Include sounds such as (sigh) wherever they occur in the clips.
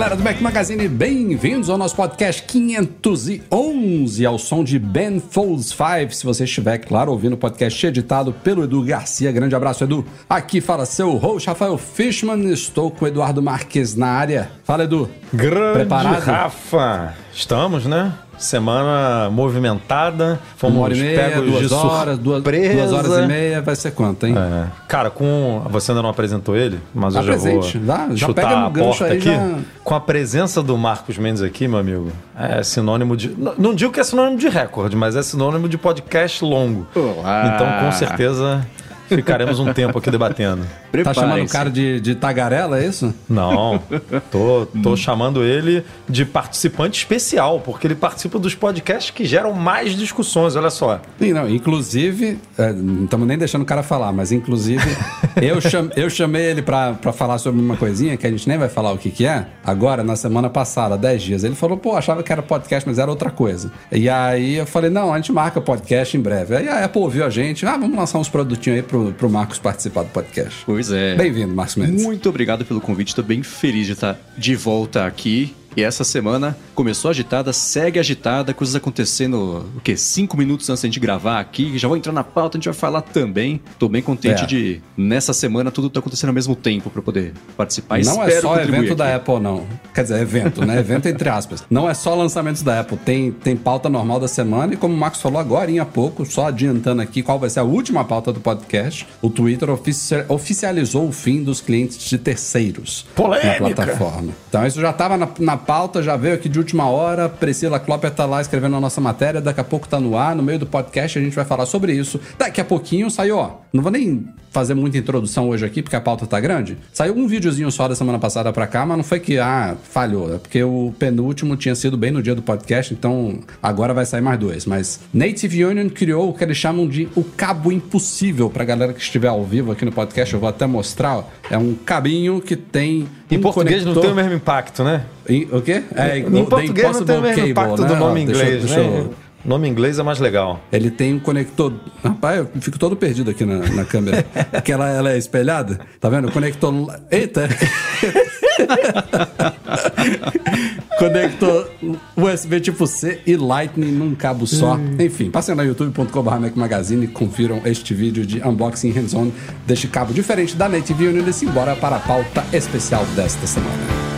Galera do Mac Magazine, bem-vindos ao nosso podcast 511, ao som de Ben Folds 5. Se você estiver, claro, ouvindo o podcast editado pelo Edu Garcia, grande abraço, Edu. Aqui fala seu host, Rafael Fishman. Estou com o Eduardo Marques na área. Fala, Edu. Grande Preparado? Rafa! Estamos, né? Semana movimentada. Fomos Uma hora e meia, pegos duas de horas, duas, duas horas e meia, vai ser quanto, hein? É. Cara, com. Você ainda não apresentou ele, mas eu já Apresente, vou dá, já chutar pega no a gancho porta aí, aqui. já- Com a presença do Marcos Mendes aqui, meu amigo, é sinônimo de. Não, não digo que é sinônimo de recorde, mas é sinônimo de podcast longo. Olá. Então, com certeza, ficaremos um tempo aqui debatendo. Tá chamando o cara de, de tagarela, é isso? Não, tô, tô chamando ele de participante especial, porque ele participa dos podcasts que geram mais discussões, olha só. Sim, não, inclusive, é, não estamos nem deixando o cara falar, mas inclusive, (laughs) eu, cham- eu chamei ele pra, pra falar sobre uma coisinha que a gente nem vai falar o que que é. Agora, na semana passada, 10 dias, ele falou, pô, achava que era podcast, mas era outra coisa. E aí eu falei, não, a gente marca podcast em breve. Aí a Apple ouviu a gente, ah, vamos lançar uns produtinhos aí pro, pro Marcos participar do podcast. Pois é. Bem-vindo, Marcos Mendes. Muito obrigado pelo convite. Estou bem feliz de estar de volta aqui. E essa semana começou agitada, segue agitada, coisas acontecendo, o quê? Cinco minutos antes da gente gravar aqui. Já vou entrar na pauta, a gente vai falar também. Tô bem contente É. de, nessa semana, tudo tá acontecendo ao mesmo tempo para poder participar. Não é só evento aqui. da Apple, não. Quer dizer, evento, né? Evento entre aspas. Não é só lançamentos da Apple. Tem, tem pauta normal da semana e como o Marcos falou agora há pouco, só adiantando aqui qual vai ser a última pauta do podcast, o Twitter ofici- oficializou o fim dos clientes de terceiros Polêmica! na plataforma. Então isso já estava na, na pauta, já veio aqui de última hora. Priscila Klopper tá lá escrevendo a nossa matéria, daqui a pouco tá no ar, no meio do podcast a gente vai falar sobre isso. Daqui a pouquinho saiu, ó. Não vou nem fazer muita introdução hoje aqui, porque a pauta tá grande. Saiu um videozinho só da semana passada pra cá, mas não foi que, ah, falhou. É porque o penúltimo tinha sido bem no dia do podcast, então agora vai sair mais dois. Mas Native Union criou o que eles chamam de o cabo impossível pra galera que estiver ao vivo aqui no podcast. Eu vou até mostrar, ó. É um cabinho que tem. Em um português não conector- tem o mesmo impacto, né? em- o quê? É, em The português não tem o mesmo Impossible impacto Cable, do né? nome em inglês, deixa né? eu- Nome inglês é mais legal. Ele tem um conector. Rapaz, eu fico todo perdido aqui na, na câmera. (laughs) Porque ela, ela é espelhada. Tá vendo? Conector. Eita! (laughs) conector USB tipo C e Lightning num cabo só. Enfim, passem lá no youtube.com.br Magazine e confiram este vídeo de unboxing hands-on deste cabo diferente da Native Union e simbora para a pauta especial desta semana.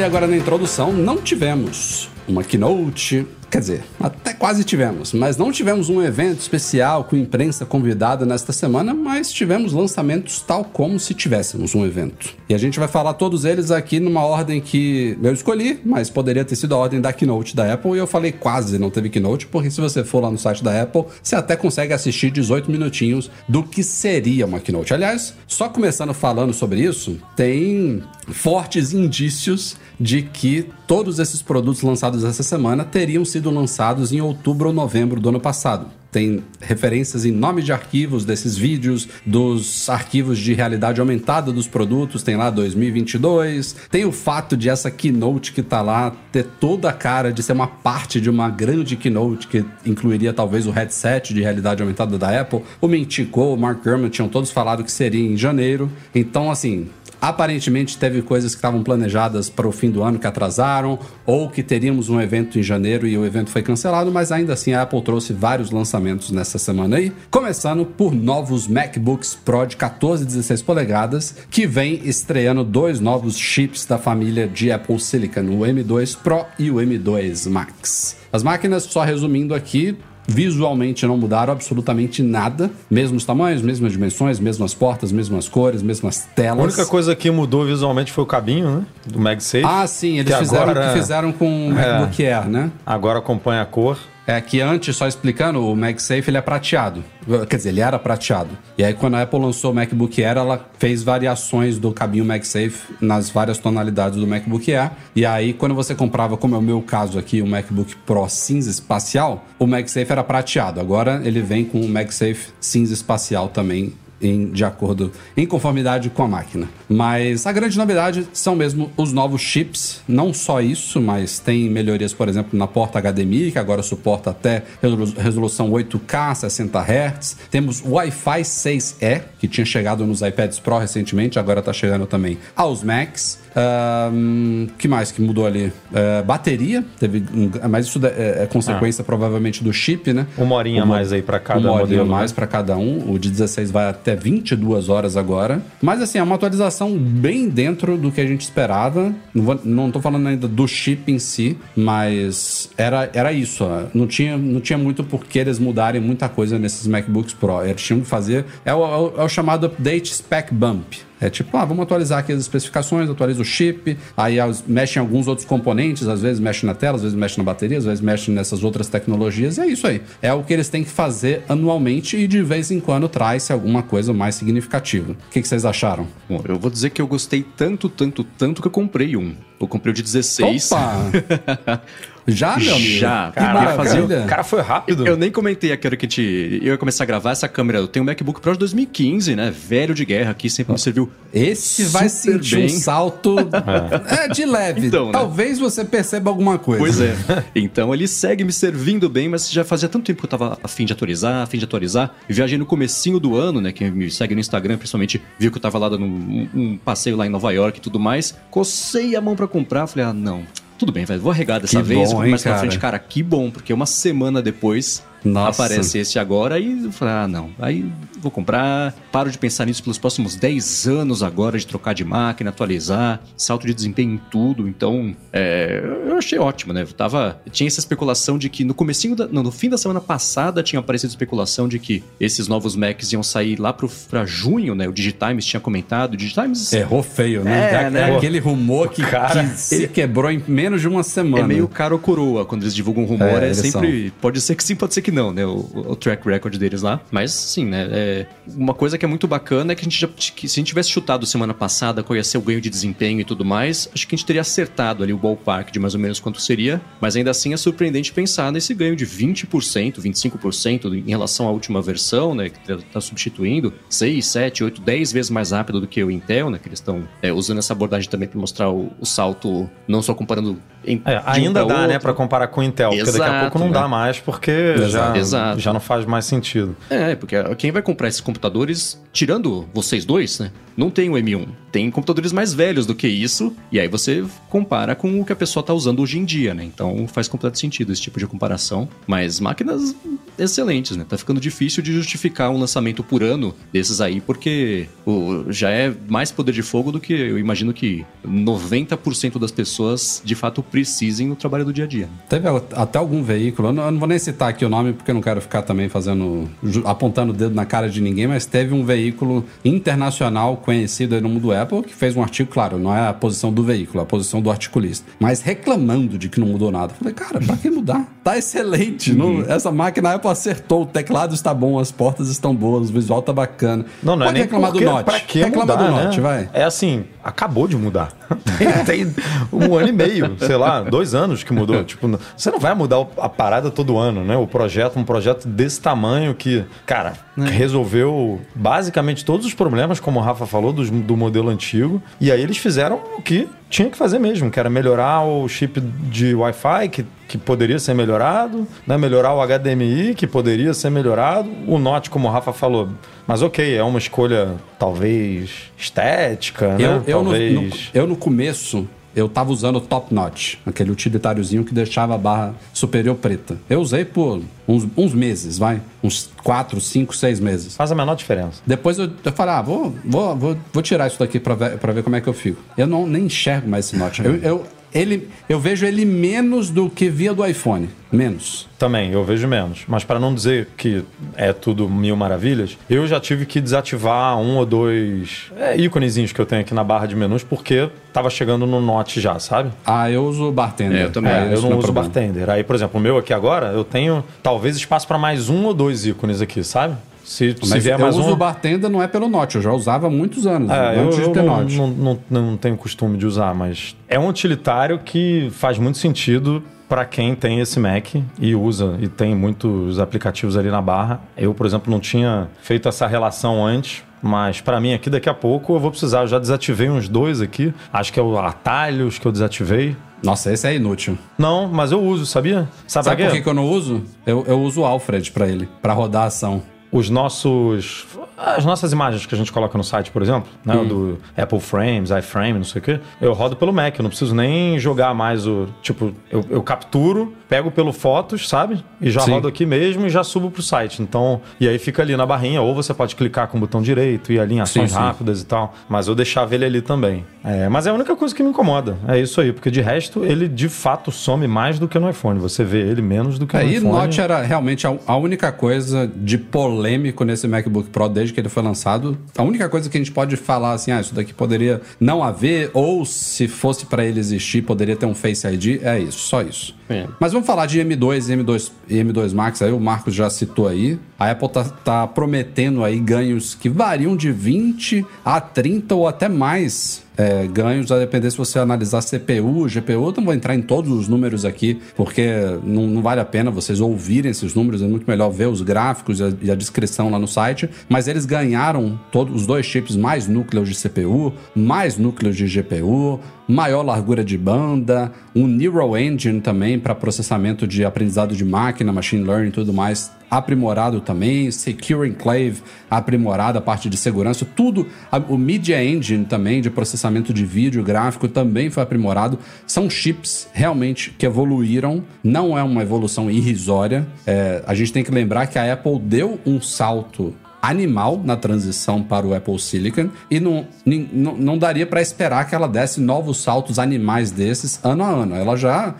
Falei agora na introdução, não tivemos uma keynote, quer dizer, até quase tivemos, mas não tivemos um evento especial com imprensa convidada nesta semana, mas tivemos lançamentos tal como se tivéssemos um evento. E a gente vai falar todos eles aqui numa ordem que eu escolhi, mas poderia ter sido a ordem da keynote da Apple, e eu falei quase não teve keynote, porque se você for lá no site da Apple, você até consegue assistir 18 minutinhos do que seria uma keynote. Aliás, só começando falando sobre isso, tem fortes indícios de que todos esses produtos lançados essa semana teriam sido lançados em outubro ou novembro do ano passado. Tem referências em nome de arquivos desses vídeos, dos arquivos de realidade aumentada dos produtos, tem lá 2022. Tem o fato de essa keynote que tá lá ter toda a cara de ser uma parte de uma grande keynote que incluiria talvez o headset de realidade aumentada da Apple. O Mintico, o Mark Gurman tinham todos falado que seria em janeiro. Então, assim, Aparentemente teve coisas que estavam planejadas para o fim do ano que atrasaram, ou que teríamos um evento em janeiro e o evento foi cancelado, mas ainda assim a Apple trouxe vários lançamentos nessa semana aí. Começando por novos MacBooks Pro de 14 e 16 polegadas, que vem estreando dois novos chips da família de Apple Silicon, o M2 Pro e o M2 Max. As máquinas, só resumindo aqui, Visualmente não mudaram absolutamente nada. Mesmos tamanhos, mesmas dimensões, mesmas portas, mesmas cores, mesmas A telas. única coisa que mudou visualmente foi o cabinho, né? Do MagSafe. Ah, sim, eles fizeram o agora- que fizeram com o MacBook Air, né? Agora acompanha a cor. É que antes, só explicando, o MagSafe ele é prateado. Quer dizer, ele era prateado. E aí, quando a Apple lançou o MacBook Air, ela fez variações do cabinho MagSafe nas várias tonalidades do MacBook Air. E aí, quando você comprava, como é o meu caso aqui, o MacBook Pro cinza espacial, o MagSafe era prateado. Agora ele vem com o MagSafe cinza espacial também em, de acordo, em conformidade com a máquina. Mas a grande novidade são mesmo os novos chips. Não só isso, mas tem melhorias, por exemplo, na porta HDMI, que agora suporta até resolu- resolução 8K, 60 Hz. Temos o Wi-Fi 6E, que tinha chegado nos iPads Pro recentemente, agora está chegando também aos Macs. Ahn, que mais que mudou ali? Ah, bateria, teve um- mas isso é, é consequência provavelmente do chip, né? Uma horinha a Uma- mais aí pra cada uma horinha modelo, mais né? para cada um. O de 16 vai até 22 horas agora. Mas assim, é uma atualização bem dentro do que a gente esperava. Não, vou, não tô falando ainda do chip em si, mas era, era isso. Não tinha, não tinha muito por que eles mudarem muita coisa nesses MacBooks Pro. Eles tinham que fazer. É o, é o- é o chamado Update Spec Bump. É tipo, ah, vamos atualizar aqui as especificações, atualiza o chip, aí mexe em alguns outros componentes, às vezes mexe na tela, às vezes mexe na bateria, às vezes mexe nessas outras tecnologias, e é isso aí. É o que eles têm que fazer anualmente e de vez em quando traz alguma coisa mais significativa. O que, que vocês acharam? Bom, eu vou dizer que eu gostei tanto, tanto, tanto que eu comprei um. Eu comprei o de 16. Opa! (laughs) Já, meu amigo? Já. Que Caraca. O cara foi rápido. Eu nem comentei aqui a hora que a gente, eu ia começar a gravar essa câmera. Eu tenho um MacBook Pro de 2015, né? Velho de guerra aqui, sempre me serviu. Esse vai sentir bem. um salto (laughs) é, de leve. Então, né? Talvez você perceba alguma coisa. Pois é. (laughs) Então ele segue me servindo bem, mas já fazia tanto tempo que eu tava a fim de atualizar, a fim de atualizar. Viajei no comecinho do ano, né? Quem me segue no Instagram, principalmente, viu que eu tava lá dando um, um passeio lá em Nova York e tudo mais. Cocei a mão pra comprar, falei, ah, não. Tudo bem, velho, vou arregar dessa Que vez, bom, vou hein, mais pra cara? frente. Cara, que bom, porque uma semana depois Nossa. aparece esse agora e eu falei, ah, não. Aí vou comprar, paro de pensar nisso pelos próximos 10 anos agora, de trocar de máquina, atualizar, salto de desempenho em tudo. Então, é, eu achei ótimo, né? Eu tava, tinha essa especulação de que no comecinho, da, não, no fim da semana passada tinha aparecido especulação de que esses novos Macs iam sair lá pro, pra junho, né? O Digitimes tinha comentado. O Digitimes Errou feio, né? É, É, né? aquele rumor que, Cara, que se quebrou em menos de uma semana. É meio caro coroa quando eles divulgam um rumor. É, É, sempre. Pode ser que sim, pode ser que não, né? O, o track record deles lá. Mas sim, né? é, uma coisa que é muito bacana é que a gente já. Que se a gente tivesse chutado semana passada qual ia ser o ganho de desempenho e tudo mais, acho que a gente teria acertado ali o ballpark de mais ou menos quanto seria. Mas ainda assim é surpreendente pensar nesse ganho de 20%, 25% em relação à última versão, né? Que está substituindo 6, 7, 8, 10 vezes mais rápido do que o Intel, né? Que eles estão é, usando essa abordagem também para mostrar o, o salto, não só comparando. Em, É, um ainda dá, né, pra comparar com o Intel, porque daqui a Exato, pouco não né? dá mais, porque já, Exato. já não faz mais sentido. É, porque quem vai comprar esses computadores, tirando vocês dois, né? Não tem o M1. Tem computadores mais velhos do que isso, e aí você compara com o que a pessoa tá usando hoje em dia, né? Então faz completo sentido esse tipo de comparação. Mas máquinas excelentes, né? Tá ficando difícil de justificar um lançamento por ano desses aí, porque o, já é mais poder de fogo do que eu imagino que 90% das pessoas de fato precisem no trabalho do dia a dia. Teve até algum veículo, eu não, eu não vou nem citar aqui o nome porque eu não quero ficar também fazendo, apontando o dedo na cara de ninguém, mas teve um veículo internacional conhecido aí no mundo Apple que fez um artigo, claro, não é a posição do veículo, é a posição do articulista, mas reclamando de que não mudou nada. Eu falei, cara, pra que mudar? Tá excelente. não- essa máquina Apple acertou, o teclado está bom, as portas estão boas, o visual tá bacana. Não, não Pode é nem reclamar porque, do Note. Pra que Reclama mudar, do né? Note, vai. É assim, acabou de mudar. (laughs) Tem um ano e meio, sei lá, dois anos que mudou. Tipo, você não vai mudar a parada todo ano, né? O projeto, um projeto desse tamanho que, cara, resolveu basicamente todos os problemas, como o Rafa falou, dos- do modelo antigo. E aí eles fizeram o que tinha que fazer mesmo, que era melhorar o chip de Wi-Fi, que, que poderia ser melhorado, né? melhorar o HDMI, que poderia ser melhorado, o Note, como o Rafa falou. Mas ok, é uma escolha talvez estética, né? Eu, eu, no, talvez... no- eu no começo, eu tava usando o Top Notch, aquele utilitáriozinho que deixava a barra superior preta. Eu usei por uns, uns meses, vai. Uns 4, 5, 6 meses. Faz a menor diferença. Depois eu, eu falei, ah, vou, vou, vou, vou tirar isso daqui pra ver, pra ver como é que eu fico. Eu não nem enxergo mais esse Notch. Eu, eu- ele, eu vejo ele menos do que via do iPhone. Menos. Também, eu vejo menos. Mas para não dizer que é tudo mil maravilhas, eu já tive que desativar um ou dois é, íconezinhos que eu tenho aqui na barra de menus porque tava chegando no Note já, sabe? Ah, eu uso bartender. É, eu também. É, eu não é uso problema. bartender. Aí, por exemplo, o meu aqui agora, eu tenho talvez espaço para mais um ou dois ícones aqui, sabe? Se, se Mas vier eu mais uso um. o bartender não é pelo Note, eu já usava há muitos anos, É, eu, antes eu de ter não, Note. não, não, não tenho costume de usar, mas é um utilitário que faz muito sentido para quem tem esse Mac e usa e tem muitos aplicativos ali na barra. Eu, por exemplo, não tinha feito essa relação antes. Mas para mim aqui daqui a pouco eu vou precisar. Eu já desativei uns dois aqui. Acho que é o atalhos que eu desativei. Nossa, esse é inútil. Não, mas eu uso, sabia? Sabe, Sabe por que, que eu não uso? Eu, eu uso o Alfred pra ele, pra rodar a ação. Os nossos. As nossas imagens que a gente coloca no site, por exemplo, né? Hum. Do Apple Frames, iFrame, não sei o quê. Eu rodo pelo Mac, eu não preciso nem jogar mais o. Tipo, eu, eu capturo, pego pelo Fotos, sabe? E já Sim. rodo aqui mesmo e já subo pro site. Então, e aí fica ali na barrinha, ou você pode clicar com o botão direito e ali em ações Sim, sim. rápidas e tal. Mas eu deixava ele ali também. É, mas é a única coisa que me incomoda. É isso aí, porque de resto, ele de fato some mais do que no iPhone. Você vê ele menos do que no Aí iPhone. Note era realmente a, a única coisa de polêmico nesse MacBook Pro desde que ele foi lançado. A única coisa que a gente pode falar assim, ah, isso daqui poderia não haver, ou se fosse pra ele existir, poderia ter um Face ID, é isso, só isso. É. Mas vamos falar de M2 e M2, e M2 Max, aí o Marcos já citou aí. A Apple tá, tá prometendo aí ganhos que variam de 20 a 30 ou até mais é, ganhos, a depender se você analisar CPU, GPU. Não vou entrar em todos os números aqui, porque não, não vale a pena vocês ouvirem esses números, é muito melhor ver os gráficos e a, e a descrição lá no site. Mas eles ganharam todos os dois chips, mais núcleos de CPU, mais núcleos de GPU, maior largura de banda, um Neural Engine também para processamento de aprendizado de máquina, machine learning e tudo mais, aprimorado também, Secure Enclave aprimorado, a parte de segurança, tudo, a- o Media Engine também de processamento de vídeo gráfico também foi aprimorado. São chips realmente que evoluíram, não é uma evolução irrisória. É, a gente tem que lembrar que a Apple deu um salto animal na transição para o Apple Silicon e não, não, não daria para esperar que ela desse novos saltos animais desses ano a ano. Ela já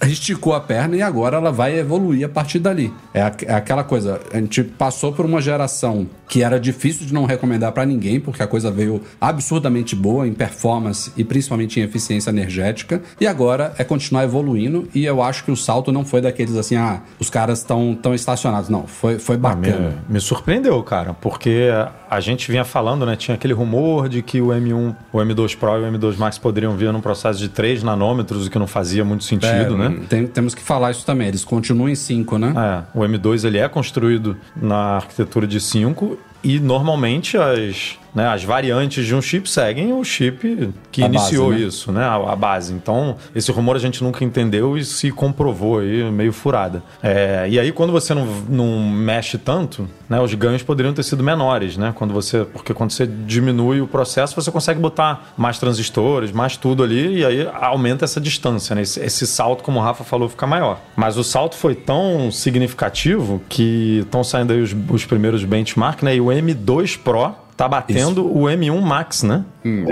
(laughs) esticou a perna e agora ela vai evoluir a partir dali. É, é aquela coisa, a gente passou por uma geração que era difícil de não recomendar para ninguém, porque a coisa veio absurdamente boa em performance e principalmente em eficiência energética, e agora é continuar evoluindo e eu acho que o salto não foi daqueles assim, ah, os caras estão tão estacionados. Não, foi, foi Me, bacana. me surpreendeu, cara, porque a gente vinha falando, né? Tinha aquele rumor de que o M1, o M2 Pro e o M2 Max poderiam vir num processo de 3 nanômetros, o que não fazia muito sentido, É, né? Tem- temos que falar isso também. Eles continuam em 5, né? É, o M2 ele é construído na arquitetura de 5 e normalmente as, né, as variantes de um chip seguem o chip que A iniciou base, né? isso, né? A, a base. Então, esse rumor a gente nunca entendeu e se comprovou aí, meio furada. É, e aí, quando você não, não mexe tanto, né, os ganhos poderiam ter sido menores, né? Quando você, porque quando você diminui o processo, você consegue botar mais transistores, mais tudo ali, e aí aumenta essa distância, né? Esse, esse salto, como o Rafa falou, fica maior. Mas o salto foi tão significativo que estão saindo aí os, os primeiros benchmark, né? E o M2 Pro tá batendo o M1 Max, né?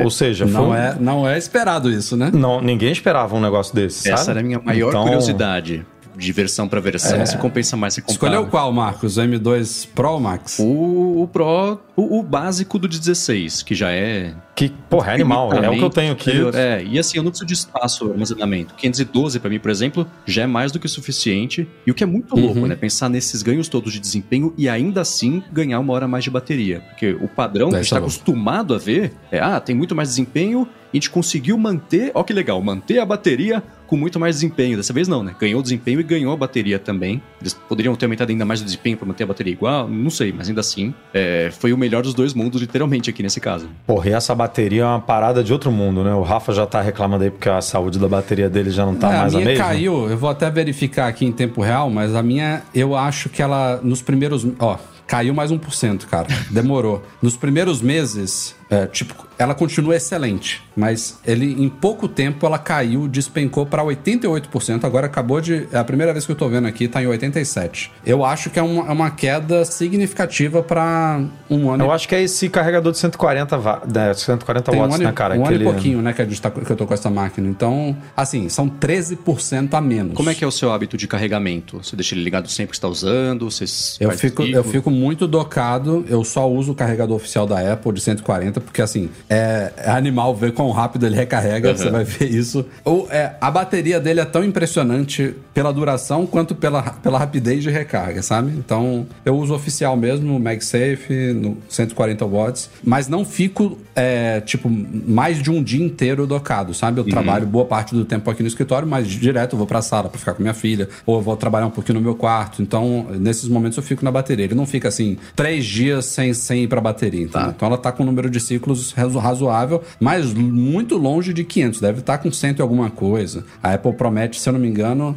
Ou seja, foi Não um- é, não é esperado isso, né? não, ninguém esperava um negócio desse, Essa sabe? era a minha maior Então, curiosidade. De versão para versão, se compensa mais você comprar. Escolheu qual, Marcos? O M2 Pro Max? O, o Pro, o, o básico do 16, que já é. Que, porra, é animal. É o que eu tenho aqui. É, e assim, eu não preciso de espaço, armazenamento. 512 para mim, por exemplo, já é mais do que o suficiente. E o que é muito louco, Uhum. né? Pensar nesses ganhos todos de desempenho e ainda assim ganhar uma hora mais de bateria. Porque o padrão que a gente louco. acostumado a ver é, ah, tem muito mais desempenho a gente conseguiu manter, ó que legal, manter a bateria com muito mais desempenho. Dessa vez não, né? Ganhou desempenho e ganhou a bateria também. Eles poderiam ter aumentado ainda mais o desempenho para manter a bateria igual, não sei, mas ainda assim, é, foi o melhor dos dois mundos, literalmente, aqui nesse caso. Porra, e essa bateria é uma parada de outro mundo, né? O Rafa já tá reclamando aí porque a saúde da bateria dele já não tá É, mais a a, minha mesma. caiu, eu vou até verificar aqui em tempo real, mas a minha, eu acho que ela, nos primeiros. Ó, caiu mais 1%, cara. Demorou. Nos primeiros meses, é, tipo, ela continua excelente, mas ele em pouco tempo ela caiu, despencou para 88%. Agora acabou de. É a primeira vez que eu tô vendo aqui, tá em 87%. Eu acho que é uma, é uma queda significativa para um ano. Eu acho que é esse carregador de 140, wa- né, 140 Tem um watts, ano, e- né, cara? um ano Aquele- e pouquinho, né, que, a gente tá- que eu tô com essa máquina. Então, assim, são 13% a menos. Como é que é o seu hábito de carregamento? Você deixa ele ligado sempre que está usando? Você Eu fico, eu fico muito docado, eu só uso o carregador oficial da Apple de 140, porque assim, é, é animal ver quão rápido ele recarrega, Uhum. você vai ver isso. Ou, é, a bateria dele é tão impressionante pela duração quanto pela, pela rapidez de recarga, sabe? Então, eu uso oficial mesmo, MagSafe, no 140 watts, mas não fico, é, tipo, mais de um dia inteiro docado, sabe? Eu Uhum. trabalho boa parte do tempo aqui no escritório, mas direto eu vou pra sala pra ficar com minha filha, ou eu vou trabalhar um pouquinho no meu quarto. Então, nesses momentos eu fico na bateria. Ele não fica assim, três dias sem, sem ir pra bateria. entendeu? Então, ela tá com um número de ciclos razo- razoável, mas muito longe de 500. Deve estar com 100 e alguma coisa. A Apple promete, se eu não me engano,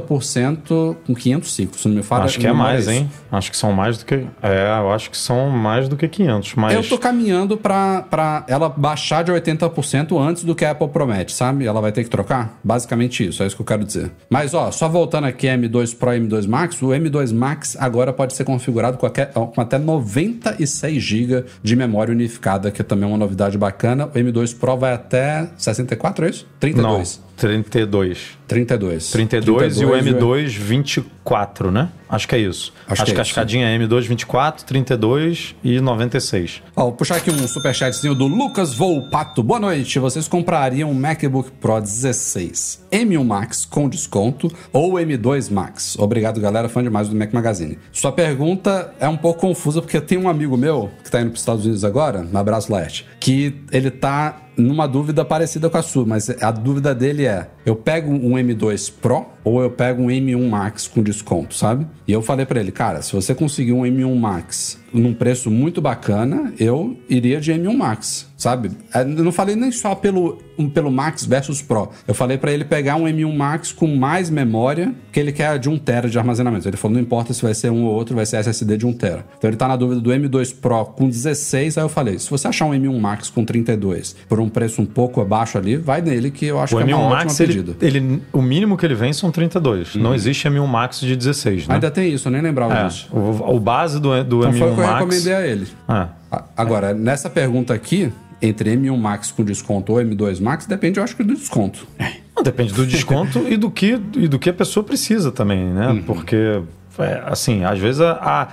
80% com 500 ciclos. Se não me fala, Acho que é mais, hein? Acho que são mais do que. É, eu acho que são mais do que 500, mas. Eu tô caminhando pra, pra ela baixar de 80% antes do que a Apple promete, sabe? Ela vai ter que trocar? Basicamente isso, é isso que eu quero dizer. Mas, ó, só voltando aqui M2 Pro e M2 Max, o M2 Max agora pode ser configurado com até 96 GB de memória unificada, que também é uma novidade bacana. O M2 Pro vai até 64, é isso? 32. Não, 32. 32. 32 e o M2 24, né? Acho que é isso. Acho Acho, que que é a escadinha é M2 24, 32 e 96. Ó, vou puxar aqui um superchatzinho do Lucas Volpato. Boa noite. Vocês comprariam um MacBook Pro 16 M1 Max com desconto ou M2 Max? Obrigado, galera. Fã demais do Mac Magazine. Sua pergunta é um pouco confusa porque tem um amigo meu que tá indo para os Estados Unidos agora, um abraço, Laerte, que ele tá numa dúvida parecida com a sua, mas a dúvida dele é: eu pego um M2 Pro ou eu pego um M1 Max com desconto, sabe? E eu falei pra ele, cara, se você conseguir um M1 Max num preço muito bacana, eu iria de M1 Max, sabe? É, Eu não falei nem só pelo, pelo Max versus Pro. Eu falei pra ele pegar um M1 Max com mais memória, que ele quer de 1 tera de armazenamento. Ele falou, não importa se vai ser um ou outro, vai ser SSD de 1 tera. Então ele tá na dúvida do M2 Pro com 16, aí eu falei, se você achar um M1 Max com 32 por um preço um pouco abaixo ali, vai nele que eu acho O que é M1 uma Max, ótima ele, pedida. ele- o mínimo que ele vem são 32. Não existe M1 Max de 16, né? Ainda tem isso, eu nem lembrava É, disso. o, o base do, do Então M1 foi o que eu Max. recomendei a ele. É. A- Agora, nessa pergunta aqui, entre M1 Max com desconto ou M2 Max, depende, eu acho que do desconto. Não, depende do desconto e do que e do que a pessoa precisa também, né? Porque, é, assim, às vezes a, a,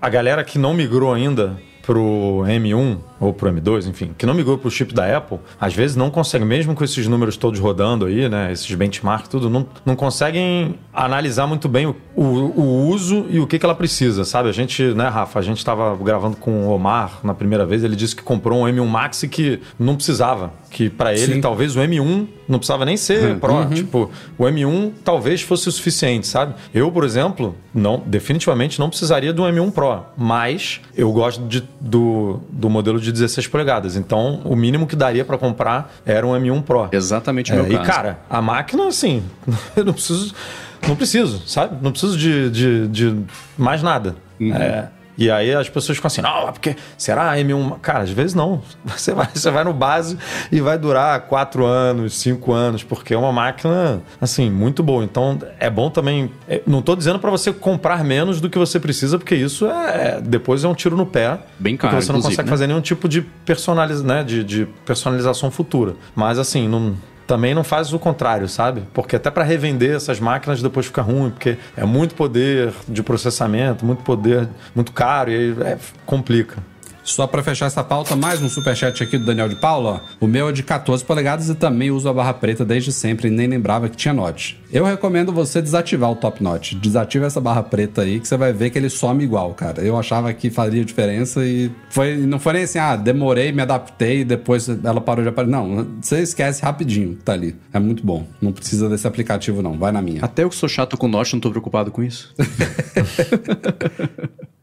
a galera que não migrou ainda pro M1 ou pro M2, enfim, que não migrou pro chip da Apple, às vezes não consegue, mesmo com esses números todos rodando aí, né? Esses benchmark tudo, não, não conseguem analisar muito bem o, o, o uso e o que, que ela precisa, sabe? A gente, né, Rafa, a gente estava gravando com o Omar na primeira vez, ele disse que comprou um M1 Max e que não precisava, que para ele Sim. talvez o M1 não precisava nem ser Pro, Uhum. tipo, o M1 talvez fosse o suficiente, sabe? Eu, por exemplo, não, definitivamente não precisaria do M1 Pro, mas eu gosto de- do, do modelo de 16 polegadas, então o mínimo que daria para comprar era um M1 Pro. Exatamente o É, meu e caso. cara, a máquina, assim, (laughs) eu não preciso, não preciso, sabe? Não preciso de, de, de mais nada. É, e aí as pessoas ficam assim, não, é porque será M1? Cara, às vezes não. (laughs) Você vai, você vai no base e vai durar quatro anos, cinco anos, porque é uma máquina, assim, muito boa. Então é bom também. é, não tô dizendo para você comprar menos do que você precisa, porque isso é. Depois é um tiro no pé. Bem caro, Porque você não consegue né? fazer nenhum tipo de, personaliz, né, de, de personalização futura. Mas assim, não, também não faz o contrário, sabe? Porque até para revender essas máquinas depois fica ruim, porque é muito poder de processamento, muito poder, muito caro, e aí é, complica. Só para fechar essa pauta, mais um superchat aqui do Daniel de Paula. O meu é de 14 polegadas e também uso a barra preta desde sempre e nem lembrava que tinha Note. Eu recomendo você desativar o Top Note. Desativa essa barra preta aí que você vai ver que ele some igual, cara. Eu achava que faria diferença e foi, não foi nem assim, ah, demorei, me adaptei e depois ela parou de aparecer. Não, você esquece rapidinho que tá ali. É muito bom. Não precisa desse aplicativo não, vai na minha. Até eu que sou chato com Note, não tô preocupado com isso. (laughs)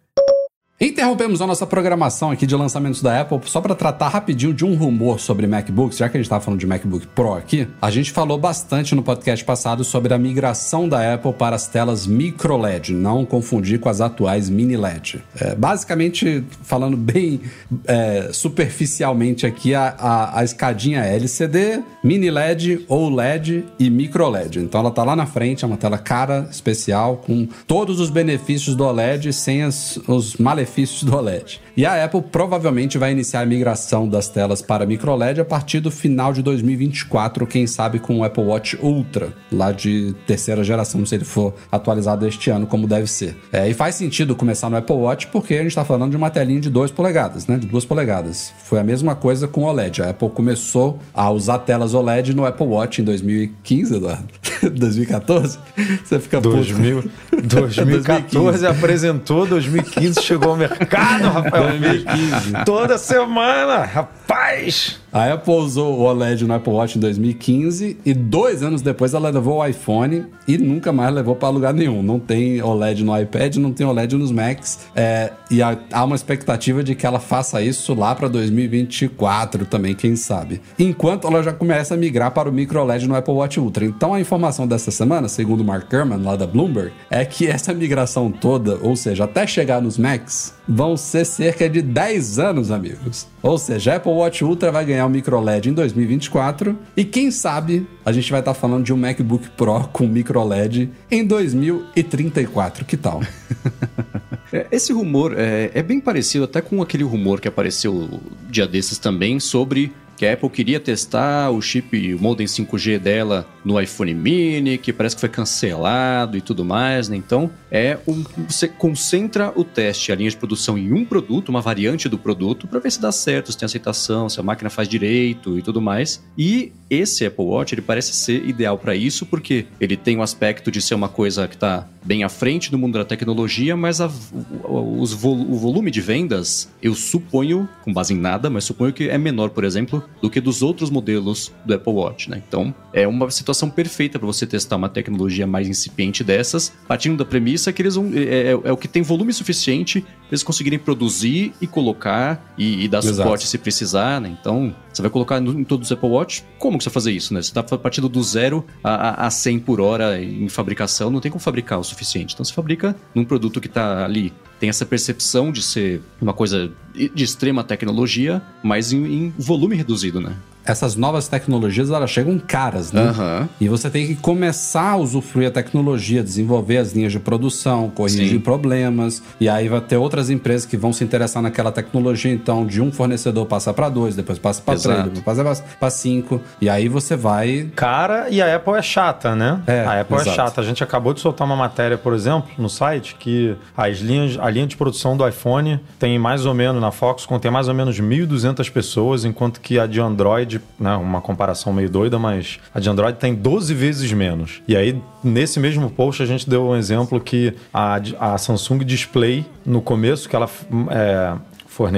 Interrompemos a nossa programação aqui de lançamentos da Apple só para tratar rapidinho de um rumor sobre MacBooks, já que a gente estava falando de MacBook Pro aqui. A gente falou bastante no podcast passado sobre a migração da Apple para as telas micro LED, não confundir com as atuais mini LED. É, basicamente, falando bem é, superficialmente aqui, a, a, a escadinha é LCD, mini LED, OLED e micro LED. Então ela tá lá na frente, é uma tela cara, especial, com todos os benefícios do OLED sem as, os malefícios do OLED. E a Apple provavelmente vai iniciar a migração das telas para micro LED a partir do final de 2024, quem sabe com o Apple Watch Ultra, lá de terceira geração, se ele for atualizado este ano como deve ser. É, e faz sentido começar no Apple Watch porque a gente está falando de uma telinha de 2 polegadas, né? De 2 polegadas. Foi a mesma coisa com o OLED. A Apple começou a usar telas OLED no Apple Watch em 2015, Eduardo. (laughs) 2014? Você fica 2000, 2014 (laughs) apresentou, 2015 chegou ao mercado, Rafael. 2015. Toda semana, rapaz! A Apple usou o OLED no Apple Watch em 2015 e dois anos depois ela levou o iPhone e nunca mais levou para lugar nenhum. Não tem OLED no iPad, não tem OLED nos Macs. É, e há, uma expectativa de que ela faça isso lá para 2024 também, quem sabe. Enquanto ela já começa a migrar para o micro OLED no Apple Watch Ultra. Então a informação dessa semana, segundo Mark Gurman, lá da Bloomberg, é que essa migração toda, ou seja, até chegar nos Macs, vão ser cerca de 10 anos, amigos. Ou seja, a Apple Watch Ultra vai ganhar o micro LED em 2024 e quem sabe a gente vai estar tá falando de um MacBook Pro com micro LED em 2034. Que tal? (laughs) É, esse rumor é, é, bem parecido até com aquele rumor que apareceu dia desses também sobre que a Apple queria testar o chip, o modem 5G dela no iPhone mini, que parece que foi cancelado e tudo mais, né? Então, é um, você concentra o teste, a linha de produção em um produto, uma variante do produto, para ver se dá certo, se tem aceitação, se a máquina faz direito e tudo mais. E esse Apple Watch, ele parece ser ideal para isso, porque ele tem o um aspecto de ser uma coisa que está bem à frente no mundo da tecnologia, mas a, os o volume de vendas, eu suponho, com base em nada, mas suponho que é menor, por exemplo, do que dos outros modelos do Apple Watch, né? Então, é uma situação perfeita para você testar uma tecnologia mais incipiente dessas, partindo da premissa que eles vão, é, é, é o que tem volume suficiente para eles conseguirem produzir e colocar e, e dar Exato. suporte se precisar, né? Então, você vai colocar em todos os Apple Watch, como vai fazer isso, né? Você está partindo do zero a, a 100 por hora em fabricação, não tem como fabricar o suficiente. Então, você fabrica num produto que está ali tem essa percepção de ser uma coisa de extrema tecnologia, mas em, em volume reduzido, né? Essas novas tecnologias elas chegam caras, né? Uhum. E você tem que começar a usufruir a tecnologia, desenvolver as linhas de produção, corrigir Sim. problemas. E aí vai ter outras empresas que vão se interessar naquela tecnologia. Então, de um fornecedor passa para dois, depois passa para três, depois passa para cinco. E aí você vai. Cara, e a Apple é chata, né? É, a Apple é exato. é chata. A gente acabou de soltar uma matéria, por exemplo, no site, que as linhas, a linha de produção do iPhone tem mais ou menos, na Foxconn, tem mais ou menos 1.200 pessoas, enquanto que a de Android né, uma comparação meio doida, mas a de Android tem 12 vezes menos. E aí, nesse mesmo post, a gente deu um exemplo que a, a Samsung Display, no começo, que ela é.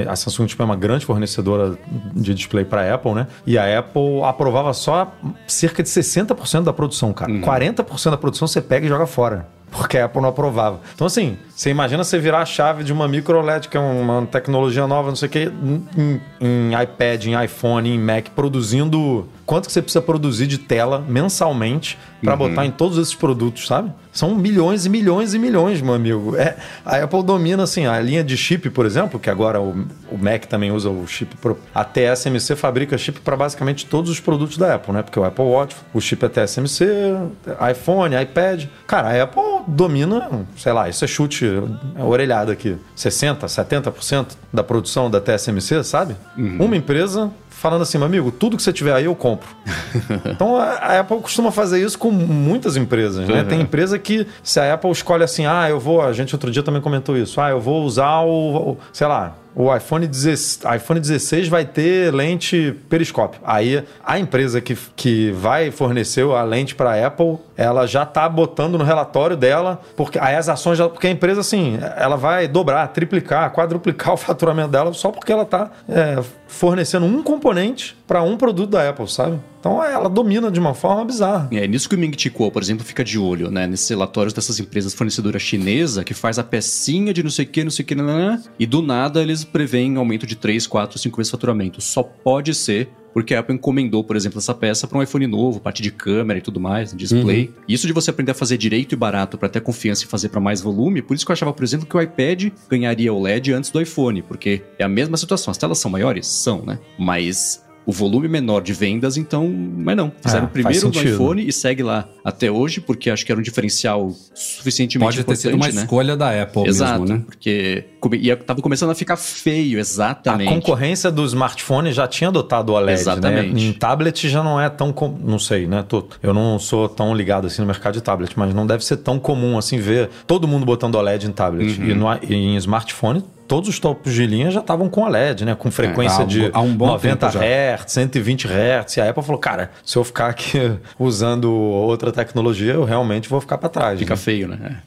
A Samsung tipo, é uma grande fornecedora de display para a Apple, né? E a Apple aprovava só cerca de 60% da produção, cara. Uhum. 40% da produção você pega e joga fora porque a Apple não aprovava. Então, assim, você imagina você virar a chave de uma micro LED, que é uma tecnologia nova, não sei o quê, em, em iPad, em iPhone, em Mac, produzindo quanto que você precisa produzir de tela mensalmente para uhum. botar em todos esses produtos, sabe? São milhões e milhões e milhões, meu amigo. É, a Apple domina, assim, a linha de chip, por exemplo, que agora o, o Mac também usa o chip. Pro, a TSMC fabrica chip para basicamente todos os produtos da Apple, né? Porque o Apple Watch, o chip é TSMC, iPhone, iPad. Cara, a Apple domina, sei lá, isso é chute é orelhada aqui. 60%, 70% da produção da TSMC, sabe? Uhum. Uma empresa falando assim, meu amigo, tudo que você tiver aí eu compro. (laughs) então a Apple costuma fazer isso com muitas empresas, né? Uhum. Tem empresa que se a Apple escolhe assim, ah, eu vou, a gente outro dia também comentou isso, ah, eu vou usar o, o sei lá, o iPhone 16, iPhone 16 vai ter lente periscópio. Aí a empresa que, que vai fornecer a lente para a Apple, ela já está botando no relatório dela, porque aí as ações, porque a empresa assim, ela vai dobrar, triplicar, quadruplicar (laughs) o faturamento dela só porque ela está é, fornecendo um componente para um produto da Apple, sabe? Então ela domina de uma forma bizarra. É nisso que o Ming Chi Kuo, por exemplo, fica de olho, né? Nesses relatórios dessas empresas fornecedoras chinesa que faz a pecinha de não sei o que, não sei o que, nanana, e do nada eles preveem aumento de 3, 4, 5 vezes faturamento. Só pode ser porque a Apple encomendou, por exemplo, essa peça para um iPhone novo, parte de câmera e tudo mais, display. Uhum. Isso de você aprender a fazer direito e barato para ter confiança e fazer para mais volume, por isso que eu achava, por exemplo, que o iPad ganharia o LED antes do iPhone, porque é a mesma situação. As telas são maiores? São, né? Mas o volume menor de vendas, então. Mas não. Fizeram É, primeiro sentido. iPhone e segue lá até hoje, porque acho que era um diferencial suficientemente Pode ter importante, sido uma né? escolha da Apple Exato, mesmo, né? porque ia, tava começando a ficar feio, A exatamente. concorrência do smartphone já tinha adotado o OLED, Exatamente. né? Em tablet já não é tão... Com... Não sei, né? Tô- Eu não sou tão ligado assim no mercado de tablet, mas não deve ser tão comum assim ver todo mundo botando OLED em tablet. Uhum. E, no, e em smartphone, todos os topos de linha já estavam com OLED, né? Com frequência um- de um bom 90 tempo já. Hz, 120 Hz. E a Apple falou, cara, se eu ficar aqui (laughs) usando outra tecnologia, eu realmente vou ficar para trás. Fica né? feio, né?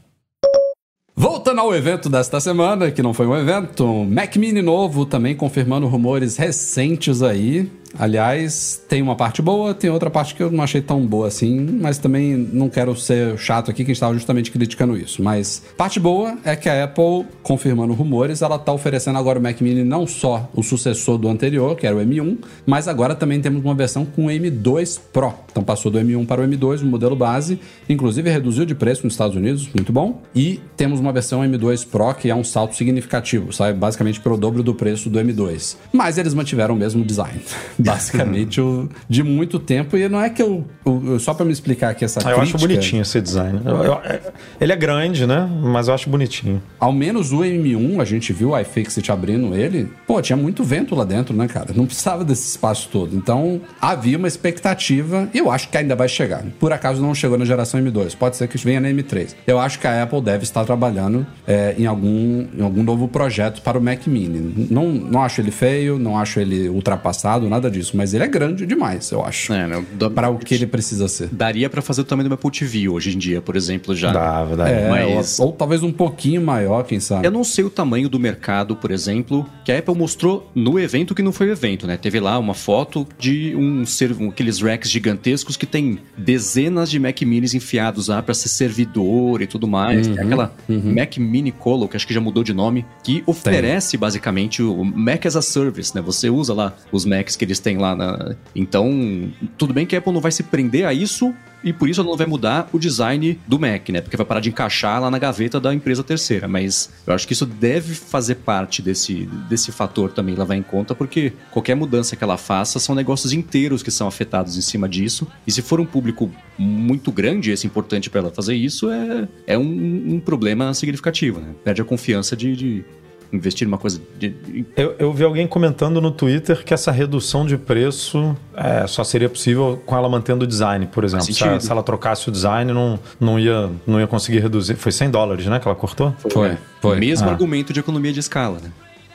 Voltando ao evento desta semana, que não foi um evento, Mac Mini novo, também confirmando rumores recentes aí. Aliás, tem uma parte boa, tem outra parte que eu não achei tão boa assim, mas também não quero ser chato aqui, que estava justamente criticando isso. Mas parte boa é que a Apple, confirmando rumores, ela está oferecendo agora o Mac Mini não só o sucessor do anterior, que era o M1, mas agora também temos uma versão com o M2 Pro. Então passou do M1 para o M2, o modelo base, inclusive reduziu de preço nos Estados Unidos, muito bom. E temos uma versão M2 Pro que é um salto significativo, sai basicamente pelo dobro do preço do M2. Mas eles mantiveram o mesmo design, (laughs) (laughs) basicamente de muito tempo. E não é que eu, eu- só para me explicar aqui essa Ah, eu acho crítica, bonitinho esse design. Eu- eu- é- ele é grande, né? Mas eu acho bonitinho. Ao menos o M1, a gente viu o iFixit abrindo ele, pô, tinha muito vento lá dentro, né, cara? Não precisava desse espaço todo. Então, havia uma expectativa, e eu acho que ainda vai chegar. Por acaso não chegou na geração M2, pode ser que venha na M3. Eu acho que a Apple deve estar trabalhando é, em, algum, em algum novo projeto para o Mac Mini. Não, não acho ele feio, não acho ele ultrapassado, nada disso, mas ele é grande demais, eu acho. É, né? Para o que ele precisa ser. Daria pra fazer o tamanho do Apple TV hoje em dia, por exemplo, já. Dava, dava. É, mas- ou, ou talvez um pouquinho maior, quem sabe. Eu não sei o tamanho do mercado, por exemplo, que a Apple mostrou no evento que não foi o evento, né? Teve lá uma foto de um ser, um- aqueles racks gigantescos que tem dezenas de Mac Minis enfiados lá pra ser servidor e tudo mais. Tem aquela Mac Mini Colo, que acho que já mudou de nome, que oferece basicamente o Mac as a Service, né? Você usa lá os Macs que eles têm lá na. Então, tudo bem que a Apple não vai se prender a isso, e por isso ela não vai mudar o design do Mac, né? Porque vai parar de encaixar lá na gaveta da empresa terceira. Mas eu acho que isso deve fazer parte desse, desse fator também levar em conta, porque qualquer mudança que ela faça são negócios inteiros que são afetados em cima disso. E se for um público muito grande, esse importante para ela fazer isso, é, é um, um problema significativo, né? Perde a confiança de, de investir numa coisa. De, Eu, eu vi alguém comentando no Twitter que essa redução de preço é, só seria possível com ela mantendo o design, por exemplo. Se, se ela trocasse o design, não, não, ia, não ia conseguir reduzir. Foi 100 dólares, né, que ela cortou? Foi, foi. Mesmo Ah. argumento de economia de escala, né?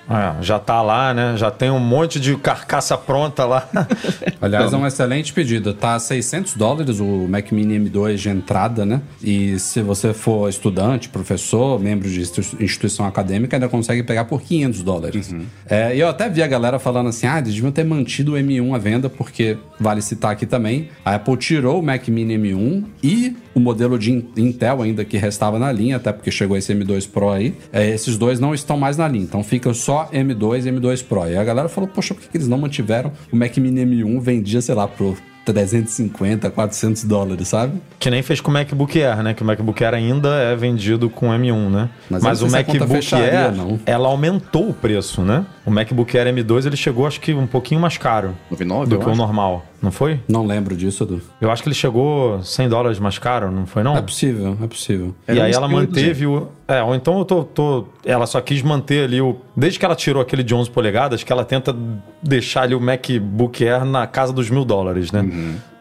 É, já tá lá, né? Já tem um monte de carcaça pronta lá. (laughs) Aliás, é um excelente pedido. Tá a 600 dólares o Mac Mini M2 de entrada, né? E se você for estudante, professor, membro de institu- instituição acadêmica, ainda consegue pegar por 500 dólares. É, e eu até vi a galera falando assim, ah, eles deviam ter mantido o M1 à venda, porque vale citar aqui também, a Apple tirou o Mac Mini M1 e o modelo de In- Intel ainda que restava na linha, até porque chegou esse M2 Pro aí. É, esses dois não estão mais na linha, então fica só M2 e M2 Pro. E a galera falou, poxa, por que que eles não mantiveram o Mac Mini M1 vendia, sei lá, por 350, 400 dólares, sabe? que nem fez com o MacBook Air, né? Que o MacBook Air ainda é vendido com M1, né? Mas Mas, o MacBook fecharia, Air, não. ela aumentou o preço, né? O MacBook Air M2, ele chegou, acho que um pouquinho mais caro 99, do que o acho. normal. Não foi? Não lembro disso, Edu. Eu acho que ele chegou 100 dólares mais caro, não foi não? É possível, é possível. E Era aí ela 500, manteve o. É, ou então eu tô, tô- Ela só quis manter ali o. Desde que ela tirou aquele de 11 polegadas, que ela tenta deixar ali o MacBook Air na casa dos mil dólares, né?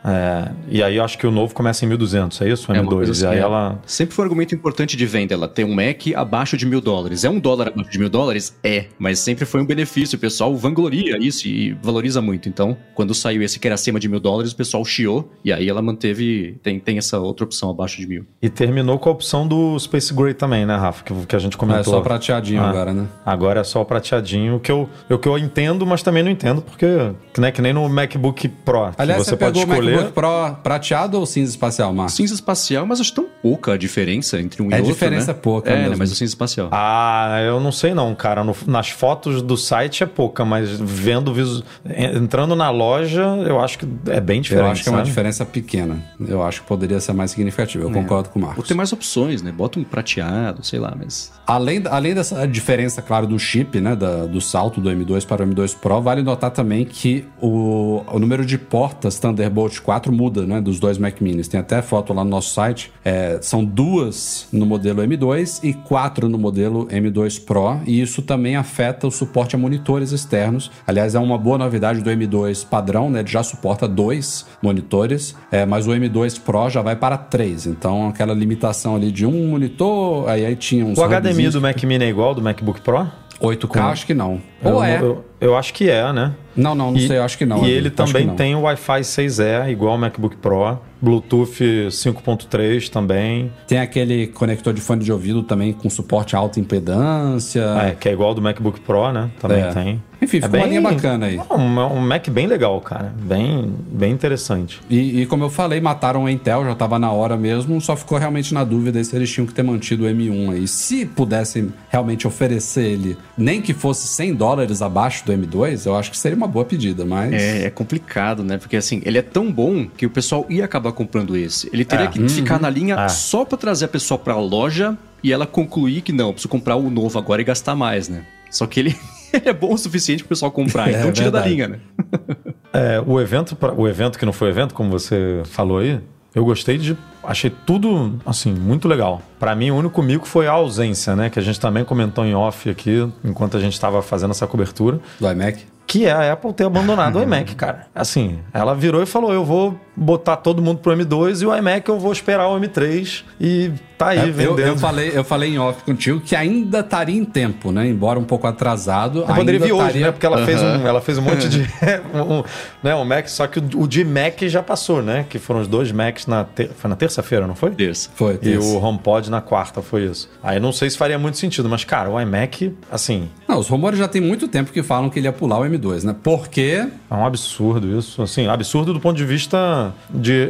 É, e aí eu acho que o novo começa em 1.200, é isso? O É uma M2. coisa e assim, aí é. ela. Sempre foi um argumento importante de venda, ela ter um Mac abaixo de mil dólares. É um dólar abaixo de mil dólares? É, mas sempre foi um benefício. O pessoal vangloria isso e valoriza muito. Então, quando saiu esse que era acima de mil dólares, o pessoal chiou e aí ela manteve. Tem, tem essa outra opção abaixo de mil. E terminou com a opção do Space Gray também, né, Rafa? Que, que a gente comentou. É só prateadinho Ah. agora, né? Agora é só o prateadinho, que eu, o que eu entendo, mas também não entendo, porque que, né, que nem no MacBook Pro, que Aliás, você, você, pode pegou o escolher. MacBook Pro prateado ou cinza espacial, Marcos? Cinza espacial, mas acho tão pouca a diferença entre um É e outro. diferença né? pouca É, mesmo. né, mas o cinza espacial. Ah, eu não sei não, cara. No- nas fotos do site é pouca, mas vendo visu... en- entrando na loja, eu acho que é bem diferente. Eu acho que é uma sabe? diferença pequena. Eu acho que poderia ser mais significativa. Eu É. concordo com o Ou Marcos. tem mais opções, né? Bota um prateado, sei lá, mas. Além, além dessa diferença, claro, do chip, né, da- do salto do M2 para o M2 Pro, vale notar também que o, o número de portas Thunderbolt 4 muda, né, dos dois Mac Minis. Tem até foto lá no nosso site. É, são duas no modelo M2 e quatro no modelo M2 Pro, e isso também afeta o suporte a monitores externos. Aliás, é uma boa novidade do M2 padrão, né, ele já suporta dois monitores, é, mas o M2 Pro já vai para três. Então, aquela limitação ali de um monitor, aí, aí tinha uns O HDMI do Mac Mini é igual ao do MacBook Pro? 8K, acho que não. Eu, Ou é. eu, eu acho que é, né? Não, não, não E- sei, acho que não. E Edu, ele também tem o Wi-Fi 6E, igual ao MacBook Pro. Bluetooth 5.3 também. Tem aquele conector de fone de ouvido também com suporte a alta impedância. É, que é igual do MacBook Pro, né? Também É. tem. Enfim, ficou uma linha bacana aí. Um, um Mac bem legal, cara. Bem, bem interessante. E, e como eu falei, mataram o Intel, já tava na hora mesmo, só ficou realmente na dúvida se eles tinham que ter mantido o M1 aí. Se pudessem realmente oferecer ele, nem que fosse 100 dólares abaixo do M2, eu acho que seria uma boa pedida, mas... É, é complicado, né? Porque assim, ele é tão bom que o pessoal ia acabar comprando esse. Ele teria que ficar na linha É. só pra trazer a pessoa pra loja e ela concluir que não, eu preciso comprar o novo agora e gastar mais, né? Só que ele, (laughs) ele é bom o suficiente pro pessoal comprar, É então tira da verdade. linha, né? É, o evento, pra- o evento que não foi evento, como você falou aí, eu gostei de. Achei tudo, assim, muito legal. Pra mim, o único mico foi a ausência, né? Que a gente também comentou em off aqui, enquanto a gente estava fazendo essa cobertura. Do iMac? Que é a Apple ter abandonado o iMac, cara. Assim, ela virou e falou: eu vou botar todo mundo pro M2 e o iMac eu vou esperar o M3 e tá aí É, eu, vendendo. eu falei, eu falei em off contigo que ainda estaria em tempo, né? Embora um pouco atrasado. Eu poderia vir hoje, estaria- né? Porque ela, fez Aham. um, ela fez um monte de. (laughs) (laughs) um, né, um Mac, só que o, o de Mac já passou, né? Que foram os dois Macs na, ter- foi na terça-feira, não foi? Terça. Foi, E o HomePod na quarta, foi isso. Aí não sei se faria muito sentido, mas, cara, o iMac, assim, Não, os rumores já tem muito tempo que falam que ele ia pular o M2, né? Porque é um absurdo isso. Assim, absurdo do ponto de vista de.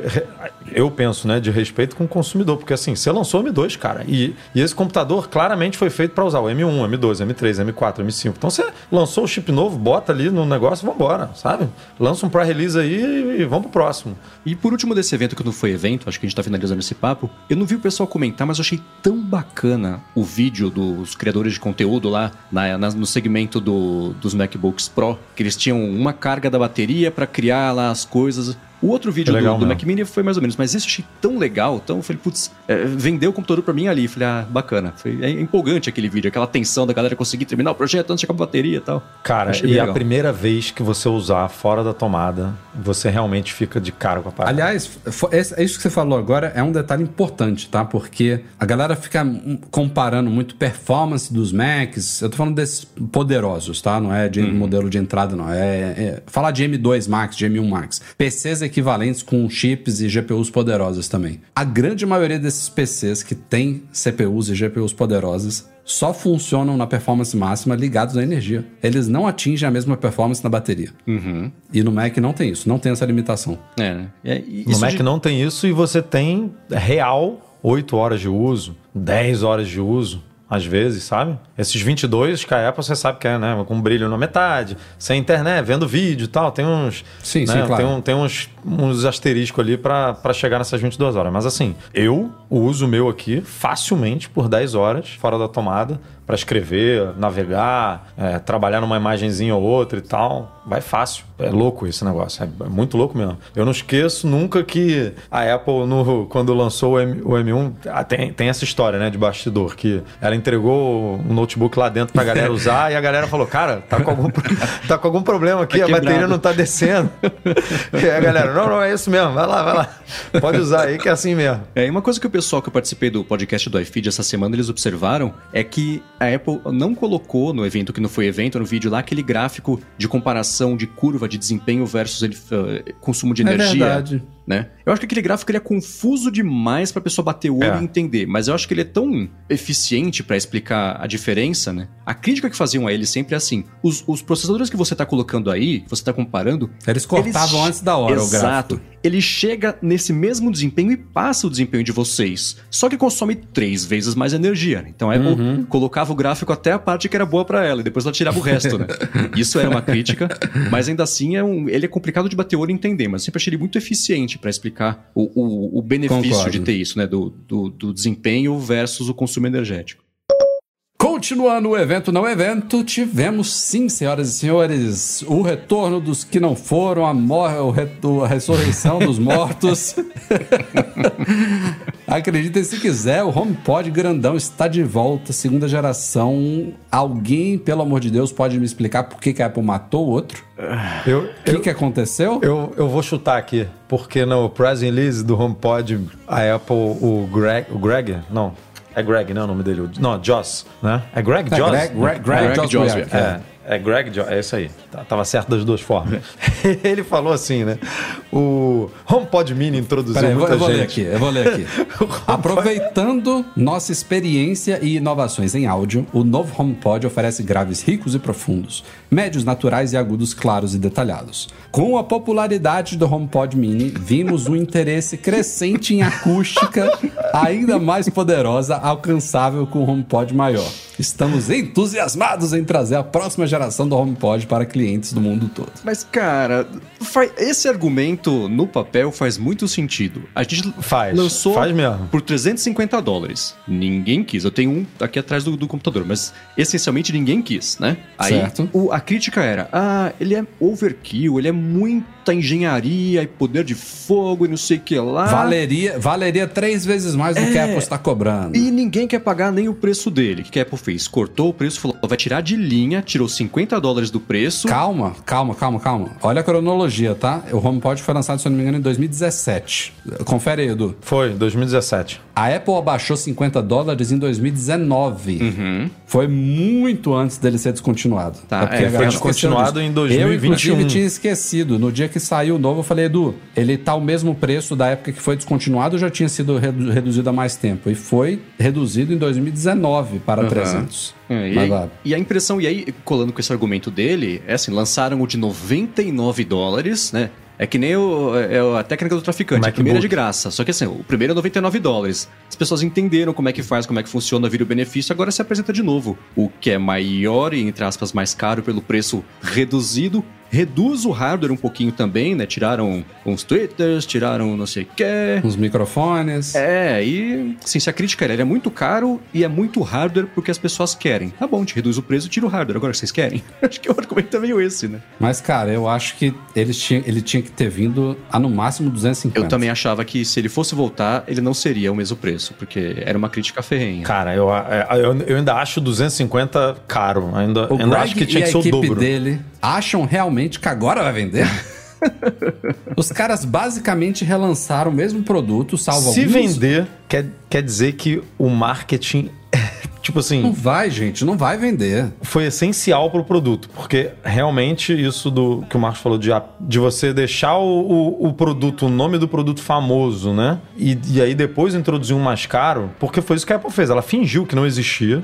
Eu penso, né? De respeito com o consumidor. Porque, assim, você lançou o M2, cara. E, e esse computador claramente foi feito para usar o M1, M2, M3, M4, M5. Então você lançou o chip novo, bota ali no negócio e vambora, sabe? Lança um pré-release aí e vamos pro próximo. E por último desse evento, que não foi evento, acho que a gente tá finalizando esse papo, eu não vi o pessoal comentar, mas eu achei tão bacana o vídeo dos criadores de conteúdo lá na- na- no segmento do- dos MacBooks Pro, que eles tinham uma carga da bateria pra criar lá as coisas. O outro vídeo É legal do, do. Mac Mini foi mais ou menos, mas esse eu achei tão legal, tão, eu falei, putz, é, vendeu o computador pra mim ali. Falei, ah, bacana. Foi é empolgante aquele vídeo, aquela tensão da galera conseguir terminar o projeto antes de acabar a bateria e tal. Cara, e bem a legal. primeira vez que você usar fora da tomada, você realmente fica de cara com a parada. Aliás, é isso que você falou agora é um detalhe importante, tá? Porque a galera fica comparando muito performance dos Macs. Eu tô falando desses poderosos, tá? Não é de modelo de entrada, não. É, é- falar de M2 Max, de M1 Max. PCs equivalentes com chips e GPUs poderosos também. A grande maioria desses PCs que tem CPUs e GPUs poderosas só funcionam na performance máxima ligados à energia. Eles não atingem a mesma performance na bateria. E no Mac não tem isso, não tem essa limitação. É, né? É, No Mac de- não tem isso e você tem real 8 horas de uso, 10 horas de uso, às vezes, sabe? Esses 22 que a Apple você sabe que é, né? Com brilho na metade, sem internet, vendo vídeo e tal. Tem uns. Sim, né? sim, claro. Tem, um- tem uns, uns asteriscos ali pra pra chegar nessas 22 horas. Mas assim, eu uso o meu aqui facilmente por 10 horas fora da tomada. para escrever, navegar, é, trabalhar numa imagenzinha ou outra e tal. Vai fácil. É louco esse negócio. É muito louco mesmo. Eu não esqueço nunca que a Apple, no, quando lançou o, M, o M1, ah, tem, tem essa história, né, de bastidor, que ela entregou um notebook lá dentro pra galera usar e a galera falou, cara, tá com algum, (laughs) tá com algum problema aqui, Tá a bateria não tá descendo. (laughs) e aí galera, não, não, é isso mesmo, vai lá, vai lá. Pode usar aí que é assim mesmo. É, e uma coisa que o pessoal que eu participei do podcast do iFeed essa semana, eles observaram, é que a Apple não colocou no evento que não foi evento, no vídeo lá, aquele gráfico de comparação de curva de desempenho versus eh, consumo de É energia. verdade. Né? Eu acho que aquele gráfico ele é confuso demais pra pessoa bater o olho É. e entender, mas eu acho que ele é tão eficiente pra explicar a diferença, né? A crítica que faziam a ele sempre é assim: os, os processadores que você tá colocando aí, você tá comparando, Eles cortavam Eles- antes da hora o Exato. gráfico. Ele chega nesse mesmo desempenho e passa o desempenho de vocês. Só que consome três vezes mais energia. né? Então a Apple Uhum. colocava o gráfico até a parte que era boa pra ela e depois ela tirava o resto, né? (laughs) Isso era uma crítica, mas ainda assim é um- ele é complicado de bater o olho e entender, mas eu sempre achei ele muito eficiente pra explicar o, o- o benefício Concordo. de ter isso, né? Do, do, do desempenho versus o consumo energético. Continuando o evento não evento, tivemos sim, senhoras e senhores, o retorno dos que não foram, a, mor a ressurreição dos mortos. (laughs) Acreditem se quiser, o HomePod grandão está de volta, segunda geração. Alguém, pelo amor de Deus, pode me explicar por que, que a Apple matou o outro? O que, que aconteceu? Eu, eu vou chutar aqui, porque no press release do HomePod, a Apple, o Greg, o Greg, não, é Greg, não é o nome dele, não, Joss, né? É Greg É, Joss? Greg, Greg, Greg, Greg Joswiak, Joswiak, é. É, Greg Joss, é isso aí. Tá- Tava certo das duas formas. (laughs) Ele falou assim, né? O HomePod Mini introduziu Peraí, eu vou, muita eu vou ler gente. aqui, eu vou ler aqui. (laughs) (laughs) Aproveitando nossa experiência e inovações em áudio, o novo HomePod oferece graves ricos e profundos, médios naturais e agudos claros e detalhados. Com a popularidade do HomePod Mini, vimos um interesse crescente em acústica ainda mais poderosa, alcançável com o HomePod maior. Estamos entusiasmados em trazer a próxima geração do HomePod para clientes do mundo todo. Mas, cara, esse argumento no papel faz muito sentido. A gente Faz, lançou faz mesmo. por 350 dólares. Ninguém quis. Eu tenho um aqui atrás do, do computador, mas essencialmente ninguém quis, né? Aí Certo. o- a crítica era: ah, ele é overkill, ele é muita engenharia e poder de fogo e não sei o que lá. Valeria, valeria três vezes mais do que a Apple está cobrando. E ninguém quer pagar nem o preço dele. O que a Apple fez? Cortou o preço, falou: vai tirar de linha, tirou 50 dólares do preço. Calma, calma, calma, calma. Olha a cronologia, tá? O HomePod foi lançado, se eu não me engano, em 2017. Confere aí, Edu. Foi, 2017. A Apple abaixou 50 dólares em 2019. Foi muito antes dele ser descontinuado. Tá, porque é, a foi descontinuado em disso. Eu, 2021. inclusive, tinha esquecido. No dia que saiu o novo, eu falei, Edu, ele tá o mesmo preço da época que foi descontinuado ou já tinha sido redu- reduzido há mais tempo? E foi reduzido em 2019 para 300. É, e, aí- e a impressão, e aí, colando com esse argumento dele, é assim, lançaram o de 99 dólares, né? É que nem o, é a técnica do traficante. A MacBook. primeira é de graça. Só que assim, o primeiro é 99 dólares. As pessoas entenderam como é que faz, como é que funciona, vira o benefício, agora se apresenta de novo. O que é maior e, entre aspas, mais caro pelo preço reduzido. Reduz o hardware um pouquinho também, né? Tiraram uns twitters, tiraram não sei o que. Uns microfones. É, e assim, se a crítica era, ele é muito caro e é muito hardware porque as pessoas querem. Tá bom, te reduz o preço e tira o hardware. Agora vocês querem? (laughs) Acho que o argumento é meio esse, né? Mas, cara, eu acho que eles tinha, ele tinha que ter vindo a no máximo 250. Eu também achava que se ele fosse voltar, ele não seria o mesmo preço, porque era uma crítica ferrenha. Cara, eu, é, eu, eu ainda acho 250 caro. Ainda, O ainda Greg acho que tinha e que ser o dobro. dele acham realmente que agora vai vender? (laughs) Os caras basicamente relançaram o mesmo produto, salvo Se alguns... vender, quer, quer dizer que o marketing, tipo Não assim, vai, gente, não vai vender. foi essencial pro produto. Porque realmente isso do que o Marcos falou de, de você deixar o, o, o produto, o nome do produto famoso, né? E, e aí depois introduzir um mais caro, porque foi isso que a Apple fez. Ela fingiu que não existia.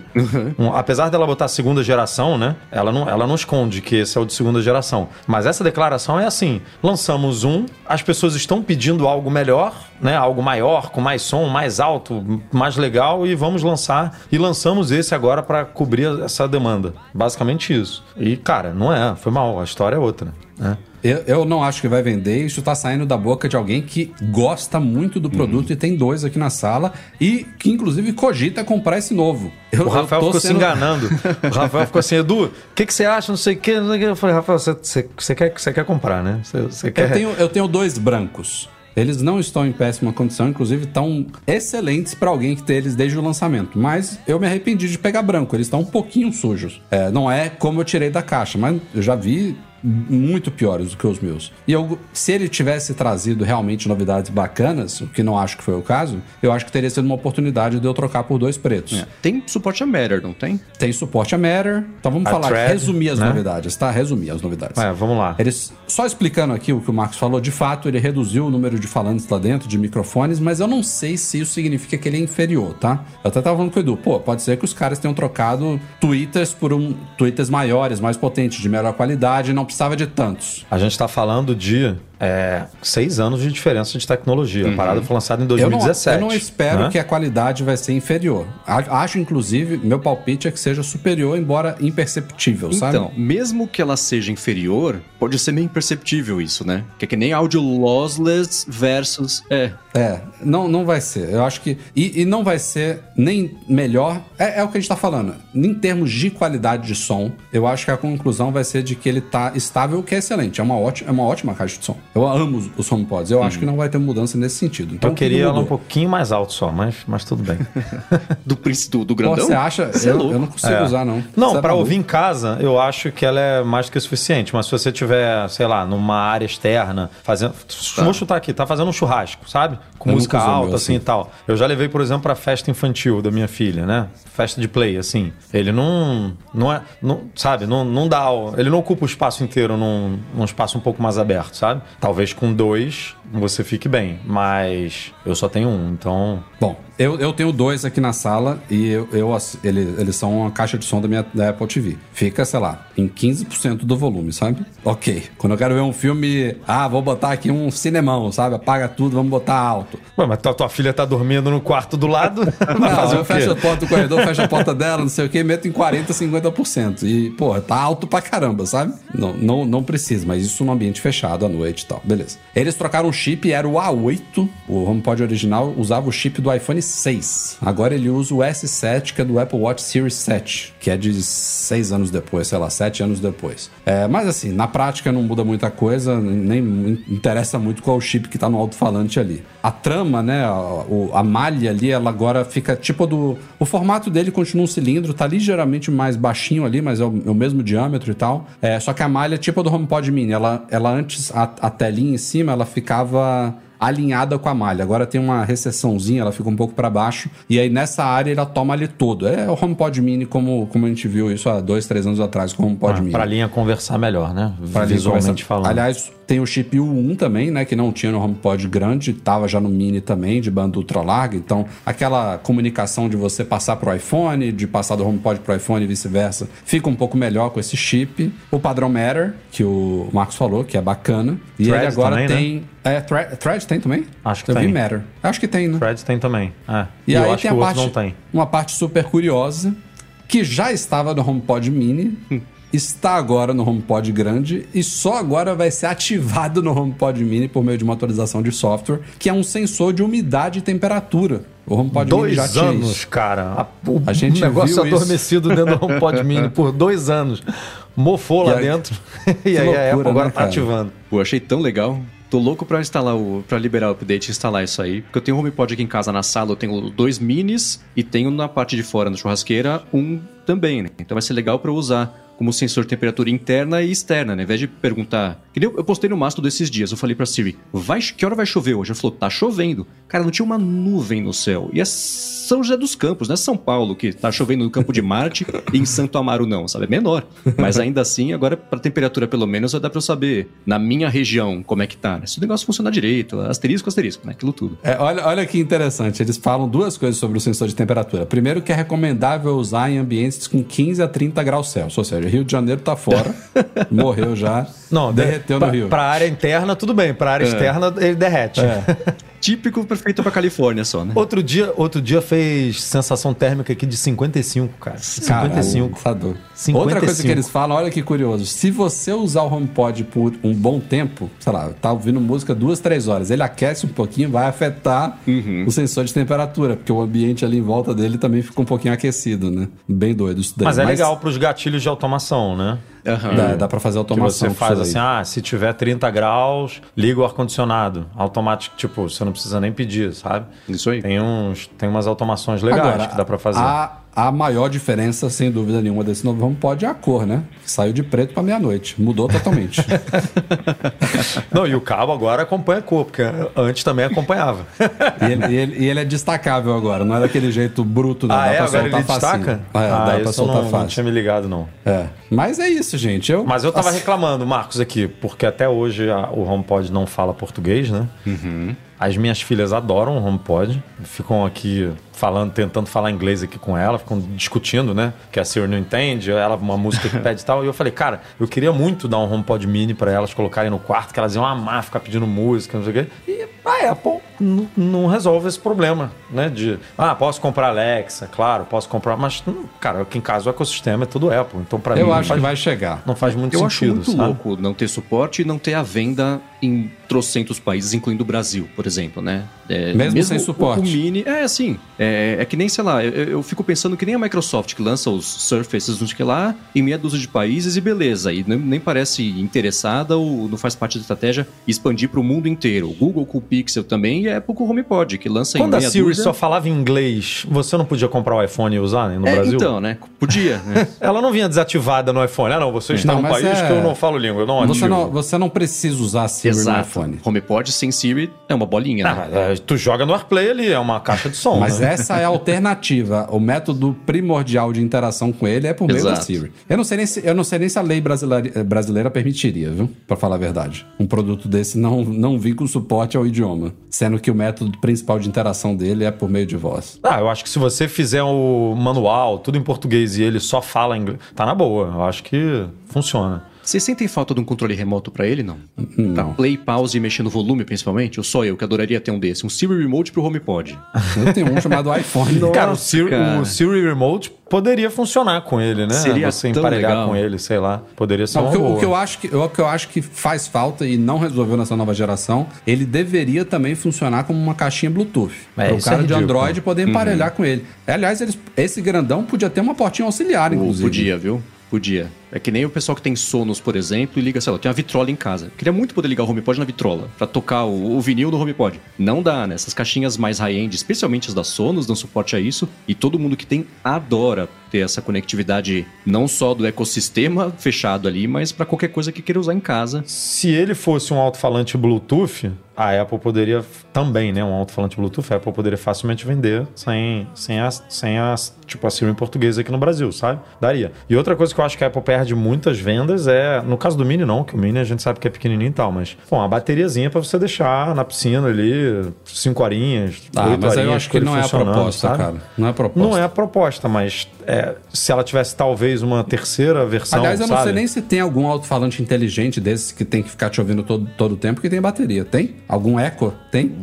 Um- apesar dela botar segunda geração, né? Ela não, ela não esconde que esse é o de segunda geração. Mas essa declaração é assim: lançamos um, as pessoas estão pedindo algo melhor, né? Algo maior, com mais som, mais alto, mais legal, e vamos lançar. E lançamos esse agora para cobrir essa demanda. Basicamente isso. E, cara, não é, foi mal, a história é outra. Né? Eu, eu não acho que vai vender. Isso tá saindo da boca de alguém que gosta muito do produto e tem dois aqui na sala e que, inclusive, cogita comprar esse novo. Eu, O Rafael ficou se sendo- enganando. O Rafael ficou assim, Edu, o que, que você acha? Não sei o que. Eu falei, Rafael, você, você, você quer, você quer comprar, né? Você, você quer. Eu tenho, eu tenho dois brancos. Eles não estão em péssima condição, inclusive estão excelentes para alguém que tem eles desde o lançamento. Mas eu me arrependi de pegar branco, eles estão um pouquinho sujos. É, não é como eu tirei da caixa, mas eu já vi muito piores do que os meus. E eu, se ele tivesse trazido realmente novidades bacanas, o que não acho que foi o caso, eu acho que teria sido uma oportunidade de eu trocar por dois pretos. É. Tem suporte a Matter, não tem? Tem suporte a Matter. Então vamos A falar, Thread, resumir as né? novidades, tá? Resumir as novidades. É, vamos lá. Eles, só explicando aqui o que o Marcos falou, de fato ele reduziu o número de falantes lá dentro, de microfones, mas eu não sei se isso significa que ele é inferior, tá? Eu até tava falando com o Edu, pô, pode ser que os caras tenham trocado tweeters por um tweeters maiores, mais potentes, de melhor qualidade, não precisava de tantos. A gente está falando de é, seis anos de diferença de tecnologia. A parada foi lançada em Eu não, 2017. eu não espero né? que a qualidade vai ser inferior. Acho, inclusive, meu palpite é que seja superior, embora imperceptível, sabe? Então, mesmo que ela seja inferior, pode ser meio imperceptível isso, né? Que é que nem áudio lossless versus. É. É, não, não vai ser. Eu acho que. E, e não vai ser nem melhor. É, é o que a gente tá falando. Em termos de qualidade de som, eu acho que a conclusão vai ser de que ele tá estável, o que é excelente. É uma ótima, é uma ótima caixa de som. Eu amo os, HomePods. Eu acho que não vai ter mudança nesse sentido. Então, Eu o que queria que ela um pouquinho mais alto só, mas, mas tudo bem. (laughs) Do do, do Pô, grandão? você acha? Cê é eu, louco. eu não consigo É. usar, não. Não, Você é pra maluco? ouvir em casa, eu acho que ela é mais do que suficiente. Mas se você tiver, sei lá, numa área externa, fazendo. Vou chutar aqui, tá fazendo um churrasco, sabe? Com Eu música o alta, meu assim, assim. e tal. Eu já levei, por exemplo, pra festa infantil da minha filha, né? Festa de play, assim. Ele não. Não é. Não, sabe? Não, não dá. o- Ele não ocupa o espaço inteiro num, num espaço um pouco mais aberto, sabe? Talvez com dois você fique bem. Mas eu só tenho um, então. Bom, eu, eu tenho dois aqui na sala e eu, eu ele- eles são uma caixa de som da minha da Apple TV. Fica, sei lá, em 15% do volume, sabe? Ok. Quando eu quero ver um filme, ah, vou botar aqui um cinemão, sabe? Apaga tudo, vamos botar alto. Ué, mas tua, tua filha tá dormindo no quarto do lado. (laughs) Não, fazer eu quê? fecho a porta do corredor, fecho a porta dela, não sei o que, meto em 40%, 50%. E, porra, tá alto pra caramba, sabe? Não, não, não precisa, mas isso num ambiente fechado à noite e tal. Beleza. Eles trocaram o chip, era o A8. O HomePod original usava o chip do iPhone 6. Agora ele usa o S7, que é do Apple Watch Series 7, que é de 6 anos depois, sei lá, 7 anos depois. É, mas assim, na prática não muda muita coisa, nem interessa muito qual o chip que tá no alto-falante ali. A trama, né, a, a malha ali, ela agora fica tipo do... O formato dele continua um cilindro, tá ligeiramente mais baixinho ali, mas é o, é o mesmo diâmetro e tal. É, só que a malha é tipo a do HomePod Mini. Ela, ela antes, a, a telinha em cima, ela ficava alinhada com a malha. Agora tem uma recessãozinha, ela fica um pouco para baixo. E aí nessa área ela toma ali todo. É o HomePod Mini como, como a gente viu isso há dois, três anos atrás com o HomePod Ah, Mini. pra linha conversar melhor, né? Pra Visualmente falando. Aliás, tem o chip U1 também, né? Que não tinha no HomePod grande, tava já no Mini também, de banda ultra larga. Então, aquela comunicação de você passar pro iPhone, de passar do HomePod pro iPhone e vice-versa, fica um pouco melhor com esse chip. O padrão Matter, que o Marcos falou, que é bacana. E Thread ele agora também, né? tem. É, Thread, Thread tem também? Acho que Eu tem. vi Matter. Acho que tem, né? Threads tem também. É. E, eu aí acho tem que a parte, não tem. uma parte super curiosa, que já estava no HomePod Mini. (laughs) está agora no HomePod grande e só agora vai ser ativado no HomePod Mini por meio de uma atualização de software, que é um sensor de umidade e temperatura. O HomePod Mini Dois já tinha anos, isso. cara. A, o A gente negócio viu isso. adormecido dentro do (laughs) HomePod Mini por dois anos. Mofou lá aí- dentro. (laughs) e aí a loucura, Apple agora né, tá ativando. Pô, achei tão legal. Tô louco pra instalar o. para liberar o update e instalar isso aí. Porque eu tenho um HomePod aqui em casa na sala, eu tenho dois minis e tenho na parte de fora, na churrasqueira, um também, né? Então vai ser legal pra eu usar como sensor de temperatura interna e externa, né? Ao invés de perguntar. Que eu, eu postei no Mastodon desses dias, eu falei pra Siri, vai, que hora vai chover hoje? Ela falou, tá chovendo. Cara, não tinha uma nuvem no céu. E é São José dos Campos, não é São Paulo, que tá chovendo no campo de Marte (laughs) e em Santo Amaro não, sabe? É menor. Mas ainda assim, agora pra temperatura pelo menos, vai dar pra eu saber na minha região como é que tá. né? Se o negócio funcionar direito, asterisco, asterisco, né? Aquilo tudo. É, olha, olha que interessante, eles falam duas coisas sobre o sensor de temperatura. Primeiro que é recomendável usar em ambientes com 15 a 30 graus Celsius, ou seja, Rio de Janeiro tá fora, (laughs) morreu já, Não, derreteu pra, no Rio. Pra área interna, tudo bem. Pra área externa, ele derrete. É. (laughs) Típico perfeito pra Califórnia só, né? Outro dia, outro dia fez sensação térmica aqui de 55, cara. 55. Caralho, 55. Outra coisa que eles falam, olha que curioso. Se você usar o HomePod por um bom tempo, sei lá, tá ouvindo música duas, três horas, ele aquece um pouquinho, vai afetar Uhum. o sensor de temperatura, porque o ambiente ali em volta dele também fica um pouquinho aquecido, né? Bem doido isso daí. Mas é legal pros gatilhos de automação, né? Aham. Dá, dá pra fazer Que automação você com faz assim, aí. ah, se tiver 30 graus, liga o ar-condicionado. Automático, tipo, você não precisa nem pedir, sabe? Isso aí. Tem, uns, tem umas automações legais que dá pra fazer. A, a maior diferença, sem dúvida nenhuma, desse novo HomePod é a cor, né? Saiu de preto pra meia-noite. Mudou totalmente. (laughs) Não, e o cabo agora acompanha a cor, porque antes também acompanhava. e, ele, e ele- e ele é destacável agora, não é daquele jeito bruto, não. ah, dá é? pra Agora soltar ele facinho. destaca? É, ah, dá pra soltar não, não fácil. tinha me ligado, não. É. Mas é isso, gente. Eu, Mas eu tava reclamando, Marcos, aqui, porque até hoje a- o HomePod não fala português, né? As minhas filhas adoram o HomePod, ficam aqui falando, tentando falar inglês aqui com ela, ficam discutindo, né? Que a Siri não entende, ela uma música que pede e tal. E eu falei, cara, eu queria muito dar um HomePod mini pra elas colocarem no quarto, que elas iam amar ficar pedindo música, não sei o quê. E a Apple não resolve esse problema, né? De, ah, posso comprar Alexa, claro, posso comprar, mas, cara, aqui em casa o ecossistema é tudo Apple, então pra mim Eu não acho faz, que vai chegar. não faz muito Eu acho sentido, muito sabe? louco não ter suporte e não ter a venda em trocentos países, incluindo o Brasil, por exemplo, né? É, Mesmo sem o- suporte. O, Mini, é assim, é, é que nem, sei lá, eu, eu fico pensando que nem a Microsoft que lança os Surfaces, não sei o que lá, em meia dúzia de países e beleza, e nem, nem parece interessada ou não faz parte da estratégia expandir para o mundo inteiro. O Google com o Pixel também e a Apple com o HomePod, que lança Quando em a meia Siri dúzia. só falava inglês, você não podia comprar o iPhone e usar né, no É, Brasil? então, né? Podia, né? (laughs) Ela não vinha desativada no iPhone. Ah, não, você está Não, num mas país é- que eu não falo língua, eu não Você ativo. não, você não precisa usar a Siri no Exato. iPhone. HomePod sem Siri é uma bolinha, né? mas, é, tu joga no AirPlay ali, é uma caixa de som. Mas né? essa é a alternativa. O método primordial de interação com ele é por meio da Exato. Siri. Eu não sei nem se, eu não sei nem se a lei brasileira, brasileira permitiria, viu? Pra falar a verdade. Um produto desse não, não vir com suporte ao idioma. Sendo que o método principal de interação dele é por meio de voz. Ah, eu acho que se você fizer o manual, tudo em português e ele só fala inglês, tá na boa. Eu acho que funciona. Vocês sentem falta de um controle remoto pra ele, não? Não. Pra play, pause e mexer no volume, principalmente? Ou só eu que adoraria ter um desse? Um Siri Remote pro HomePod. Eu tenho um chamado iPhone. (laughs) cara, o Siri, cara. o Siri Remote poderia funcionar com ele, né? Seria você tão emparelhar legal. com ele, sei lá. Poderia ser Não, uma o, que, eu- boa. o que eu acho que, o que eu acho que faz falta e não resolveu nessa nova geração, ele deveria também funcionar como uma caixinha Bluetooth. É, para o cara é de. Android poder emparelhar com ele. Aliás, eles- esse grandão podia ter uma portinha auxiliar, Ou inclusive. podia, viu? Podia. É que nem o pessoal que tem Sonos, por exemplo, e liga, sei lá, tem uma vitrola em casa. Queria muito poder ligar o HomePod na vitrola, pra tocar o, o vinil no HomePod. Não dá, né? Essas caixinhas mais high-end, especialmente as da Sonos, dão suporte a isso. E todo mundo que tem adora ter essa conectividade não só do ecossistema fechado ali, mas pra qualquer coisa que queira usar em casa. Se ele fosse um alto-falante Bluetooth, a Apple poderia também, né? Um alto-falante Bluetooth, a Apple poderia facilmente vender sem, sem, a, sem a, tipo, a em português aqui no Brasil, sabe? Daria. E outra coisa que eu acho que a Apple muitas vendas é, no caso do Mini não, que o Mini a gente sabe que é pequenininho e tal, mas, bom, uma bateriazinha pra você deixar na piscina ali, cinco horinhas, Ah, oito mas aí eu horinhas, acho que não é a proposta, sabe? cara. Não é a proposta. Não é a proposta, mas é, se ela tivesse talvez uma terceira versão, Aliás, eu não sabe? sei nem se tem algum alto-falante inteligente desse que tem que ficar te ouvindo todo, todo o tempo que tem bateria. Tem? Algum eco? Tem?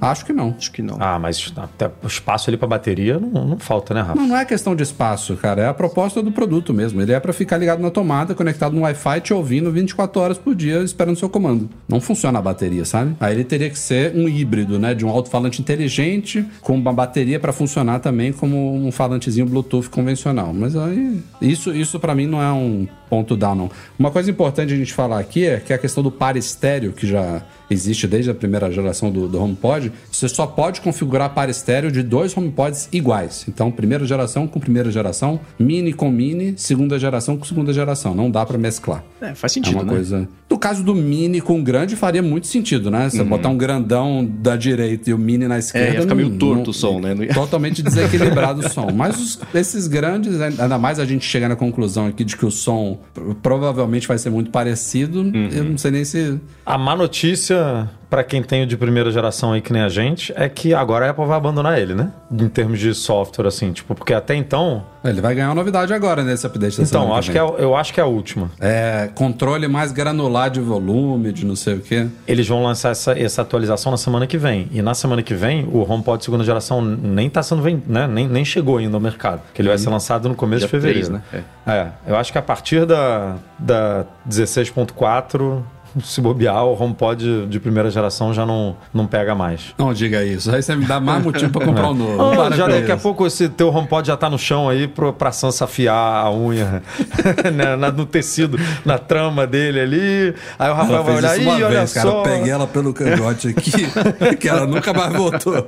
Acho que não. Acho que não. Ah, mas até o espaço ali pra bateria não, não falta, né, Rafa? Não, não é questão de espaço, cara. É a proposta do produto mesmo. Ele é pra ficar ligado na tomada, conectado no Wi-Fi, te ouvindo 24 horas por dia, esperando seu comando. Não funciona a bateria, sabe? Aí ele teria que ser um híbrido, né? De um alto-falante inteligente com uma bateria pra funcionar também como um falantezinho Bluetooth convencional. Mas aí isso, isso para mim não é um ponto não. Uma coisa importante a gente falar aqui é que a questão do par estéreo, que já existe desde a primeira geração do, do HomePod, você só pode configurar par estéreo de dois HomePods iguais. Então, primeira geração com primeira geração, mini com mini, segunda geração com segunda geração. Não dá pra mesclar. É, faz É sentido, uma né? coisa. No caso do mini com grande, faria muito sentido, né? Uhum. Você botar um grandão da direita e o mini na esquerda. É, ia ficar meio não- torto não- o som, né? Ia- Totalmente desequilibrado o (laughs) som. Mas os- esses grandes, ainda mais a gente chega na conclusão aqui de que o som provavelmente vai ser muito parecido. Uhum. Eu não sei nem se. A má notícia pra quem tem o de primeira geração aí que nem a gente, é que agora a Apple vai abandonar ele, né? Em termos de software, assim, tipo, porque até então. Ele vai ganhar uma novidade agora nesse update da Então, semana acho que é, eu acho que é a última. É, controle mais granular de volume, de não sei o quê. Eles vão lançar essa, essa atualização na semana que vem. E na semana que vem, o HomePod segunda geração nem tá sendo vendido, né? Nem, nem chegou ainda ao mercado. Que ele vai ser lançado no começo Dia de fevereiro. 3, né? É, eu acho que a partir da, da 16.4, se bobear, o HomePod de primeira geração já não, não pega mais. Não diga isso. Aí você me dá mais motivo pra comprar um novo. Ah, Para já daqui a isso. pouco esse teu HomePod já tá no chão aí pro, pra Sansa afiar a unha (laughs) né, na- no tecido, na trama dele ali. Aí o Rafael vai olhar, ih, uma olha vez, cara. só. Eu peguei ela pelo cangote aqui, (laughs) que ela nunca mais voltou.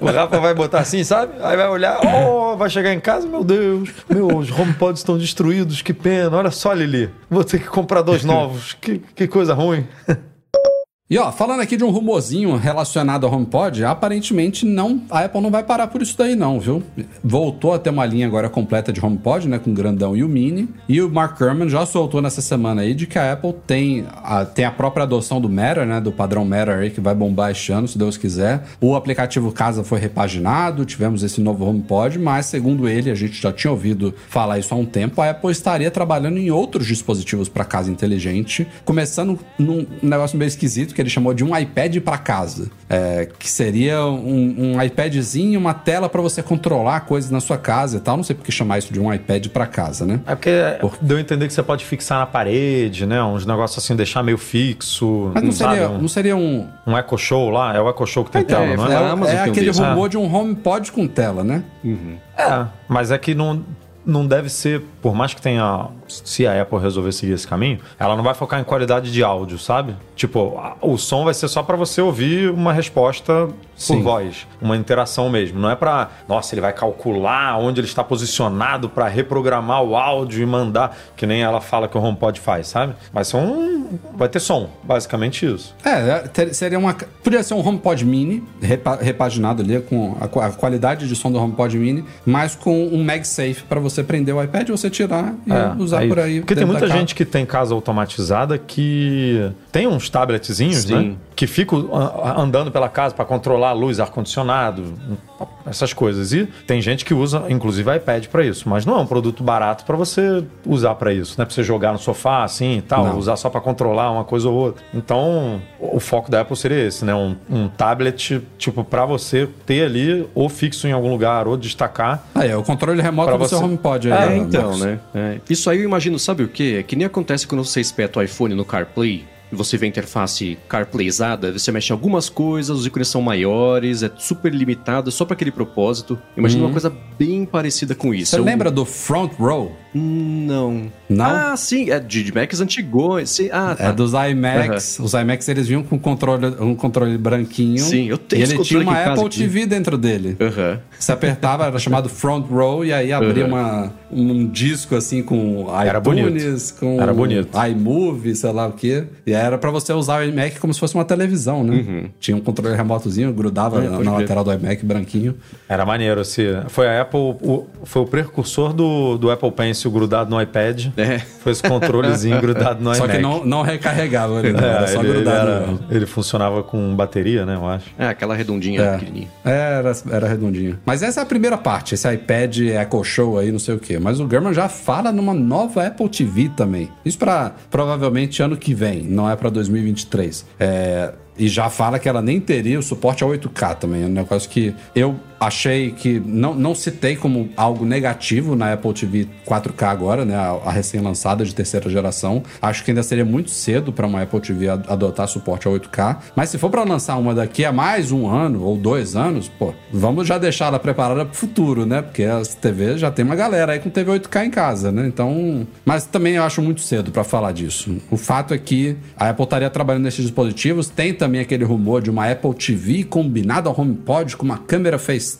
O Rafa vai botar assim, sabe? Aí vai olhar, oh, vai chegar em casa, meu Deus, meus HomePods estão destruídos, que pena. Olha só, Lili, vou ter que comprar dois novos. que, que coisa ruim. (laughs) E ó, falando aqui de um rumorzinho relacionado ao HomePod, aparentemente não, a Apple não vai parar por isso daí não, viu? Voltou a ter uma linha agora completa de HomePod, né, com o grandão e o mini. E o Mark Gurman já soltou nessa semana aí de que a Apple tem a, tem a própria adoção do Matter, né, do padrão Matter aí que vai bombar este ano, se Deus quiser. O aplicativo Casa foi repaginado, tivemos esse novo HomePod, mas segundo ele, a gente já tinha ouvido falar isso há um tempo, a Apple estaria trabalhando em outros dispositivos para casa inteligente, começando num negócio meio esquisito que ele chamou de um iPad para casa, é, que seria um, um iPadzinho, uma tela para você controlar coisas na sua casa e tal. Não sei por que chamar isso de um iPad para casa, né? É porque deu a entender que você pode fixar na parede, né? Uns negócios assim, deixar meio fixo. Mas não sabe? seria, Um, não seria um. um Echo Show lá, é o Echo Show que tem Então, tela, não é? a Amazon é que eu aquele rumor de um HomePod com tela, né? É, mas é que não, não deve ser, por mais que tenha. Se a Apple resolver seguir esse caminho, ela não vai focar em qualidade de áudio, sabe? Tipo, o som vai ser só pra você ouvir uma resposta Sim. por voz, uma interação mesmo. Não é pra, nossa, ele vai calcular onde ele está posicionado pra reprogramar o áudio e mandar, que nem ela fala que o HomePod faz, sabe? Vai ser um. Vai ter som, basicamente isso. É, ter- seria uma. Podia ser um HomePod Mini, repa- repaginado ali com a, a qualidade de som do HomePod Mini, mas com um MagSafe para você prender o iPad, você tirar e É, usar aí- por aí. Porque tem muita gente que tem casa automatizada que tem uns tabletzinhos, Sim. né? Que ficam a- andando pela casa para controlar a luz, ar-condicionado, essas coisas. E tem gente que usa, inclusive, iPad para isso. Mas não é um produto barato para você usar para isso, né? Para você jogar no sofá assim e tal, Não. usar só para controlar uma coisa ou outra. Então, o foco da Apple seria esse, né? Um, um tablet, tipo, para você ter ali ou fixo em algum lugar ou destacar. Aí, é o controle remoto do seu você- HomePod. É, aí, então, Marcos. Né? É. Isso aí eu imagino, sabe o quê? É que nem acontece quando você espeta o iPhone no CarPlay. e Você vê a interface CarPlayzada, você mexe em algumas coisas, os ícones são maiores, é super limitado, é só para aquele propósito. Imagina uma coisa bem parecida com isso. Você Eu- lembra do Front Row? Não. Não? Ah, sim, é de, de Macs antigos. Sim. Ah, tá. É dos iMacs. Os iMacs eles vinham com controle, um controle branquinho. Sim, eu tenho E ele tinha uma Apple aqui. TV dentro dele. Aham. Você apertava, era chamado Front Row, e aí abria Uhum. uma, um disco assim com Era iTunes, com Era bonito. iMovie, sei lá o quê. E aí era pra você usar o iMac como se fosse uma televisão, né? Uhum. Tinha um controle remotozinho, grudava na, pode na crer. lateral do iMac branquinho. Era maneiro. Esse, foi a Apple, o- foi o precursor do, do Apple Pencil grudado no iPad. É. Foi esse controlezinho grudado no Só iMac. que não, não recarregava, ele, É, era só ele, ele grudado. era- mesmo. ele funcionava com bateria, né? Eu acho. É, aquela redondinha É. pequenininha. Era, era redondinho. Mas essa é a primeira parte, esse iPad Echo Show aí, não sei o quê. Mas o German já fala numa nova Apple TV também. Isso pra provavelmente ano que vem, não é pra 2023. É, e já fala que ela nem teria o suporte a 8K também. É um negócio que eu achei que não, não citei como algo negativo na Apple TV 4K agora, né? A, a recém-lançada de terceira geração. Acho que ainda seria muito cedo para uma Apple TV ad- adotar suporte a 8K. Mas se for para lançar uma daqui a mais um ano ou dois anos, pô, vamos já deixar ela preparada pro futuro, né? Porque as TV já tem uma galera aí com TV 8K em casa, né? Então. Mas também eu acho muito cedo para falar disso. O fato é que a Apple estaria trabalhando nesses dispositivos. Tem também aquele rumor de uma Apple TV combinada ao HomePod com uma câmera FaceTime.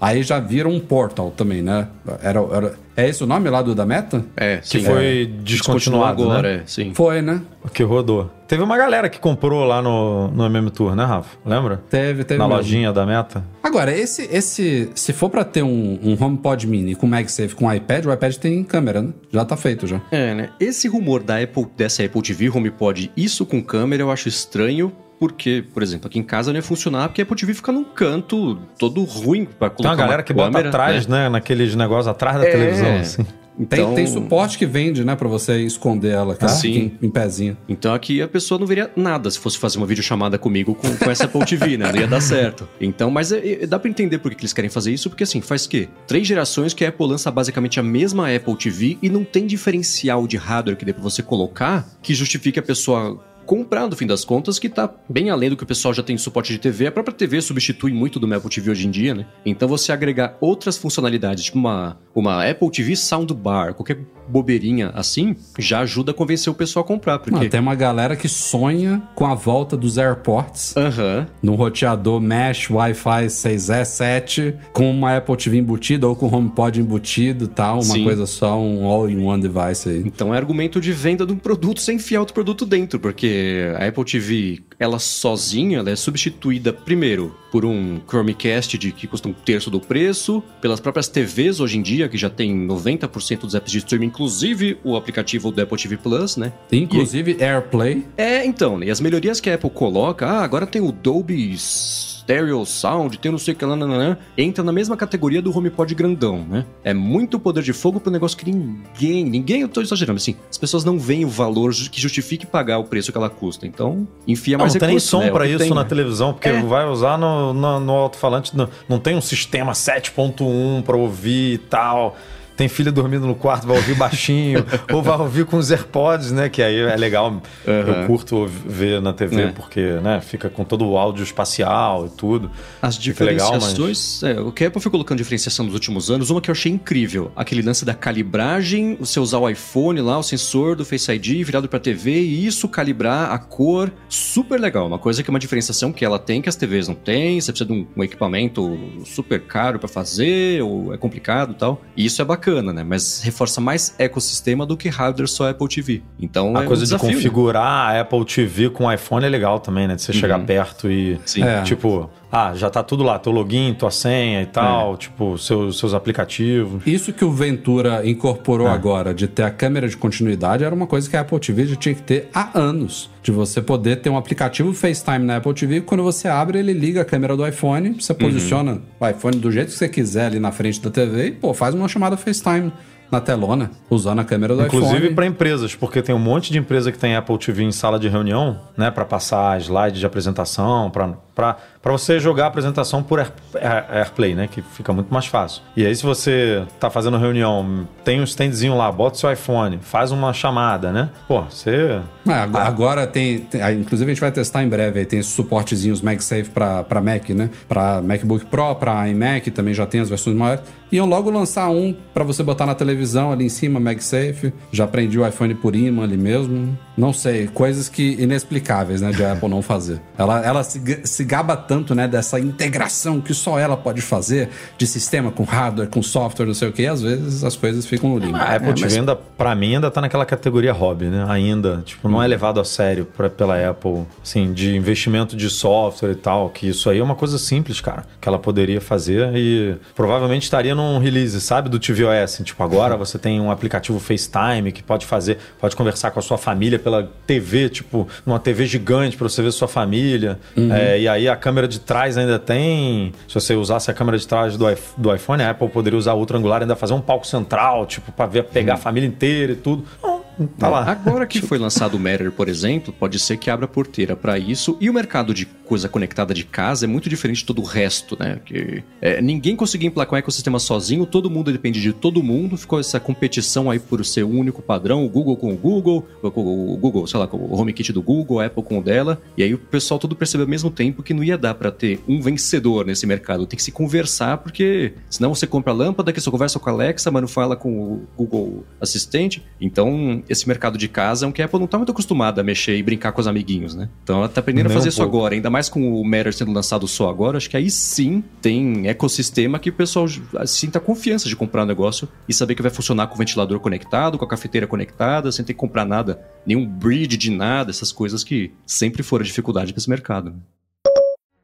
Aí já vira um Portal também, né? Era, era- é esse o nome lá do da Meta? É, Que sim. foi É. descontinuado, agora, né? é, sim. Foi, né? Que rodou. Teve uma galera que comprou lá no, no MM Tour, né, Rafa? Lembra? Teve, teve. Na mesmo. lojinha da Meta. Agora, esse, esse, se for pra ter um, um HomePod Mini com MagSafe com iPad, o iPad tem câmera, né? Já tá feito já. É, né? Esse rumor da Apple, dessa Apple TV HomePod, isso com câmera, eu acho estranho. Porque, por exemplo, aqui em casa não ia funcionar porque a Apple TV fica num canto todo ruim pra Tem colocar uma galera que bota câmera, atrás, né? Naqueles negócios atrás da É. televisão, assim. Tem, Então- tem suporte que vende, né, pra você esconder ela, que Ah, ela sim. em, em pezinho. Então aqui a pessoa não veria nada se fosse fazer uma videochamada comigo com, com essa Apple TV, né? Não ia dar certo. Então, mas é- é- dá pra entender por que que eles querem fazer isso, porque assim, faz quê? Três gerações que a Apple lança basicamente a mesma Apple TV e não tem diferencial de hardware que dê pra você colocar que justifique a pessoa comprar, no fim das contas, que tá bem além do que o pessoal já tem suporte de TV. A própria TV substitui muito do Apple TV hoje em dia, né? Então você agregar outras funcionalidades, tipo uma, uma Apple TV Soundbar, qualquer bobeirinha assim, já ajuda a convencer o pessoal a comprar, porque... Ah, tem uma galera que sonha com a volta dos AirPorts Aham. num roteador Mesh Wi-Fi 6E 7 com uma Apple TV embutida ou com HomePod embutido e tal, uma Sim. coisa só, um all-in-one device aí. Então é argumento de venda de um produto sem enfiar outro produto dentro, porque a Apple TV, ela sozinha, ela é substituída primeiro por um Chromecast de que custa um terço do preço, pelas próprias TVs hoje em dia, que já tem 90% dos apps de streaming, inclusive o aplicativo do Apple TV Plus, né? Inclusive AirPlay. É, então, né? E as melhorias que a Apple coloca, ah, agora tem o Dolby Stereo Sound, tem não sei o que lá, nananã, entra na mesma categoria do HomePod grandão, né? É muito poder de fogo pro negócio que ninguém, ninguém, eu tô exagerando, assim, as pessoas não veem o valor que justifique pagar o preço que ela custa, então enfia Não, mais não tem nem recurso, som né? Que isso tem, na né? televisão, porque É. vai usar no, no, no alto-falante. Não, não tem um sistema 7.1 pra ouvir e tal. Tem filha dormindo no quarto, vai ouvir baixinho, (laughs) ou vai ouvir com os AirPods, né? Que aí é legal. Eu curto ver na TV, É. porque né, fica com todo o áudio espacial e tudo. As legal, mas- diferenciações, é, o Apple foi colocando diferenciação nos últimos anos, uma que eu achei incrível, aquele lance da calibragem, você usar o iPhone lá, o sensor do Face ID virado pra TV e isso calibrar a cor, super legal, uma coisa que é uma diferenciação que ela tem que as TVs não têm, você precisa de um, um equipamento super caro pra fazer, ou é complicado e tal, e isso é bacana, né, mas reforça mais ecossistema do que hardware só Apple TV. Então A é coisa um desafio, de né? configurar a Apple TV com o iPhone é legal também, né? De você chegar perto e. Sim. É. Tipo, ah, já tá tudo lá, teu login, tua senha e tal, tipo, seus, seus aplicativos. Isso que o Ventura incorporou É. agora, de ter a câmera de continuidade, era uma coisa que a Apple TV já tinha que ter há anos. De você poder ter um aplicativo FaceTime na Apple TV, quando você abre, ele liga a câmera do iPhone, você posiciona o iPhone do jeito que você quiser ali na frente da TV e, pô, faz uma chamada FaceTime na telona, usando a câmera do Inclusive iPhone. para empresas, porque tem um monte de empresa que tem Apple TV em sala de reunião, né, para passar slide de apresentação, para você jogar a apresentação por Air, Air- AirPlay, né, que fica muito mais fácil. E aí se você tá fazendo reunião, tem um standzinho lá, bota seu iPhone, faz uma chamada, né? Pô, você É, ag- agora tem, tem- Inclusive a gente vai testar em breve. Aí tem esses suportezinhos MagSafe pra Mac, né? Pra MacBook Pro, pra iMac também já tem as versões maiores. Iam logo lançar um pra você botar na televisão ali em cima, MagSafe. Já prendi o iPhone por imã ali mesmo. Não sei, coisas que inexplicáveis, né? De a Apple não fazer. Ela, ela se, se gaba tanto, né? Dessa integração que só ela pode fazer de sistema com hardware, com software, não sei o que. E às vezes as coisas ficam no limbo. A Apple É, TV mas- ainda, pra mim, ainda tá naquela categoria hobby, né? Ainda. Tipo, não é levado a sério pra, pela Apple, assim, de investimento de software e tal. Que isso aí é uma coisa simples, cara, que ela poderia fazer e provavelmente estaria num release, sabe, do tvOS. Tipo, agora você tem um aplicativo FaceTime que pode fazer, pode conversar com a sua família pela TV, tipo, numa TV gigante pra você ver sua família. É, e aí a câmera de trás ainda tem. Se você usasse a câmera de trás do, do iPhone, a Apple poderia usar outra angular e ainda fazer um palco central, tipo, pra ver, pegar a família inteira e tudo. Não, tá lá. Agora que foi lançado o Matter, por exemplo, pode ser que abra porteira para isso. E o mercado de coisa conectada de casa é muito diferente de todo o resto, né? Que, é, ninguém conseguiu emplacar um ecossistema sozinho, todo mundo depende de todo mundo. Ficou essa competição aí por ser o único padrão, o Google com o Google, o o Google, sei lá, com o HomeKit do Google, a Apple com o dela. E aí o pessoal todo percebeu ao mesmo tempo que não ia dar para ter um vencedor nesse mercado. Tem que se conversar, porque senão você compra a lâmpada, que só conversa com a Alexa, mas não fala com o Google Assistente. Então, esse mercado de casa é um que a Apple não tá muito acostumada a mexer e brincar com os amiguinhos, né? Então ela tá aprendendo Nem a fazer um isso pouco. agora, ainda mais com o Matter sendo lançado só agora, acho que aí sim tem ecossistema que o pessoal sinta confiança de comprar o negócio e saber que vai funcionar com o ventilador conectado, com a cafeteira conectada, sem ter que comprar nada, nenhum bridge de nada, essas coisas que sempre foram dificuldade para esse mercado.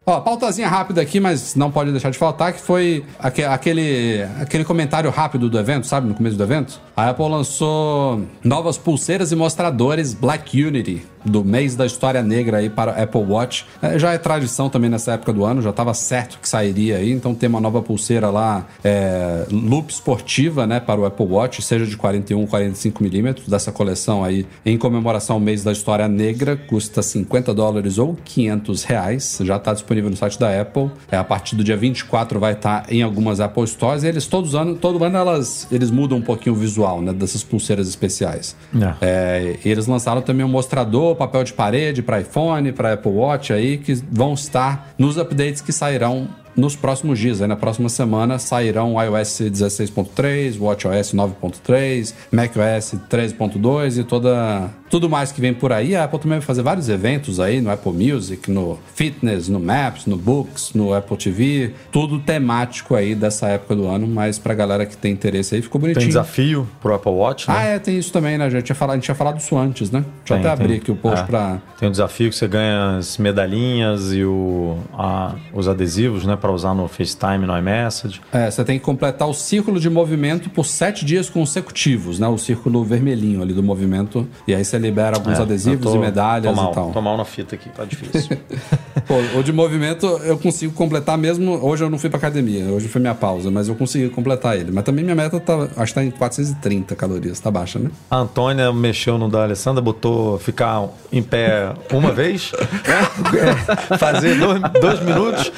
Ó, pautazinha rápida aqui, mas não pode deixar de faltar, que foi aque- aquele, aquele comentário rápido do evento, sabe? No começo do evento. A Apple lançou novas pulseiras e mostradores Black Unity, do mês da história negra aí para Apple Watch. É, já é tradição também nessa época do ano, já estava certo que sairia aí, então tem uma nova pulseira lá, é, loop esportiva, né, para o Apple Watch, seja de 41 ou 45 milímetros, dessa coleção aí, em comemoração ao mês da história negra, custa 50 dólares ou 500 reais, já está disponível no site da Apple. É, a partir do dia 24 vai estar em algumas Apple Stores e eles todos ano, todo ano elas, eles mudam um pouquinho o visual, né, dessas pulseiras especiais. É. É, e eles lançaram também um mostrador, papel de parede para iPhone, para Apple Watch aí, que vão estar nos updates que sairão nos próximos dias. Aí na próxima semana sairão iOS 16.3, WatchOS 9.3, macOS 13.2 e toda tudo mais que vem por aí. A Apple também vai fazer vários eventos aí no Apple Music, no Fitness, no Maps, no Books, no Apple TV, tudo temático aí dessa época do ano, mas pra galera que tem interesse aí ficou bonitinho. Tem desafio pro Apple Watch, né? Ah, é, tem isso também, né? Já tinha falado, a gente tinha falado isso antes, né? Deixa eu até abrir tem. aqui o post É. pra. Tem um desafio que você ganha as medalhinhas e o, a- os adesivos, né, para usar no FaceTime, no iMessage. É, você tem que completar o círculo de movimento por sete dias consecutivos, né? O círculo vermelhinho ali do movimento. E aí você libera alguns É, adesivos tô- e medalhas mal, e tal. Tô mal na fita aqui, tá difícil. Pô, o de movimento eu consigo completar mesmo. Hoje eu não fui pra academia, hoje foi minha pausa, mas eu consegui completar ele. Mas também minha meta tá, acho que tá em 430 calorias, tá baixa, né? A Antônia mexeu no da Alessandra, botou ficar em pé uma vez, é, fazer dois, dois minutos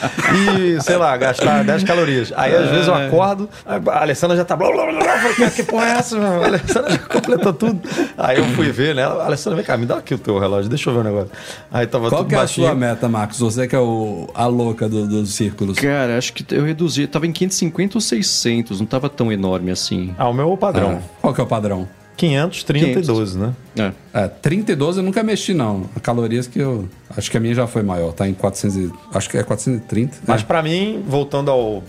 e, sei lá, gastar 10 calorias. Aí às vezes eu acordo, a Alessandra já tá. Blá, blá, blá, blá, eu falei, "Cara, que porra é essa, meu? A Alessandra já completou tudo. Aí eu fui ver, né? Alessandra, vem cá, me dá aqui o teu relógio, deixa eu ver o negócio. Aí tava Qual tudo que é a sua meta, Marcos? Você que é o, a louca do- dos círculos. Cara, acho que eu reduzi. Tava em 550 ou 600, não tava tão enorme assim. Ah, o meu padrão. Ah, Qual que é o padrão? 500, 30 e 500. 12, né? É. É, 30 e 12 eu nunca mexi, não. Calorias que eu. Acho que a minha já foi maior, tá em 400. e- Acho que é 430. Mas É. pra mim, voltando ao,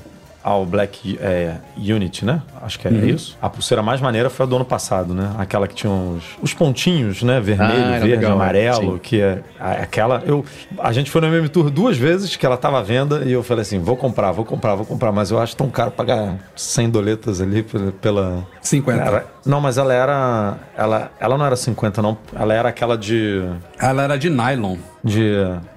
ao Black é, Unity, né? Acho que é Uhum. isso. A pulseira mais maneira foi a do ano passado, né? Aquela que tinha os, os pontinhos, né? Vermelho, Ah, verde, legal, é. amarelo, Sim. que é aquela. Eu, a gente foi no MM Tour duas vezes que ela tava à venda e eu falei assim: vou comprar, vou comprar, vou comprar, mas eu acho tão caro pagar 100 doletas ali pela. pela 50. Era- não, mas ela era. Ela, ela não era 50, não. Ela era aquela de. Ela era de nylon. de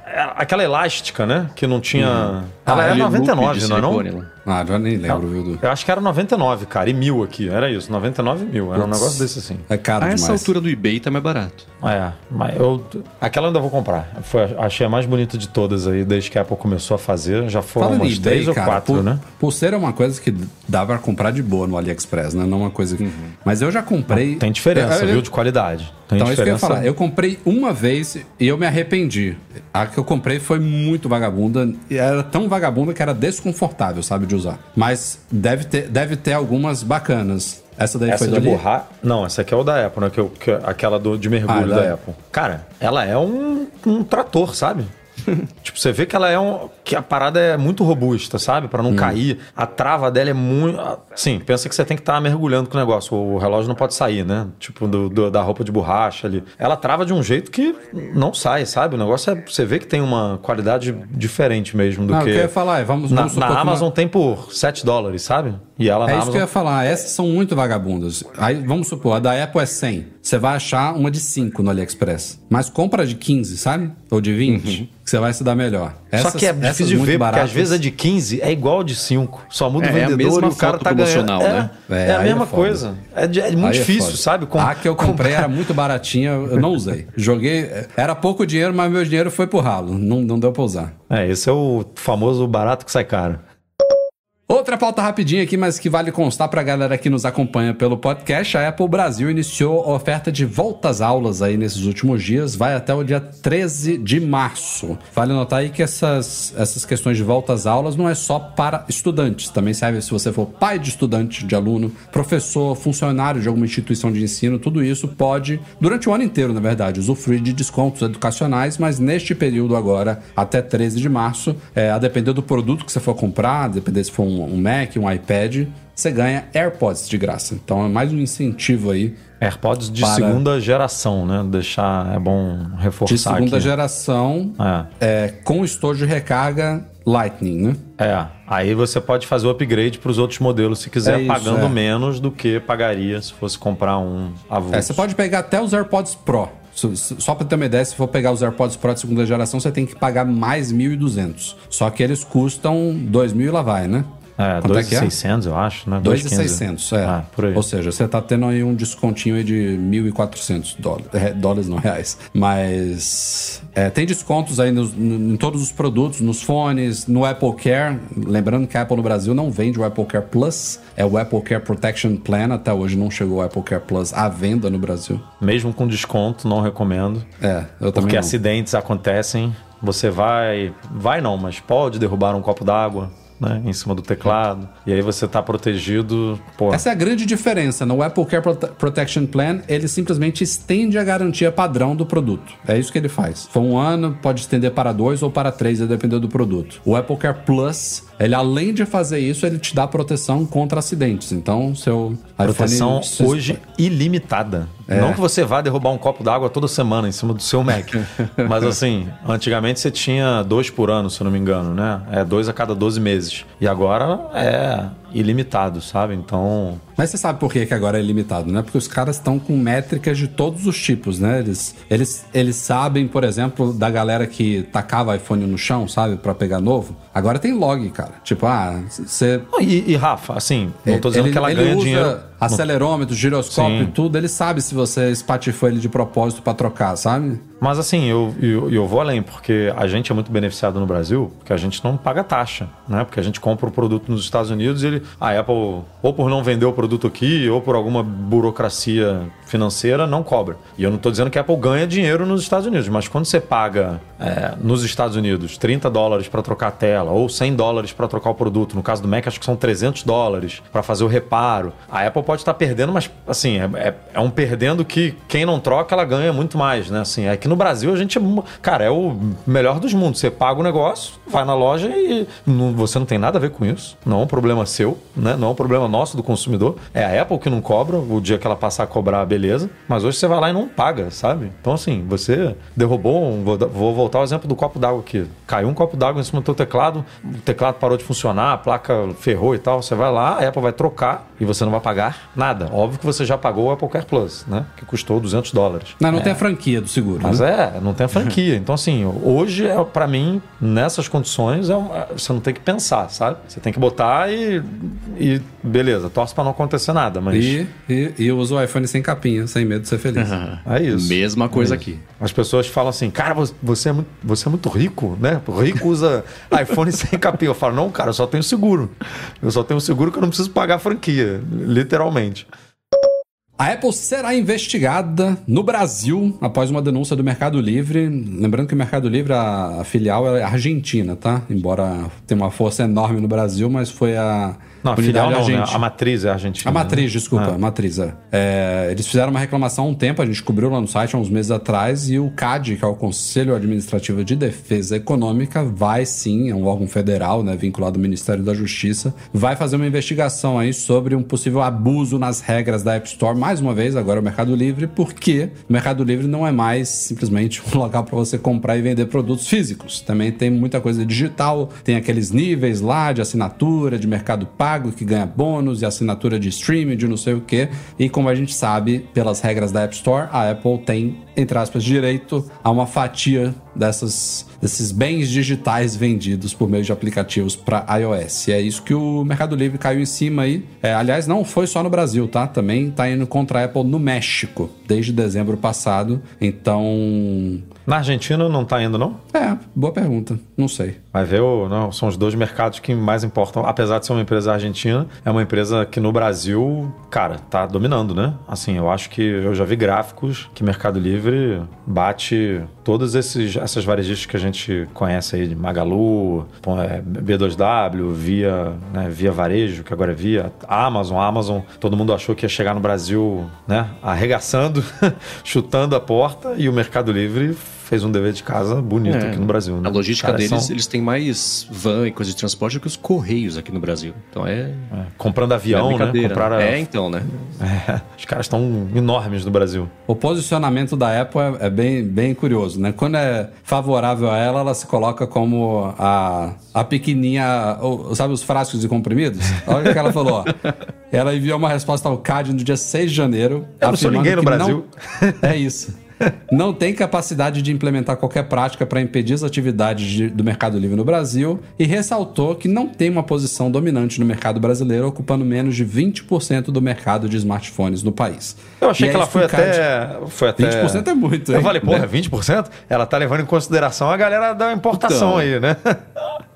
era aquela elástica, né? Que não tinha. Ela Ah, era Aquele loop 99, de não é não? Ah, já nem lembro, viu? Du? Eu acho que era 99, cara, e mil aqui. Era isso, 99 mil. Era um negócio desse assim. É caro A demais. essa altura do eBay tá mais barato. É, mas eu. Aquela eu ainda vou comprar. Foi, achei a mais bonita de todas aí, desde que a Apple começou a fazer. Já foram em umas três ou quatro, né? Pulseira é uma coisa que dá pra comprar de boa no AliExpress, né? Não uma coisa que... Mas eu já comprei... Tem diferença, Eu- eu- viu? De qualidade. Tem Então, isso que eu ia diferença. falar. Eu comprei uma vez e eu me arrependi. A que eu comprei foi muito vagabunda. E era tão vagabunda que era desconfortável, sabe, de usar. Mas deve ter, deve ter algumas bacanas. Essa daí Essa foi de borrar. Não, essa aqui é o da Apple, né? Que eu- que é aquela do, de mergulho Ah, da da- Apple. Cara, ela é um, um trator, sabe? (laughs) tipo, você vê que ela é um. que a parada é muito robusta, sabe? Pra não Hum. cair. A trava dela é muito. Sim, pensa que você tem que estar mergulhando com o negócio. O relógio não pode sair, né? Tipo, do, do- da roupa de borracha ali. Ela trava de um jeito que não sai, sabe? O negócio é. Você vê que tem uma qualidade diferente mesmo do Não, que. eu ia falar é, vamos, na, vamos na uma- Amazon tem por 7 dólares, sabe? E ela É na isso que eu Amazon. ia falar. Essas são muito vagabundas. Aí, vamos supor, a da Apple é 100. Você vai achar uma de 5 no AliExpress. Mas compra de 15, sabe? Ou de 20, que você vai se dar melhor. Uhum. Só Essas- que é essas difícil de ver, porque baratas- às vezes a de 15 é igual a de 5. Só muda É, o é vendedor mesma e o cara tá ganhando. É, né? é, É, a é mesma coisa. É, é muito Aí é difícil, sabe? Com- A que eu comprei comprar- era muito baratinha, eu não usei. Joguei. Era pouco dinheiro, mas meu dinheiro foi pro ralo. Não, não deu pra usar. É, esse é o famoso barato que sai caro. Outra pauta rapidinha aqui, mas que vale constar pra galera que nos acompanha pelo podcast. A Apple Brasil iniciou a oferta de volta às aulas aí nesses últimos dias. Vai até o dia 13 de março. Vale notar aí que essas, essas questões de volta às aulas não é só para estudantes. Também serve se você for pai de estudante, de aluno, professor, funcionário de alguma instituição de ensino. Tudo isso pode, durante o ano inteiro, na verdade, usufruir de descontos educacionais, mas neste período agora, até 13 de março, é, a depender do produto que você for comprar, a depender se for um um, um Mac, um iPad, você ganha AirPods de graça. Então é mais um incentivo aí AirPods de Para- segunda geração, né? Deixar é bom reforçar de segunda aqui. geração É. é, com estojo de recarga Lightning, né? É, aí você pode fazer o upgrade para os outros modelos se quiser, É pagando é. menos do que pagaria se fosse comprar um avulso. É, você pode pegar até os AirPods Pro. Só pra ter uma ideia, se for pegar os AirPods Pro de segunda geração, você tem que pagar mais 1.200. Só que eles custam 2.000 e lá vai, né? É, Quanto é que é? 2.600, eu acho, né? 2.600, é. Ah, por aí. Ou seja, você tá tendo aí um descontinho aí de 1.400 dólares. É, dólares não, reais. Mas é, tem descontos aí nos- em todos os produtos, nos fones, no Apple Care. Lembrando que a Apple no Brasil não vende o Apple Care Plus. É o Apple Care Protection Plan. Até hoje não chegou o Apple Care Plus à venda no Brasil. Mesmo com desconto, não recomendo. É, eu também Porque não. acidentes acontecem, você vai. Vai não, mas pode derrubar um copo d'água. Né, em cima do teclado. E aí você tá protegido. Pô, Essa é a grande diferença. No Apple Care Prote- Protection Plan, ele simplesmente estende a garantia padrão do produto. É isso que ele faz. For um ano, pode estender para dois ou para três, a depender do produto. O Apple Care Plus, ele além de fazer isso, ele te dá proteção contra acidentes. Então, seu proteção iPhone... hoje ilimitada. É. Não que você vá derrubar um copo d'água toda semana em cima do seu Mac. (laughs) Mas assim, antigamente você tinha dois por ano, se eu não me engano, né? É dois a cada 12 meses. E agora é ilimitado, sabe? Então. Mas você sabe por que, que agora é limitado, né? Porque os caras estão com métricas de todos os tipos, né? Eles, eles, eles sabem, por exemplo, da galera que tacava iPhone no chão, sabe? Pra pegar novo. Agora tem log, cara. Tipo, ah, você E, e, Rafa, assim, não tô dizendo ele, que ela ganha usa dinheiro. acelerômetro, giroscópio Sim. e tudo, ele sabe se você espatifou ele de propósito pra trocar, sabe? Mas assim, eu, eu, eu vou além, porque a gente é muito beneficiado no Brasil, porque a gente não paga taxa, né? Porque a gente compra o produto nos Estados Unidos e ele, a Apple, ou por não vender o produto aqui, ou por alguma burocracia financeira, não cobra. E eu não estou dizendo que a Apple ganha dinheiro nos Estados Unidos, mas quando você paga é, nos Estados Unidos 30 dólares para trocar a tela, ou 100 dólares para trocar o produto, no caso do Mac acho que são 300 dólares para fazer o reparo, a Apple pode estar perdendo, mas assim, é, é- é um perdendo que quem não troca, ela ganha muito mais, né? Assim, é que no Brasil a gente, é cara, é o melhor dos mundos. Você paga o negócio, vai na loja e não- você não tem nada a ver com isso. Não é um problema seu, né? Não é um problema nosso do consumidor. É a Apple que não cobra, o dia que ela passar a cobrar, beleza. Mas hoje você vai lá e não paga, sabe? Então, assim, você derrubou um. Vou, vou voltar ao exemplo do copo d'água aqui. Caiu um copo d'água em cima do teu teclado, o teclado parou de funcionar, a placa ferrou e tal. Você vai lá, a Apple vai trocar e você não vai pagar nada. Óbvio que você já pagou o Apple Care Plus, né? Que custou 200 dólares. Não, não tem a franquia do seguro. Mas né? É, não tem a franquia. (laughs) Então, assim, hoje, é, para mim, nessas condições, é um- é- você não tem que pensar, sabe? Você tem que botar e, e beleza, torce para não acontecer nada, mas E, e, e eu uso o iPhone sem capinha, sem medo de ser feliz. (laughs) é isso. Mesma coisa aqui. As pessoas falam assim, cara, vo- você é muito, você é muito rico, né? O rico usa (laughs) iPhone sem capinha. Eu falo, não, cara, eu só tenho seguro. Eu só tenho seguro que eu não preciso pagar a franquia, literalmente. A Apple será investigada no Brasil após uma denúncia do Mercado Livre. Lembrando que o Mercado Livre, a, filial é argentina, tá? Embora tenha uma força enorme no Brasil, mas foi a Não, a filial não, né? argentina. A matriz é argentina. A matriz, né? desculpa, Ah. a matriz, é. É, Eles fizeram uma reclamação há um tempo, a gente cobriu lá no site há uns meses atrás, e o CAD, que é o Conselho Administrativo de Defesa Econômica, vai sim, é um órgão federal, né, vinculado ao Ministério da Justiça, vai fazer uma investigação aí sobre um possível abuso nas regras da App Store, mais uma vez, agora o Mercado Livre, porque o Mercado Livre não é mais simplesmente um (laughs) local para você comprar e vender produtos físicos. Também tem muita coisa digital, tem aqueles níveis lá de assinatura, de mercado pago, que ganha bônus, e assinatura de streaming, de não sei o quê. E como a gente sabe, pelas regras da App Store, a Apple tem, entre aspas, direito a uma fatia dessas, desses bens digitais vendidos por meio de aplicativos para iOS. E é isso que o Mercado Livre caiu em cima aí. É, aliás, não foi só no Brasil, tá? Também tá indo contra a Apple no México, desde dezembro passado. Então. Na Argentina não tá indo, não? É, boa pergunta. Não sei. Vai ver, não, são os dois mercados que mais importam. Apesar de ser uma empresa argentina, é uma empresa que no Brasil, cara, tá dominando, né? Assim, eu acho que eu já vi gráficos que Mercado Livre bate todas esses, essas varejistas que a gente conhece aí, de Magalu, é, B2W, Via, né, Via Varejo, que agora é Via, Amazon, Amazon. Todo mundo achou que ia chegar no Brasil, né, arregaçando, (laughs) chutando a porta, e o Mercado Livre fez um dever de casa bonito É. aqui no Brasil. Né? A logística Caras deles, são- eles têm mais van e coisa de transporte do que os correios aqui no Brasil. Então é. é, comprando avião, é né? Compraram, É, então, né? (laughs) É, os caras estão enormes no Brasil. O posicionamento da Apple é, é bem, bem curioso, né? Quando é favorável a ela, ela se coloca como a, a pequenininha, sabe os frascos de comprimidos? Olha o que ela falou, ó. Ela enviou uma resposta ao CAD no dia 6 de janeiro. Eu não sou ninguém no que não- Brasil. É isso. Não tem capacidade de implementar qualquer prática para impedir as atividades de- do Mercado Livre no Brasil e ressaltou que não tem uma posição dominante no mercado brasileiro, ocupando menos de 20% do mercado de smartphones no país. Eu achei E que é ela foi até, foi até. 20% é muito, hein? Eu falei, porra, Né? 20%? Ela tá levando em consideração a galera da importação Então. aí, né?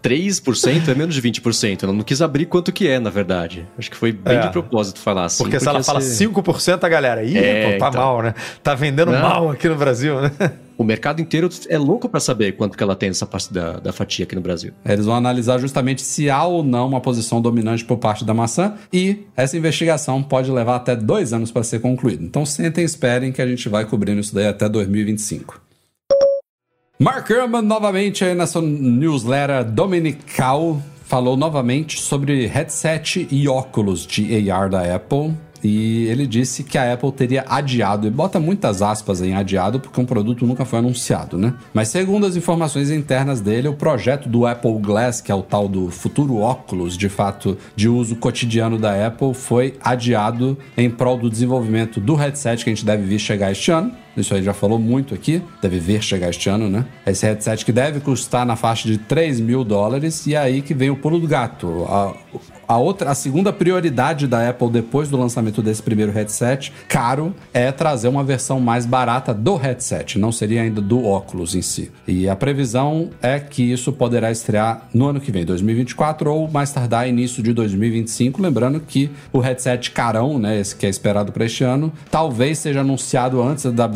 3% é menos de 20%. Ela não quis abrir quanto que é, na verdade. Acho que foi bem É. de propósito falar assim. Porque, se ela fala você- 5%, a galera, ih, É, pô, tá então. mal, né? Tá vendendo Não. mal aqui no Brasil, né? (laughs) O mercado inteiro é louco pra saber quanto que ela tem essa parte da, da fatia aqui no Brasil. Eles vão analisar justamente se há ou não uma posição dominante por parte da maçã e essa investigação pode levar até dois anos para ser concluída. Então sentem e esperem que a gente vai cobrindo isso daí até 2025. Mark Gurman novamente aí nessa newsletter dominical falou novamente sobre headset e óculos de AR da Apple. E ele disse que a Apple teria adiado, e bota muitas aspas em adiado, porque um produto nunca foi anunciado, né? Mas segundo as informações internas dele, o projeto do Apple Glass, que é o tal do futuro óculos, de fato, de uso cotidiano da Apple, foi adiado em prol do desenvolvimento do headset que a gente deve vir chegar este ano. Isso aí já falou muito aqui, deve ver chegar este ano, né? Esse headset que deve custar na faixa de 3 mil dólares, e é aí que vem o pulo do gato. A, a outra, a segunda prioridade da Apple depois do lançamento desse primeiro headset, caro, é trazer uma versão mais barata do headset, não seria ainda do óculos em si. E a previsão é que isso poderá estrear no ano que vem, 2024, ou mais tardar início de 2025. Lembrando que o headset carão, né, esse que é esperado para este ano, talvez seja anunciado antes da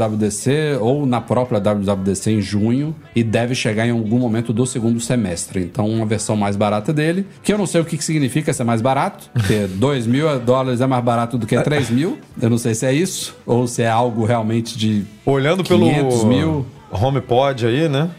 ou na própria WWDC em junho e deve chegar em algum momento do segundo semestre. Então, uma versão mais barata dele, que eu não sei o que que significa ser mais barato, porque (laughs) 2 mil dólares é mais barato do que 3 mil. Eu não sei se é isso ou se é algo realmente de Olhando 500 pelo mil. HomePod aí, né?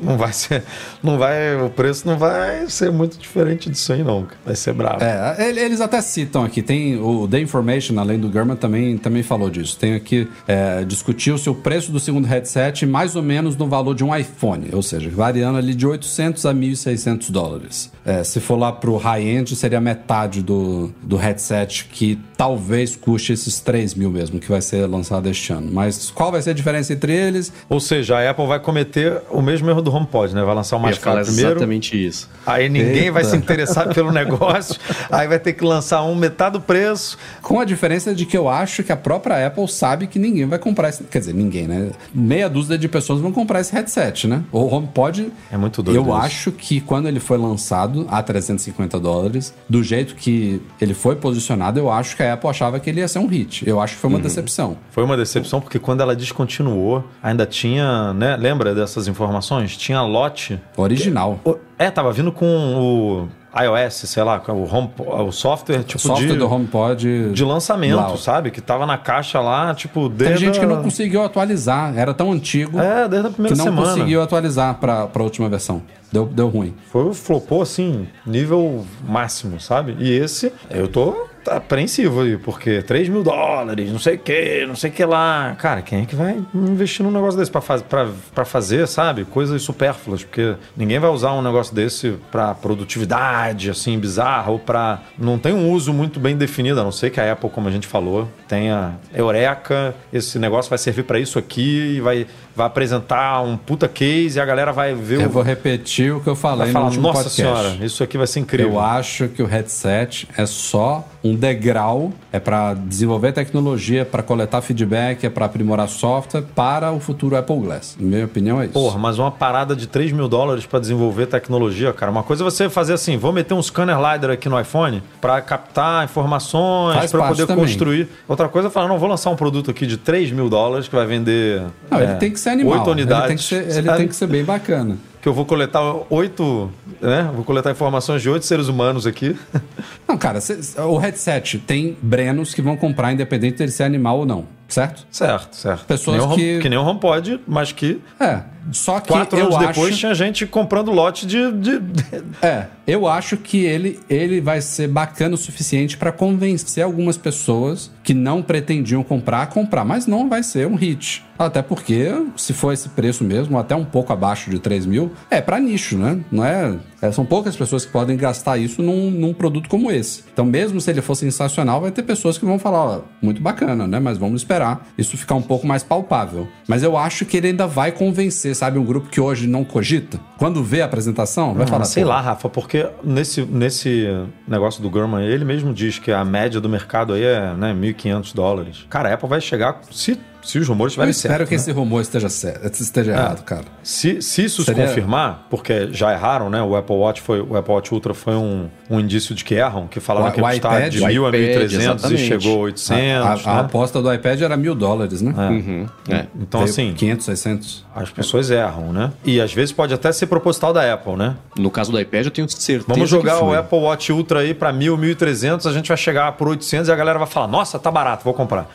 Não vai ser. Não vai. O preço não vai ser muito diferente disso aí, não. Vai ser bravo. É, ele- eles até citam aqui, tem o The Information, além do Gurman, também, também falou disso. Tem aqui, é, discutiu-se o preço do segundo headset mais ou menos no valor de um iPhone, ou seja, variando ali de 800 a 1.600 dólares. É, se for lá pro high-end, seria metade do, do headset, que talvez custe esses 3 mil mesmo, que vai ser lançado este ano. Mas qual vai ser a diferença entre eles? Ou seja, a Apple vai cometer o mesmo erro do HomePod, né? Vai lançar o mais caro primeiro. exatamente isso. Aí ninguém vai Eita. se interessar pelo (laughs) negócio. aí vai ter que lançar um metade do preço. Com a diferença de que eu acho que a própria Apple sabe que ninguém vai comprar esse. Quer dizer, ninguém, né? Meia dúzia de pessoas vão comprar esse headset, né? O HomePod. É muito doido Eu isso. acho que quando ele foi lançado a 350 dólares, do jeito que ele foi posicionado, eu acho que a Apple achava que ele ia ser um hit. Eu acho que foi Uhum. uma decepção. Foi uma decepção porque quando ela descontinuou, ainda tinha, né? Lembra dessas informações? Tinha lote. Original. O- É, tava vindo com o iOS, sei lá, o, home, o software tipo o software de, do HomePod. de lançamento, sabe? Que tava na caixa lá, tipo, desde Teve gente que a- não conseguiu atualizar. Era tão antigo É, desde a primeira que não semana. conseguiu atualizar pra, pra última versão. Deu, deu ruim. Foi, flopou assim, nível máximo, sabe? E esse, eu tô apreensivo aí, porque 3 mil dólares, não sei o que, não sei o que lá. Cara, quem é que vai investir num negócio desse pra, faz, pra, pra fazer, sabe? Coisas supérfluas, porque ninguém vai usar um negócio desse pra produtividade, assim, bizarra, ou pra. Não tem um uso muito bem definido, a não ser que a Apple, como a gente falou, tenha Eureka, esse negócio vai servir pra isso aqui e vai, vai apresentar um puta case e a galera vai ver Eu o. vou repetir o que eu falei Vai no falar, último nossa podcast. senhora, isso aqui vai ser incrível. Eu acho que o headset é só um degrau, é para desenvolver tecnologia, para coletar feedback, é para aprimorar software para o futuro Apple Glass. Minha opinião é isso. Porra, mas uma parada de 3 mil dólares pra desenvolver tecnologia, cara. Uma coisa é você fazer assim, vou meter um scanner LiDAR aqui no iPhone pra captar informações, parte poder também. construir. Outra coisa é falar, não, vou lançar um produto aqui de 3 mil dólares que vai vender Não, é, ele tem que ser animal. oito unidades. Ele tem que ser, ele tem que ser bem bacana. Que eu vou coletar oito, né? Vou coletar informações de oito seres humanos aqui. Não, cara, o headset tem brenos que vão comprar independente dele ser animal ou não. Certo? Certo, certo. Pessoas que, nem o que- que nem o HomePod, mas que É. Só que quatro anos acho... depois tinha gente comprando lote de... de- (laughs) É, eu acho que ele, ele vai ser bacana o suficiente pra convencer algumas pessoas que não pretendiam comprar a comprar, mas não vai ser um hit. Até porque, se for esse preço mesmo, até um pouco abaixo de 3 mil, é pra nicho, né? Não é, é- São poucas pessoas que podem gastar isso num, num produto como esse. Então, mesmo se ele for sensacional, vai ter pessoas que vão falar, ó, muito bacana, né? Mas vamos esperar isso ficar um pouco mais palpável. Mas eu acho que ele ainda vai convencer, sabe? Um grupo que hoje não cogita. Quando vê a apresentação, vai falar, Ah, sei "Pô, lá, Rafa, porque nesse, nesse negócio do Gurman, ele mesmo diz que a média do mercado aí é né, 1.500 dólares. Cara, a Apple vai chegar, se, se os rumores Eu estiverem espero certos, que né? esse rumor esteja, certo, esteja errado, cara. Se, se isso Seria- se confirmar, porque já erraram, né? O Apple Watch foi o Apple Watch Ultra foi um, um indício de que erram, que falavam O- que ia o custar iPad- de o 1.000 a iPad, 1.300 e chegou a 800, a, a- a né? aposta do iPad era mil dólares, né? Uhum, é. Então, Veio assim, 500, 600. as pessoas erram, né? E às vezes pode até ser proposital da Apple, né? No caso do iPad, eu tenho certeza Vamos jogar que o. Apple Watch Ultra aí pra 1.000, 1.300, a gente vai chegar por 800 e a galera vai falar, nossa, tá barato, vou comprar.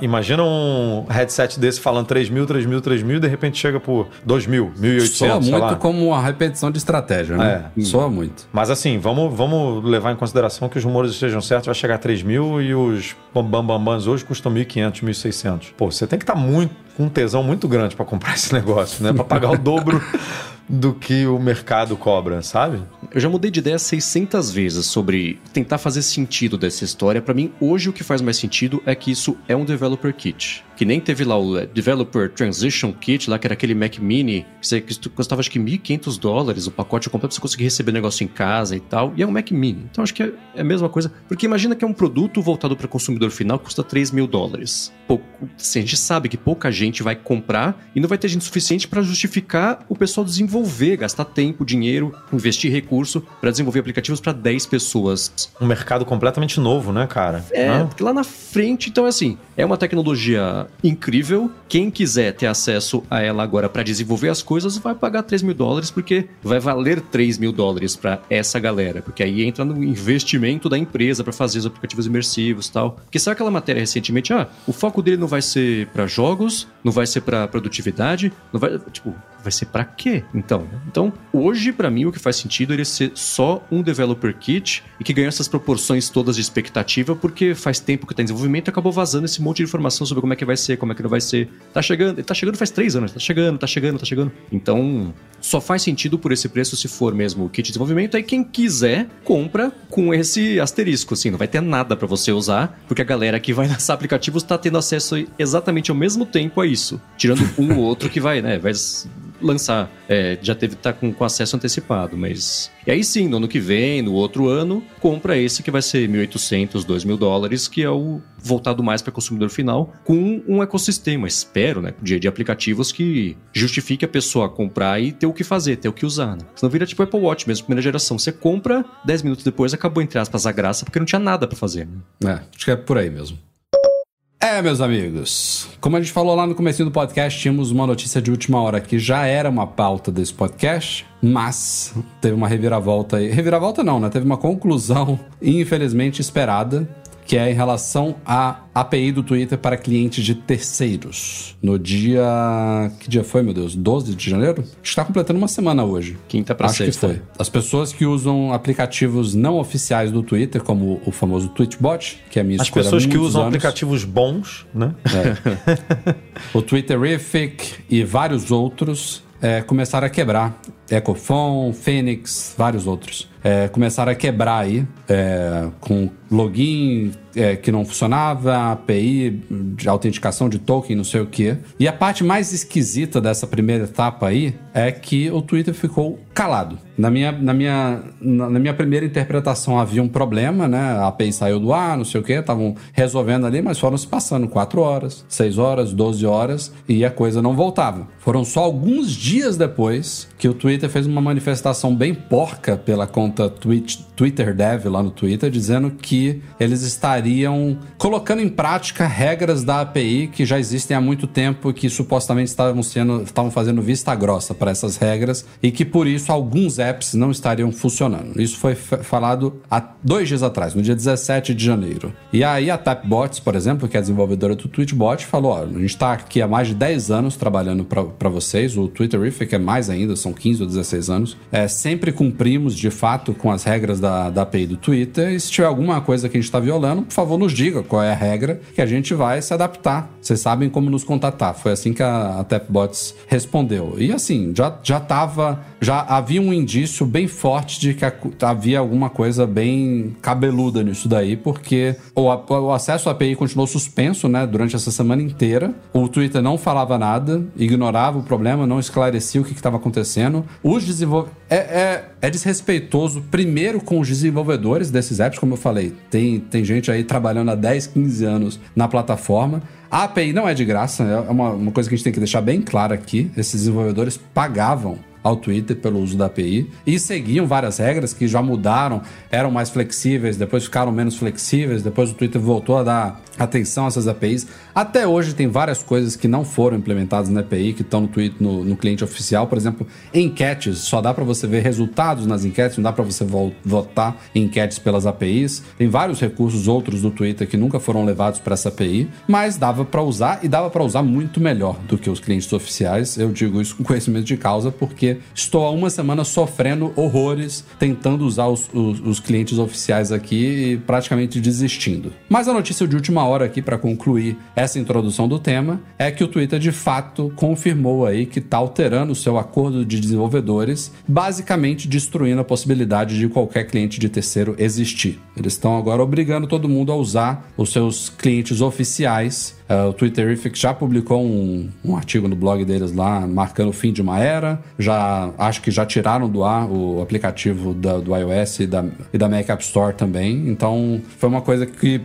Imagina um headset desse falando 3.000, 3.000, 3.000 e de repente chega por 2.000, 1.800, Soa muito como uma repetição de estratégia, né? Soa muito. Mas assim, vamos, vamos levar em consideração que os rumores estejam certos, vai chegar a 3 mil e os bambambambans hoje custam 1.500, 1.600. Pô, você tem que estar muito com um tesão muito grande para comprar (laughs) esse negócio, né? Para pagar o dobro do que o mercado cobra, sabe? Eu já mudei de ideia 600 vezes sobre tentar fazer sentido dessa história. Pra mim, hoje o que faz mais sentido é que isso é um developer kit. Que nem teve lá o eh, Developer Transition Kit, lá que era aquele Mac Mini, que custava acho que 1.500 dólares o pacote completo você conseguir receber o negócio em casa e tal. E é um Mac Mini. Então acho que é, é a mesma coisa. Porque imagina que é um produto voltado para consumidor final que custa 3 mil dólares. Pouco, assim, a gente sabe que pouca gente vai comprar e não vai ter gente suficiente para justificar o pessoal desenvolver, gastar tempo, dinheiro, investir recurso para desenvolver aplicativos para 10 pessoas. Um mercado completamente novo, né, cara? É, Hã? porque lá na frente, então, assim, é uma tecnologia incrível. Quem quiser ter acesso a ela agora para desenvolver as coisas vai pagar 3 mil dólares, porque vai valer 3 mil dólares para essa galera. Porque aí entra no investimento da empresa para fazer os aplicativos imersivos e tal. Porque sabe aquela matéria recentemente? Ah, o foco dele não vai ser para jogos, não vai ser para produtividade, não vai. Tipo, vai ser para quê? Então, então hoje para mim o que faz sentido é ele ser só um developer kit e que ganhou essas proporções todas de expectativa porque faz tempo que tá em desenvolvimento e acabou vazando esse monte de informação sobre como é que vai ser, como é que não vai ser. Tá chegando, tá chegando faz três anos, tá chegando, tá chegando, tá chegando. Então só faz sentido por esse preço se for mesmo o kit de desenvolvimento. Aí quem quiser compra com esse asterisco, assim, não vai ter nada para você usar porque a galera que vai (laughs) lançar aplicativos tá tendo acesso exatamente ao mesmo tempo a isso, tirando um ou outro que vai, né, vai lançar. É, já teve tá com, com acesso antecipado, mas. E aí sim, no ano que vem, no outro ano, compra esse que vai ser 1.800, 2.000 dólares, que é o voltado mais para consumidor final, com um ecossistema, espero, né, de, de aplicativos que justifique a pessoa comprar e ter o que fazer, ter o que usar, né? Senão vira tipo Apple Watch mesmo, primeira geração. Você compra, 10 minutos depois acabou, entre aspas, a graça, porque não tinha nada para fazer. Né? É, acho que é por aí mesmo. É, meus amigos. Como a gente falou lá no começo do podcast, tínhamos uma notícia de última hora que já era uma pauta desse podcast, mas teve uma reviravolta aí. Reviravolta não, né? Teve uma conclusão, (laughs) infelizmente esperada, que é em relação à API do Twitter para clientes de terceiros. No dia. Que dia foi, meu Deus? 12 de janeiro? Está completando uma semana hoje. Quinta pra Acho que foi. As pessoas que usam aplicativos não oficiais do Twitter, como o famoso Tweetbot, que é a minha As pessoas que usam anos, aplicativos bons, né? (laughs) o Twitterific e vários outros é, começaram a quebrar. Ecofon, Phoenix, vários outros. É, começaram a quebrar aí é, com login é, que não funcionava, API de autenticação de token, não sei o que. E a parte mais esquisita dessa primeira etapa aí é que o Twitter ficou calado. Na minha, na minha, na, minha primeira interpretação havia um problema, né? A API saiu do ar, não sei o que, estavam resolvendo ali, mas foram se passando 4 horas, 6 horas, 12 horas e a coisa não voltava. Foram só alguns dias depois que o Twitter fez uma manifestação bem porca pela conta Twitch, Twitter Dev lá no Twitter, dizendo que eles estariam colocando em prática regras da API que já existem há muito tempo e que supostamente estavam sendo estavam fazendo vista grossa para essas regras e que por isso alguns apps não estariam funcionando. Isso foi falado há dois dias atrás, no dia 17 de janeiro. E aí a Tapbots, por exemplo, que é a desenvolvedora do Tweetbot, falou: ó, a gente está aqui há mais de 10 anos trabalhando para vocês, o Twitterific é mais ainda, são 15 ou 16 anos. É, sempre cumprimos de fato com as regras da, da API do Twitter. E se tiver alguma coisa que a gente está violando, por favor, nos diga qual é a regra que a gente vai se adaptar. Vocês sabem como nos contatar. Foi assim que a, a Tapbots respondeu. E assim, já, já tava. Já havia um indício bem forte de que havia alguma coisa bem cabeluda nisso daí, porque o, o acesso à API continuou suspenso, né, durante essa semana inteira. O Twitter não falava nada, ignorava o problema, não esclarecia o que estava acontecendo. Os desenvolvedores. É, é, é, desrespeitoso, primeiro, com os desenvolvedores desses apps, como eu falei. Tem, tem gente aí trabalhando há 10, 15 anos na plataforma. A API não é de graça, é uma, uma coisa que a gente tem que deixar bem claro aqui. Esses desenvolvedores pagavam ao Twitter pelo uso da API e seguiam várias regras que já mudaram, eram mais flexíveis, depois ficaram menos flexíveis, depois o Twitter voltou a dar atenção a essas APIs. Até hoje tem várias coisas que não foram implementadas na API, que estão no, Twitter, no, no cliente oficial. Por exemplo, enquetes, só dá para você ver resultados nas enquetes, não dá para você votar enquetes pelas APIs. Tem vários recursos outros do Twitter que nunca foram levados para essa API, mas dava para usar e dava para usar muito melhor do que os clientes oficiais. Eu digo isso com conhecimento de causa porque estou há uma semana sofrendo horrores tentando usar os, os, os clientes oficiais aqui e praticamente desistindo. Mas a notícia de última hora aqui para concluir essa introdução do tema é que o Twitter de fato confirmou aí que está alterando o seu acordo de desenvolvedores, basicamente destruindo a possibilidade de qualquer cliente de terceiro existir. Eles estão agora obrigando todo mundo a usar os seus clientes oficiais Uh, o Twitterific já publicou um, um, artigo no blog deles lá, marcando o fim de uma era. Já acho que já tiraram do ar o aplicativo da, do iOS e da, e da Mac App Store também. Então foi uma coisa que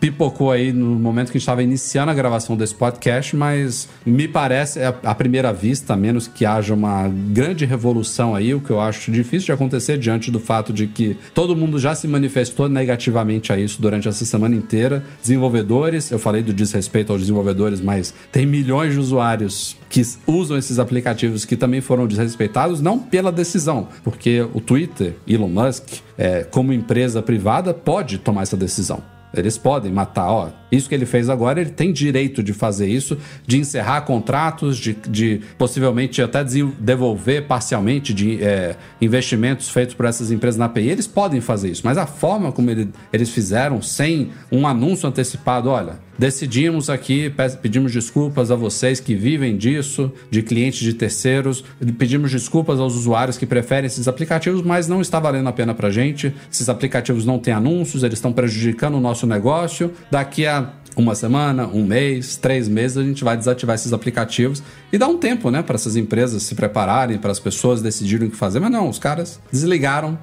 pipocou aí no momento que estava iniciando a gravação desse podcast, mas me parece, à primeira vista, a menos que haja uma grande revolução aí, o que eu acho difícil de acontecer diante do fato de que todo mundo já se manifestou negativamente a isso durante essa semana inteira. Desenvolvedores, eu falei do desrespeito aos desenvolvedores, mas tem milhões de usuários que usam esses aplicativos que também foram desrespeitados, não pela decisão, porque o Twitter, Elon Musk, é, como empresa privada, pode tomar essa decisão. Eles podem matar, ó. Isso que ele fez agora, ele tem direito de fazer isso, de encerrar contratos, de, de possivelmente até devolver parcialmente de é, investimentos feitos por essas empresas na API. Eles podem fazer isso, mas a forma como ele, eles fizeram, sem um anúncio antecipado, olha, decidimos aqui, pedimos desculpas a vocês que vivem disso, de clientes de terceiros, pedimos desculpas aos usuários que preferem esses aplicativos, mas não está valendo a pena para gente. Esses aplicativos não têm anúncios, eles estão prejudicando o nosso negócio. Daqui a uma semana, um mês, três meses, a gente vai desativar esses aplicativos e dar um tempo, né, para essas empresas se prepararem, para as pessoas decidirem o que fazer. Mas não, os caras desligaram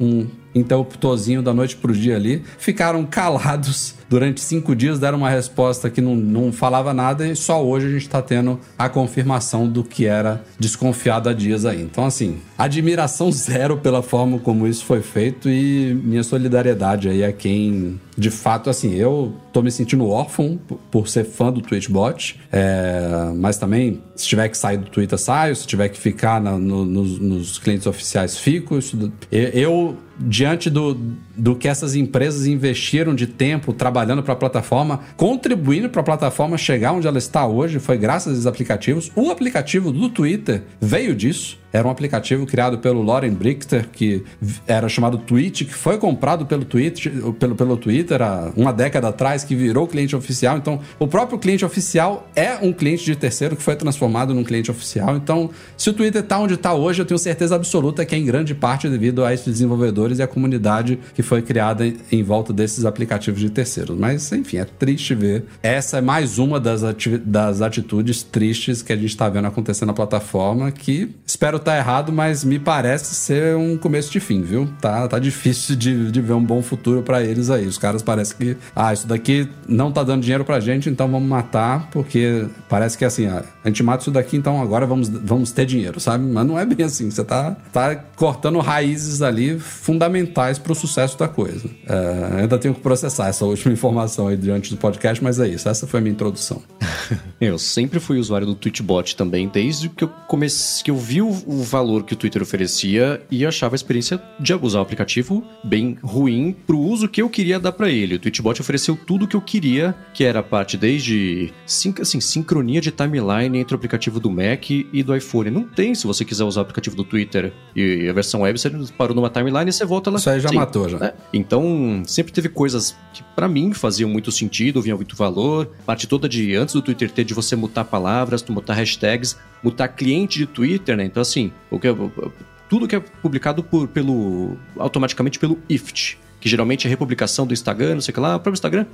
um interruptorzinho da noite pro dia ali, ficaram calados durante cinco dias, deram uma resposta que não, não falava nada e só hoje a gente está tendo a confirmação do que era desconfiado há dias aí. Então, assim, admiração (laughs) zero pela forma como isso foi feito e minha solidariedade aí a quem, de fato, assim, eu tô me sentindo órfão por ser fã do Twitchbot, é, mas também, se tiver que sair do Twitter, saio, se tiver que ficar na, no, nos, nos clientes oficiais, fico. Isso, eu diante do, do que essas empresas investiram de tempo trabalhando para a plataforma, contribuindo para a plataforma chegar onde ela está hoje, foi graças a esses aplicativos. O aplicativo do Twitter veio disso. Era um aplicativo criado pelo Lauren Brichter, que era chamado Twitch, que foi comprado pelo Twitter, pelo, pelo Twitter há uma década atrás, que virou cliente oficial. Então, o próprio cliente oficial é um cliente de terceiro que foi transformado num cliente oficial. Então, se o Twitter está onde está hoje, eu tenho certeza absoluta que é em grande parte devido a esses desenvolvedores e a comunidade que foi criada em volta desses aplicativos de terceiros. Mas, enfim, é triste ver. Essa é mais uma das, das atitudes tristes que a gente está vendo acontecendo na plataforma, que espero estar tá errado, mas me parece ser um começo de fim, viu? Tá, tá difícil de, de ver um bom futuro para eles aí. Os caras parecem que, ah, isso daqui não tá dando dinheiro pra gente, então vamos matar, porque parece que assim, a gente mata isso daqui, então agora vamos, vamos ter dinheiro, sabe? Mas não é bem assim. Você tá, tá cortando raízes ali fundamentais pro sucesso da coisa. É, ainda tenho que processar essa última (laughs) informação aí diante do podcast, mas é isso. Essa foi a minha introdução. (laughs) eu sempre fui usuário do Twitchbot também, desde que eu comecei, que eu vi o, o valor que o Twitter oferecia e achava a experiência de usar o aplicativo bem ruim pro uso que eu queria dar para ele. O Twitchbot ofereceu tudo o que eu queria, que era a parte desde assim, sincronia de timeline entre o aplicativo do Mac e do iPhone. Não tem se você quiser usar o aplicativo do Twitter e a versão web, você parou numa timeline e você volta lá. Isso aí já Sim, matou, já. É. Então, sempre teve coisas que para mim faziam muito sentido, vinham muito valor. Parte toda de antes do Twitter ter de você mutar palavras, mutar hashtags, mutar cliente de Twitter, né? Então, assim, o que tudo que é publicado por, pelo automaticamente pelo IFT que geralmente é republicação do Instagram, não sei o que lá, o próprio Instagram,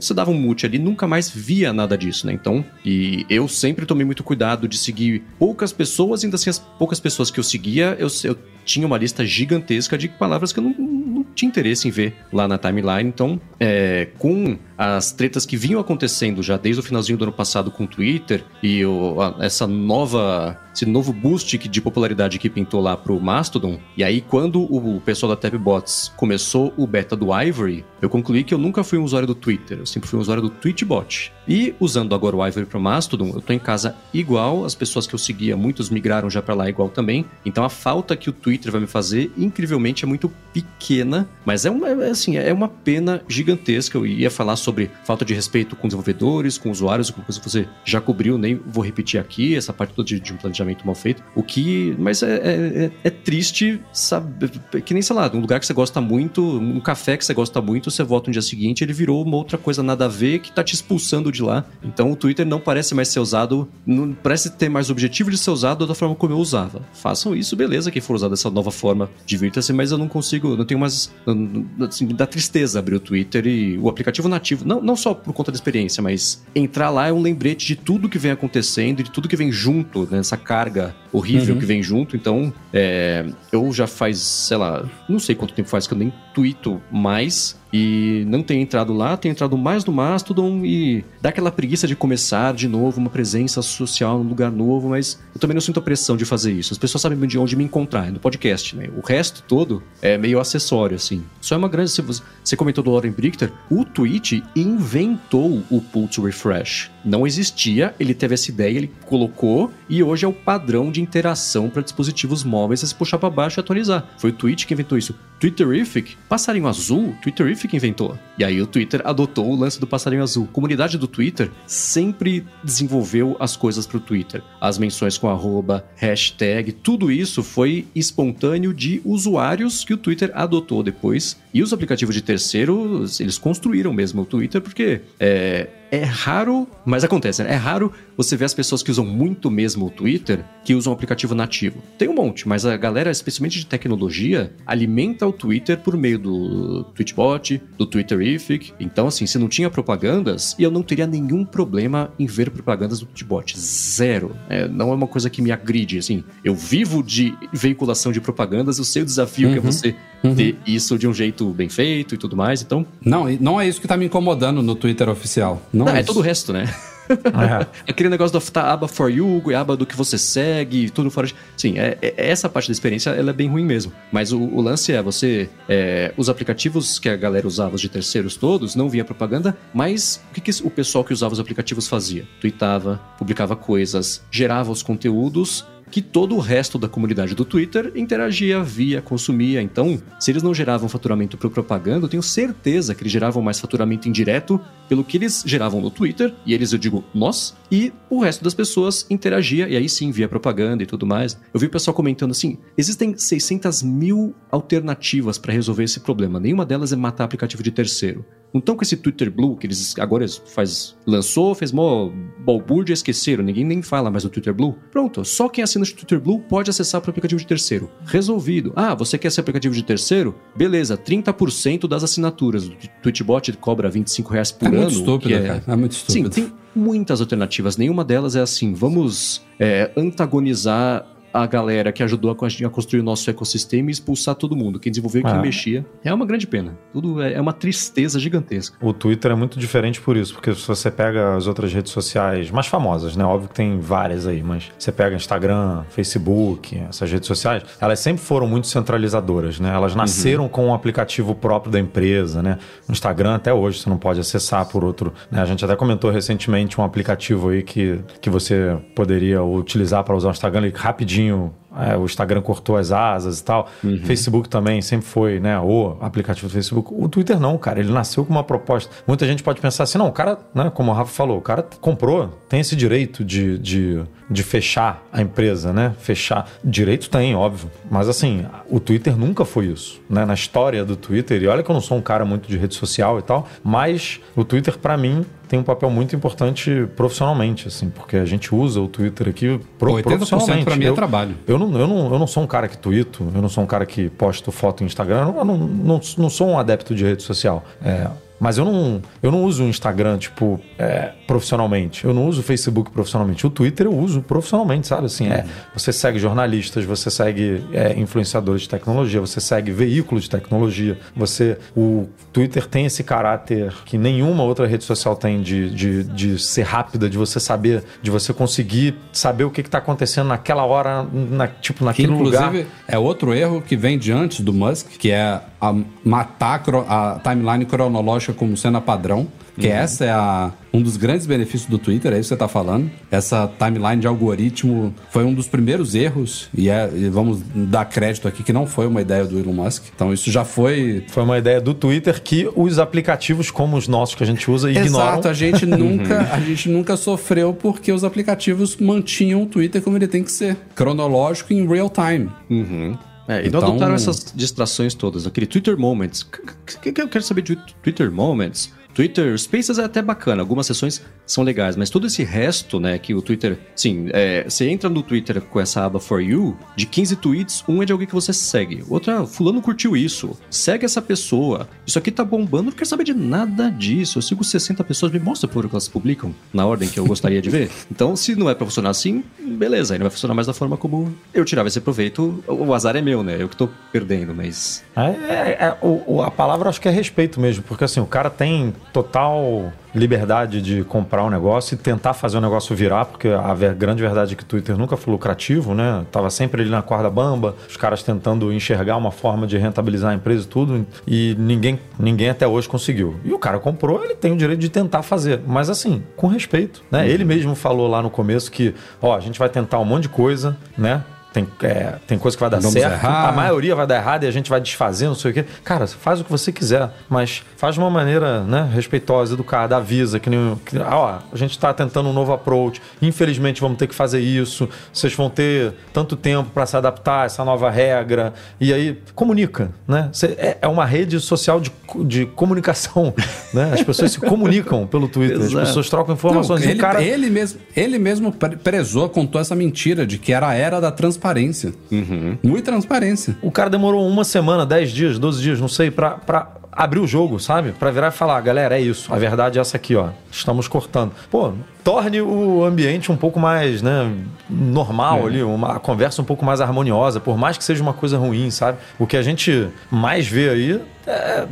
você dava um mute ali, nunca mais via nada disso, né? Então, e eu sempre tomei muito cuidado de seguir poucas pessoas, ainda assim as poucas pessoas que eu seguia, eu, eu tinha uma lista gigantesca de palavras que eu não, não tinha interesse em ver lá na timeline. Então, é, com as tretas que vinham acontecendo já desde o finalzinho do ano passado com o Twitter e o, a, essa nova esse novo boost de popularidade que pintou lá pro Mastodon. E aí, quando o pessoal da Tapbots começou o beta do Ivory, eu concluí que eu nunca fui um usuário do Twitter, eu sempre fui um usuário do Tweetbot. E usando agora o Ivory pro Mastodon, eu tô em casa igual, as pessoas que eu seguia, muitos migraram já para lá igual também. Então a falta que o Twitter vai me fazer, incrivelmente, é muito pequena, mas é uma, é, assim, é uma pena gigantesca. Eu ia falar sobre falta de respeito com desenvolvedores, com usuários, com coisa que você já cobriu, nem vou repetir aqui, essa parte toda de, de um planejamento mal feito. O que. Mas é, é, é, é triste, sabe? Que nem, sei lá, um lugar que você gosta muito, um café que você gosta muito, você volta no dia seguinte, ele virou uma outra coisa nada a ver que tá te expulsando de lá. Então o Twitter não parece mais ser usado, não parece ter mais objetivo de ser usado da forma como eu usava. Façam isso, beleza, que for usado dessa nova forma, divirta-se, mas eu não consigo, não tenho mais. Assim, dá tristeza abrir o Twitter e o aplicativo nativo, não, não só por conta da experiência, mas entrar lá é um lembrete de tudo que vem acontecendo e de tudo que vem junto, né, carga horrível uhum. que vem junto. Então, é, eu já faz, sei lá, não sei quanto tempo faz que eu nem tweeto mais. E não tenho entrado lá, tenho entrado mais no Mastodon e dá aquela preguiça de começar de novo uma presença social num lugar novo, mas eu também não sinto a pressão de fazer isso. As pessoas sabem de onde me encontrar, no podcast, né? O resto todo é meio acessório, assim. Só é uma grande. Você comentou do Lauren Brichter, o Twitch inventou o Pulse Refresh. Não existia, ele teve essa ideia, ele colocou e hoje é o padrão de interação para dispositivos móveis, é se puxar para baixo e atualizar. Foi o Twitch que inventou isso. Twitterific, passarinho azul, Twitterific inventou. E aí o Twitter adotou o lance do passarinho azul. A comunidade do Twitter sempre desenvolveu as coisas para o Twitter. As menções com arroba, hashtag, tudo isso foi espontâneo de usuários que o Twitter adotou depois. E os aplicativos de terceiros, eles construíram mesmo o Twitter, porque é, é raro, mas acontece, né? É raro você ver as pessoas que usam muito mesmo o Twitter que usam o aplicativo nativo. Tem um monte, mas a galera, especialmente de tecnologia, alimenta o Twitter por meio do Twitchbot, do Twitterific. Então, assim, se não tinha propagandas, eu não teria nenhum problema em ver propagandas do Twitchbot. Zero. É, não é uma coisa que me agride, assim. Eu vivo de veiculação de propagandas, eu sei o desafio uhum. que é uhum. você uhum. ter isso de um jeito bem feito e tudo mais, então... Não, não é isso que tá me incomodando no Twitter oficial. Não, não é, é todo o resto, né? Ah, é. (laughs) Aquele negócio da aba for you, aba do que você segue, tudo fora de... Sim, é, é, essa parte da experiência ela é bem ruim mesmo. Mas o, o lance é você... É, os aplicativos que a galera usava, os de terceiros todos, não via propaganda, mas o que, que o pessoal que usava os aplicativos fazia? Tweetava, publicava coisas, gerava os conteúdos que todo o resto da comunidade do Twitter interagia, via, consumia. Então, se eles não geravam faturamento por propaganda, eu tenho certeza que eles geravam mais faturamento indireto pelo que eles geravam no Twitter, e eles eu digo nós, e o resto das pessoas interagia, e aí sim via propaganda e tudo mais. Eu vi o pessoal comentando assim: existem 600 mil alternativas para resolver esse problema, nenhuma delas é matar aplicativo de terceiro. Não estão com esse Twitter Blue, que eles agora faz, lançou, fez mó balbúrdia, esqueceram, ninguém nem fala mais do Twitter Blue. Pronto, só quem assina o Twitter Blue pode acessar para o aplicativo de terceiro. Resolvido. Ah, você quer ser aplicativo de terceiro? Beleza, 30% das assinaturas. O Twitchbot cobra 25 reais por É ano. muito estúpido, é... cara. É muito Sim, estúpido. tem muitas alternativas. Nenhuma delas é assim, vamos é, antagonizar a galera que ajudou a, a construir o nosso ecossistema e expulsar todo mundo. Quem desenvolveu, quem Ah. mexia. É uma grande pena. Tudo é, é uma tristeza gigantesca. O Twitter é muito diferente por isso, porque se você pega as outras redes sociais mais famosas, né? Óbvio que tem várias aí, mas você pega Instagram, Facebook, essas redes sociais, elas sempre foram muito centralizadoras, né? Elas nasceram com um aplicativo próprio da empresa, né? No Instagram até hoje você não pode acessar por outro. né? A gente até comentou recentemente um aplicativo aí que, que você poderia utilizar para usar o Instagram ele rapidinho. É, o Instagram cortou as asas e tal. Facebook também sempre foi, né? O aplicativo do Facebook. O Twitter não, cara. Ele nasceu com uma proposta. Muita gente pode pensar assim, não, o cara, né? Como o Rafa falou, o cara comprou, tem esse direito de, de, de fechar a empresa, né? Fechar. Direito tem, óbvio. Mas assim, o Twitter nunca foi isso, né? Na história do Twitter, e olha que eu não sou um cara muito de rede social e tal, mas o Twitter, para mim, tem um papel muito importante profissionalmente, assim, porque a gente usa o Twitter aqui pro, 80% profissionalmente. pra mim é Eu- trabalho. eu não, eu, não, eu não sou um cara que tuito, eu não sou um cara que posto foto no Instagram, eu não, não, não, não sou um adepto de rede social. É, mas eu não, eu não uso o Instagram, tipo, é, profissionalmente. Eu não uso o Facebook profissionalmente. O Twitter eu uso profissionalmente, sabe? Assim, é, você segue jornalistas, você segue é, influenciadores de tecnologia, você segue veículos de tecnologia. Você, o Twitter tem esse caráter que nenhuma outra rede social tem de, de, de ser rápida, de você saber, de você conseguir saber o que está acontecendo naquela hora, na, tipo, Que, naquele inclusive, lugar. é outro erro que vem de antes do Musk, que é a matar a timeline cronológica como cena padrão. Que essa é a, um dos grandes benefícios do Twitter, é isso que você está falando. Essa timeline de algoritmo foi um dos primeiros erros, e, é, e vamos dar crédito aqui que não foi uma ideia do Elon Musk. Então isso já foi Foi uma ideia do Twitter que os aplicativos como os nossos que a gente usa ignoram. Exato, a gente (laughs) nunca, a gente nunca sofreu porque os aplicativos mantinham o Twitter como ele tem que ser, cronológico em real time. É, e não Então- adotaram essas distrações todas. Aquele Twitter Moments. O que, que eu quero saber de Twitter Moments? Twitter Spaces é até bacana, algumas sessões são legais, mas todo esse resto, né, que o Twitter. Sim, é, você entra no Twitter com essa aba For You, de 15 tweets, um é de alguém que você segue. Outra, Fulano curtiu isso, segue essa pessoa. Isso aqui tá bombando, não quero saber de nada disso. Eu sigo 60 pessoas, me mostra por que elas publicam, na ordem que eu gostaria de ver. (laughs) Então, se não é pra funcionar assim, beleza, aí não vai funcionar mais da forma como eu tirava esse proveito. O azar é meu, né? Eu que tô perdendo, mas. É, é- é- o- o- a palavra acho que é respeito mesmo, porque assim, o cara tem total liberdade de comprar um negócio e tentar fazer o negócio virar, porque a ver- grande verdade é que o Twitter nunca foi lucrativo, né? Tava sempre ali na corda bamba, os caras tentando enxergar uma forma de rentabilizar a empresa e tudo, e ninguém, ninguém até hoje conseguiu. E o cara comprou, ele tem o direito de tentar fazer, mas assim, com respeito, né? Ele mesmo falou lá no começo que, ó, a gente vai tentar um monte de coisa, né? Tem, é, tem coisa que vai dar Vamos certo, errar. a maioria vai dar errado e a gente vai desfazer, não sei o quê. Cara, faz o que você quiser, mas faz de uma maneira né, respeitosa, educada, avisa que, nem, que ah, ó, a gente está tentando um novo approach. Infelizmente vamos ter que fazer isso. Vocês vão ter tanto tempo para se adaptar a essa nova regra. E aí comunica, né? Cê- é, é uma rede social de, de comunicação, (laughs) né? As pessoas se comunicam pelo Twitter, as Exato. pessoas trocam Não, informações. E ele, cara ele mesmo, ele mesmo pre- prezou, contou essa mentira de que era a era da transparência. Muita transparência. O cara demorou uma semana, 10 dias, 12 dias, não sei, pra, pra abrir o jogo, sabe? Pra virar e falar, galera, é isso. A verdade é essa aqui, ó. Estamos cortando. Pô, torne o ambiente um pouco mais, né, normal ali, uma a conversa um pouco mais harmoniosa, por mais que seja uma coisa ruim, sabe? O que a gente mais vê aí é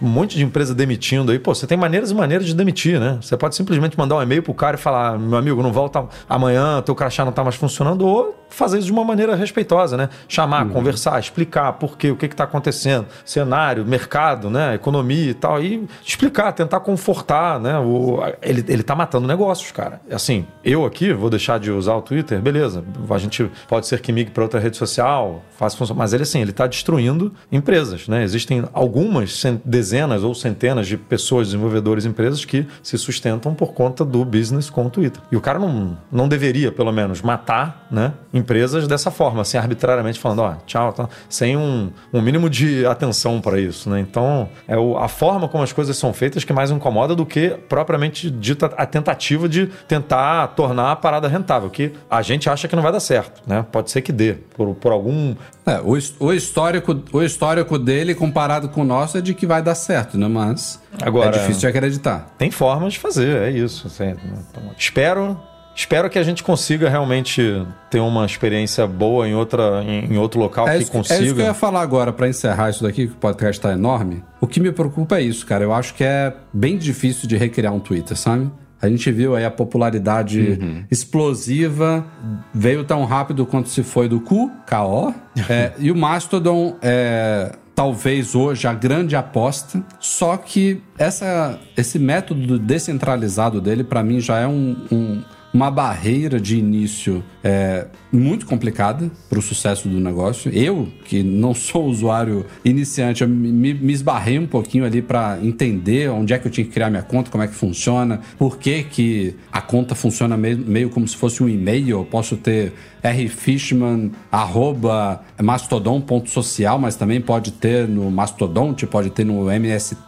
um monte de empresa demitindo aí. Pô, você tem maneiras e maneiras de demitir, né? Você pode simplesmente mandar um e-mail pro cara e falar, meu amigo, não volta amanhã, teu crachá não tá mais funcionando, ou fazer isso de uma maneira respeitosa, né? Chamar, conversar, explicar por quê, o que que tá acontecendo, cenário, mercado, né? Economia e tal, e explicar, tentar confortar, né? O, ele, ele tá matando negócios, negócios, cara. Assim, eu aqui vou deixar de usar o Twitter, beleza. A gente pode ser que migre para outra rede social, faça função, mas ele assim, ele está destruindo empresas, né? Existem algumas dezenas ou centenas de pessoas, desenvolvedores, empresas que se sustentam por conta do business com o Twitter. E o cara não, não deveria, pelo menos, matar, né, empresas dessa forma, assim, arbitrariamente falando, ó, tchau, sem um, um mínimo de atenção para isso, né? Então, é o, a forma como as coisas são feitas que mais incomoda do que propriamente dita a tentativa de tentar tornar a parada rentável, que a gente acha que não vai dar certo, né? Pode ser que dê, por, por algum... É, o, o, histórico, o histórico dele comparado com o nosso é de que vai dar certo, né? Mas Agora, é difícil de acreditar. Tem formas de fazer, é isso. Assim, então, espero Espero que a gente consiga realmente ter uma experiência boa em, outra, em, em outro local é que isso, consiga. É isso que eu ia falar agora para encerrar isso daqui, que o podcast está enorme. O que me preocupa é isso, cara. Eu acho que é bem difícil de recriar um Twitter, sabe? A gente viu aí a popularidade uhum. explosiva, veio tão rápido quanto se foi do Q, KO. é, e o Mastodon é, talvez hoje a grande aposta, só que essa, esse método descentralizado dele, para mim, já é um, um uma barreira de início é, muito complicada para o sucesso do negócio. Eu, que não sou usuário iniciante, me, me esbarrei um pouquinho ali para entender onde é que eu tinha que criar minha conta, como é que funciona, por que, que a conta funciona meio, meio como se fosse um e-mail. Eu posso ter rfishman, arroba mastodon.social, mas também pode ter no Mastodonte, pode ter no mstdn.social,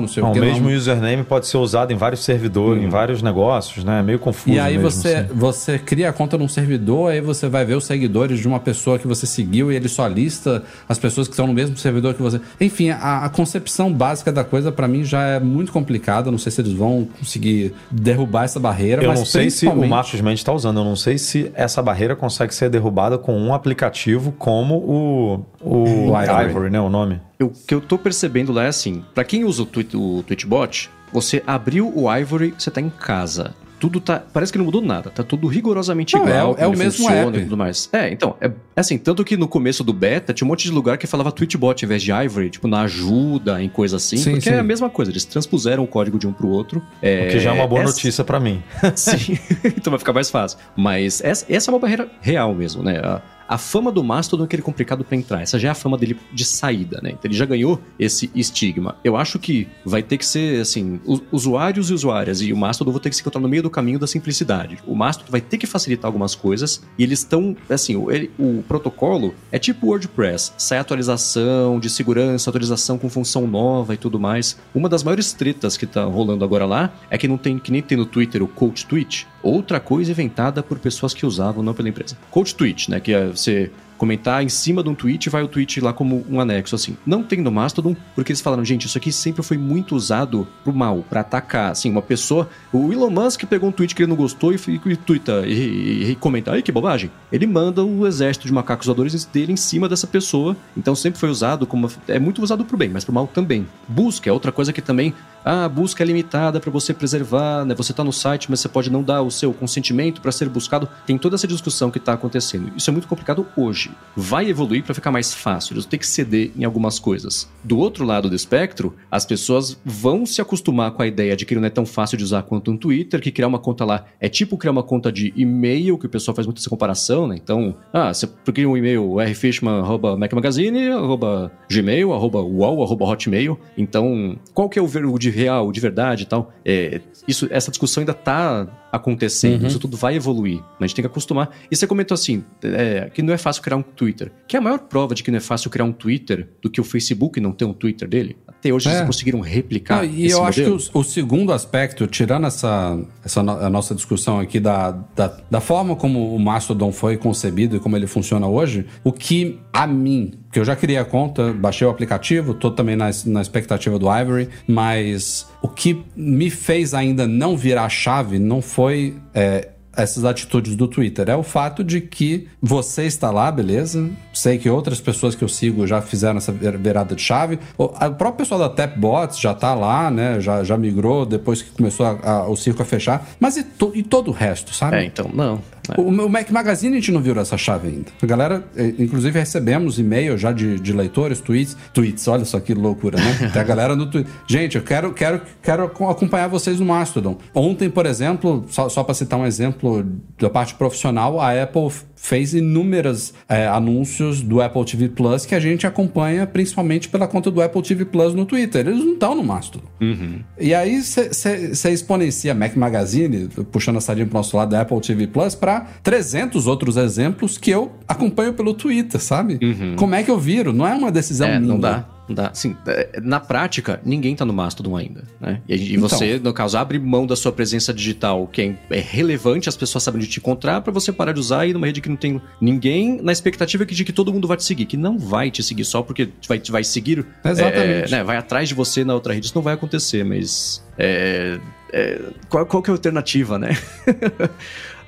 não sei o que. O mesmo não. username pode ser usado em vários servidores, hum. em vários negócios, né? É meio confuso. E aí mesmo, você, assim. você cria a conta num servidor, aí você vai ver os seguidores de uma pessoa que você seguiu e ele só lista as pessoas que estão no mesmo servidor que você. Enfim, a, a concepção básica da coisa para mim já é muito complicada. Não sei se eles vão conseguir derrubar essa barreira. Eu não sei se o Marcos Mendes está usando, eu não sei se essa barreira consegue ser derrubada com um aplicativo como o, o, Ivory. Ivory, né? O nome. O que eu tô percebendo lá é assim: para quem usa o, Twitch, o Twitchbot, você abriu o Ivory, você tá em casa tudo tá. Parece que não mudou nada, tá tudo rigorosamente não, igual. É, é o mesmo app. E tudo mais. É, então, é, é assim, tanto que no começo do beta tinha um monte de lugar que falava Twitchbot em vez de Ivory, tipo, na ajuda, em coisa assim, sim, porque sim. é a mesma coisa, eles transpuseram o código de um pro outro. É, o que já é uma boa essa... notícia para mim. (laughs) sim, (laughs) então vai ficar mais fácil. Mas essa, essa é uma barreira real mesmo, né? a fama do Mastodon é aquele complicado para entrar. Essa já é a fama dele de saída, né? Então ele já ganhou esse estigma. Eu acho que vai ter que ser, assim, usuários e usuárias e o Mastodon vão ter que se encontrar no meio do caminho da simplicidade. O Mastodon vai ter que facilitar algumas coisas e eles estão, assim, o, ele, o protocolo é tipo WordPress. Sai atualização de segurança, atualização com função nova e tudo mais. Uma das maiores tretas que tá rolando agora lá é que não tem, que nem tem no Twitter o Coach Tweet, outra coisa inventada por pessoas que usavam, não pela empresa. Coach Tweet, né? Que é você comentar em cima de um tweet vai o tweet lá como um anexo, assim. Não tem no Mastodon, porque eles falaram, gente, isso aqui sempre foi muito usado pro mal, para atacar. Assim, uma pessoa. O Elon Musk pegou um tweet que ele não gostou e, e, e twitta e, e, comenta, ai que bobagem. Ele manda o exército de macacos voadores dele em cima dessa pessoa. Então sempre foi usado como. É muito usado pro bem, mas pro mal também. Busca é outra coisa que também ah, a busca é limitada para você preservar, né? Você está no site, mas você pode não dar o seu consentimento para ser buscado. Tem toda essa discussão que está acontecendo. Isso é muito complicado hoje. Vai evoluir para ficar mais fácil. Eles vão ter que ceder em algumas coisas. Do outro lado do espectro, as pessoas vão se acostumar com a ideia de que não é tão fácil de usar quanto um Twitter, que criar uma conta lá é tipo criar uma conta de e-mail, que o pessoal faz muito essa comparação, né? Então, ah, você cria um e-mail rfishman.macmagazine, arroba gmail, arroba uol, arroba hotmail. Então, qual que é o verbo de real, de verdade e tal. É, isso, essa discussão ainda está acontecendo, uhum. isso tudo vai evoluir. A gente tem que acostumar. E você comentou assim, é, que não é fácil criar um Twitter. Que é a maior prova de que não é fácil criar um Twitter do que o Facebook não ter um Twitter dele? Até hoje é. eles conseguiram replicar não, E eu modelo. acho que o, o, segundo aspecto, tirando essa, essa no, a nossa discussão aqui da, da, da forma como o Mastodon foi concebido e como ele funciona hoje, o que a mim porque eu já criei a conta, baixei o aplicativo, tô também na, na expectativa do Ivory, mas o que me fez ainda não virar chave não foi é, essas atitudes do Twitter. É o fato de que você está lá, beleza? Sei que outras pessoas que eu sigo já fizeram essa virada de chave. O, próprio pessoal da Tapbots já está lá, né? Já, já migrou depois que começou a, a, o circo a fechar. Mas e, to, e todo o resto, sabe? É, então, não. O, o Mac Magazine a gente não virou essa chave ainda. A galera, eh, inclusive, recebemos e-mail já de, de leitores, tweets. Tweets, olha só que loucura, né? (laughs) Tem a galera no Twitter. Gente, eu quero, quero, quero acompanhar vocês no Mastodon. Ontem, por exemplo, só, só para citar um exemplo da parte profissional, a Apple fez inúmeros é, anúncios do Apple TV Plus que a gente acompanha principalmente pela conta do Apple TV Plus no Twitter. Eles não estão no Mastodon. Uhum. E aí você exponencia Mac Magazine, puxando a sardinha pro nosso lado da Apple TV Plus, para 300 outros exemplos que eu acompanho pelo Twitter, sabe? Uhum. Como é que eu viro? Não é uma decisão É, minha. não dá. Não dá. Assim, é, na prática, ninguém tá no Mastodon ainda, né? E, e Então. você, no caso, abre mão da sua presença digital, que é, é relevante, as pessoas sabem de te encontrar, pra você parar de usar e ir numa rede que não tem ninguém, na expectativa de que todo mundo vai te seguir, que não vai te seguir só porque vai, vai seguir. Exatamente. é, né, vai atrás de você na outra rede. Isso não vai acontecer, mas. é, é, qual, qual que é a alternativa, né? (laughs)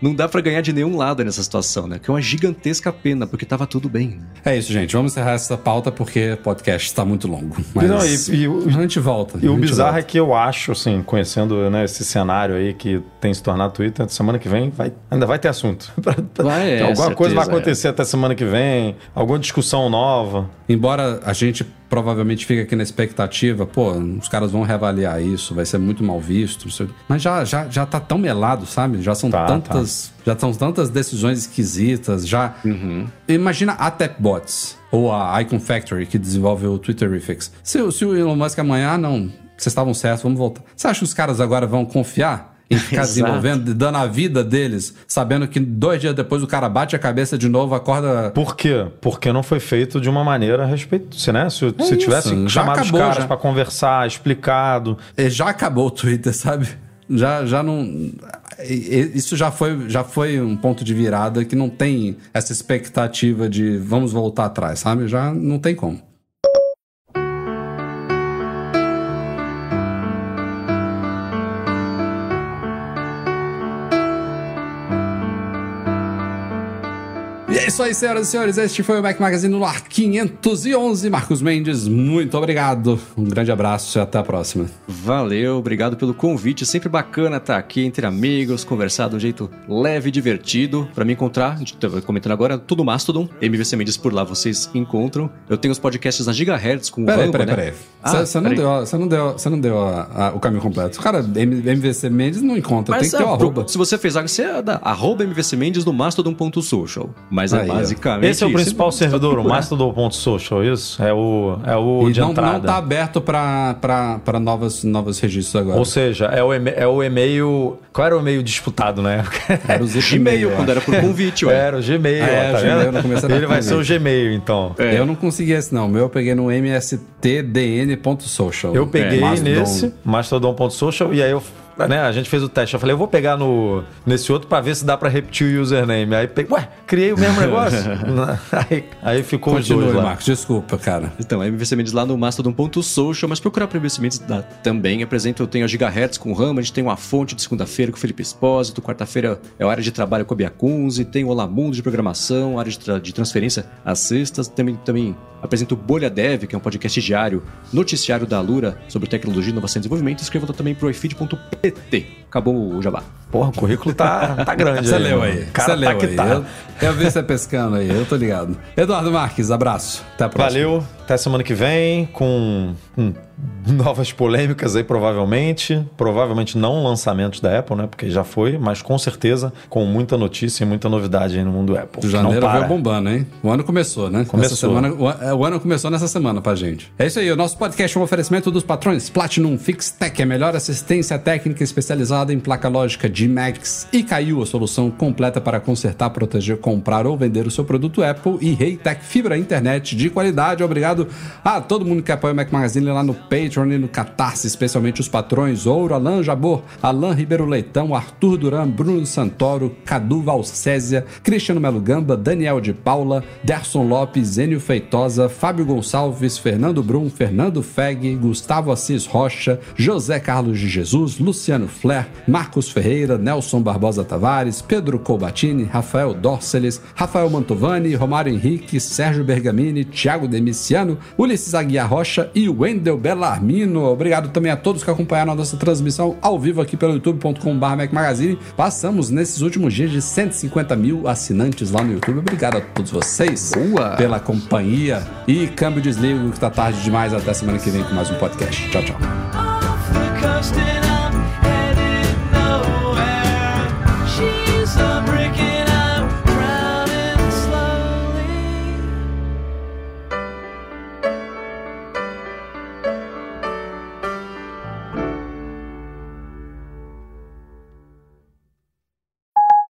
não dá pra ganhar de nenhum lado nessa situação, né? Que é uma gigantesca pena, porque tava tudo bem. né? É isso, gente. Vamos encerrar essa pauta porque o podcast está muito longo. Mas Não, e- e o- a gente volta. E o bizarro é volta. que eu acho, assim, conhecendo né, esse cenário aí que tem se tornado Twitter, semana que vem vai, ainda vai ter assunto. (laughs) Vai, é, alguma coisa vai certeza, acontecer até semana que vem, alguma discussão nova. Embora a gente provavelmente fique aqui na expectativa, pô, os caras vão reavaliar isso, vai ser muito mal visto. Mas já, já, já tá tão melado, sabe? Já são Tá, tantas. Já são tantas decisões esquisitas. Já. Imagina a Tapbots ou a Icon Factory que desenvolve o Twitterifics. Se, se o Elon Musk amanhã, ah, não, vocês estavam certos, vamos voltar. Você acha que os caras agora vão confiar? Em (laughs) ficar desenvolvendo, dando a vida deles, sabendo que dois dias depois o cara bate a cabeça de novo, acorda Por quê? Porque não foi feito de uma maneira respeitosa, né? Se, se É isso, tivesse chamado acabou, os caras pra conversar, explicado. É, já acabou o Twitter, (laughs) sabe? Já, já não. Isso já foi, já foi um ponto de virada que não tem essa expectativa de vamos voltar atrás, sabe? Já não tem como. É isso aí, senhoras e senhores. Este foi o Mac Magazine no ar 511. Marcos Mendes, muito obrigado. Um grande abraço e até a próxima. Valeu, obrigado pelo convite. Sempre bacana estar aqui entre amigos, conversar de um jeito leve e divertido. Pra me encontrar, a gente tava comentando agora, tudo Mastodon. MVC Mendes por lá vocês encontram. Eu tenho os podcasts na Gigahertz com o Peraí, peraí, né? peraí. Ah, Você não peraí. deu, você não deu, você não deu a- a- o caminho completo. Cara, M- MVC Mendes não encontra, tem Mas que ter o ah, pro- arroba. se você fez algo, você é da arroba MVC Mendes no mastodon.social. Mas é Aí, basicamente Esse é o isso. principal Você servidor, o. Mastodon.social, isso? É o, é o E de não, entrada. não tá aberto para novos, novos registros agora. Ou seja, é o, é o e-mail. Qual era o e-mail disputado na época? Era o Gmail, Mail, quando era por convite, ué. Era o Gmail, É, ó, tá o Gmail era Ele vai ser o. Gmail, então. É. Eu não consegui esse não, o meu eu peguei no mstdn.social. Eu peguei Mastodon. nesse, mastodon.social, e aí eu, né, a gente fez o teste. Eu falei, eu vou pegar no, nesse outro pra ver se dá pra repetir o username. Aí peguei, ué, criei o mesmo negócio. (laughs) aí, aí ficou os Continue, dois lá. Marcos, desculpa, cara. Então, é MVC Mendes lá no mastodon.social, mas procurar para MVC Mendes dá também. Apresento, eu tenho a Gigahertz com o Rama, a gente tem uma fonte de segunda-feira com o Felipe Espósito, quarta-feira é a área de trabalho com a Biacunzi, tem o Olá Mundo de programação, área de, tra- de transferência às sextas, também, também apresento o Bolha Dev, que é um podcast diário, noticiário da Alura sobre tecnologia, inovação e desenvolvimento, escreva também pro ifeed.pt. Acabou o jabá. Porra, o currículo tá, tá grande. Você leu aí, Cara, você tá leu que aí. tá. Eu, eu vi você pescando aí, eu tô ligado. Eduardo Marques, abraço. Até a próxima. Valeu, até semana que vem com hum, novas polêmicas aí, provavelmente. Provavelmente não lançamentos da Apple, né? Porque já foi, mas com certeza com muita notícia e muita novidade aí no mundo Apple. Janeiro veio bombando, hein? O ano começou, né? Começou. Semana, o, an- o ano começou nessa semana pra gente. É isso aí, o nosso podcast é um oferecimento dos patrões Platinum Fixtech, a melhor assistência técnica especializada em placa lógica de Max e caiu a solução completa para consertar, proteger, comprar ou vender o seu produto Apple e Reitec Fibra Internet de qualidade. Obrigado a todo mundo que apoia o Mac Magazine lá no Patreon e no Catarse, especialmente os patrões Ouro, Alan Jabor, Alan Ribeiro Leitão, Arthur Duran, Bruno Santoro, Cadu Valcésia, Cristiano Melo Gamba, Daniel de Paula, Derson Lopes, Enio Feitosa, Fábio Gonçalves, Fernando Brum, Fernando Feg, Gustavo Assis Rocha, José Carlos de Jesus, Luciano Flair, Marcos Ferreira, Nelson Barbosa Tavares, Pedro Colbatini, Rafael Dorceles, Rafael Mantovani, Romário Henrique, Sérgio Bergamini, Thiago Demiciano, Ulisses Aguiar Rocha e Wendel Bellarmino. Obrigado também a todos que acompanharam a nossa transmissão ao vivo aqui pelo youtube.com.br Mac Magazine. Passamos nesses últimos dias de 150 mil assinantes lá no YouTube. Obrigado a todos vocês Boa. pela companhia. E câmbio desligo que tá tarde demais. Até semana que vem com mais um podcast. Tchau, tchau. off the coast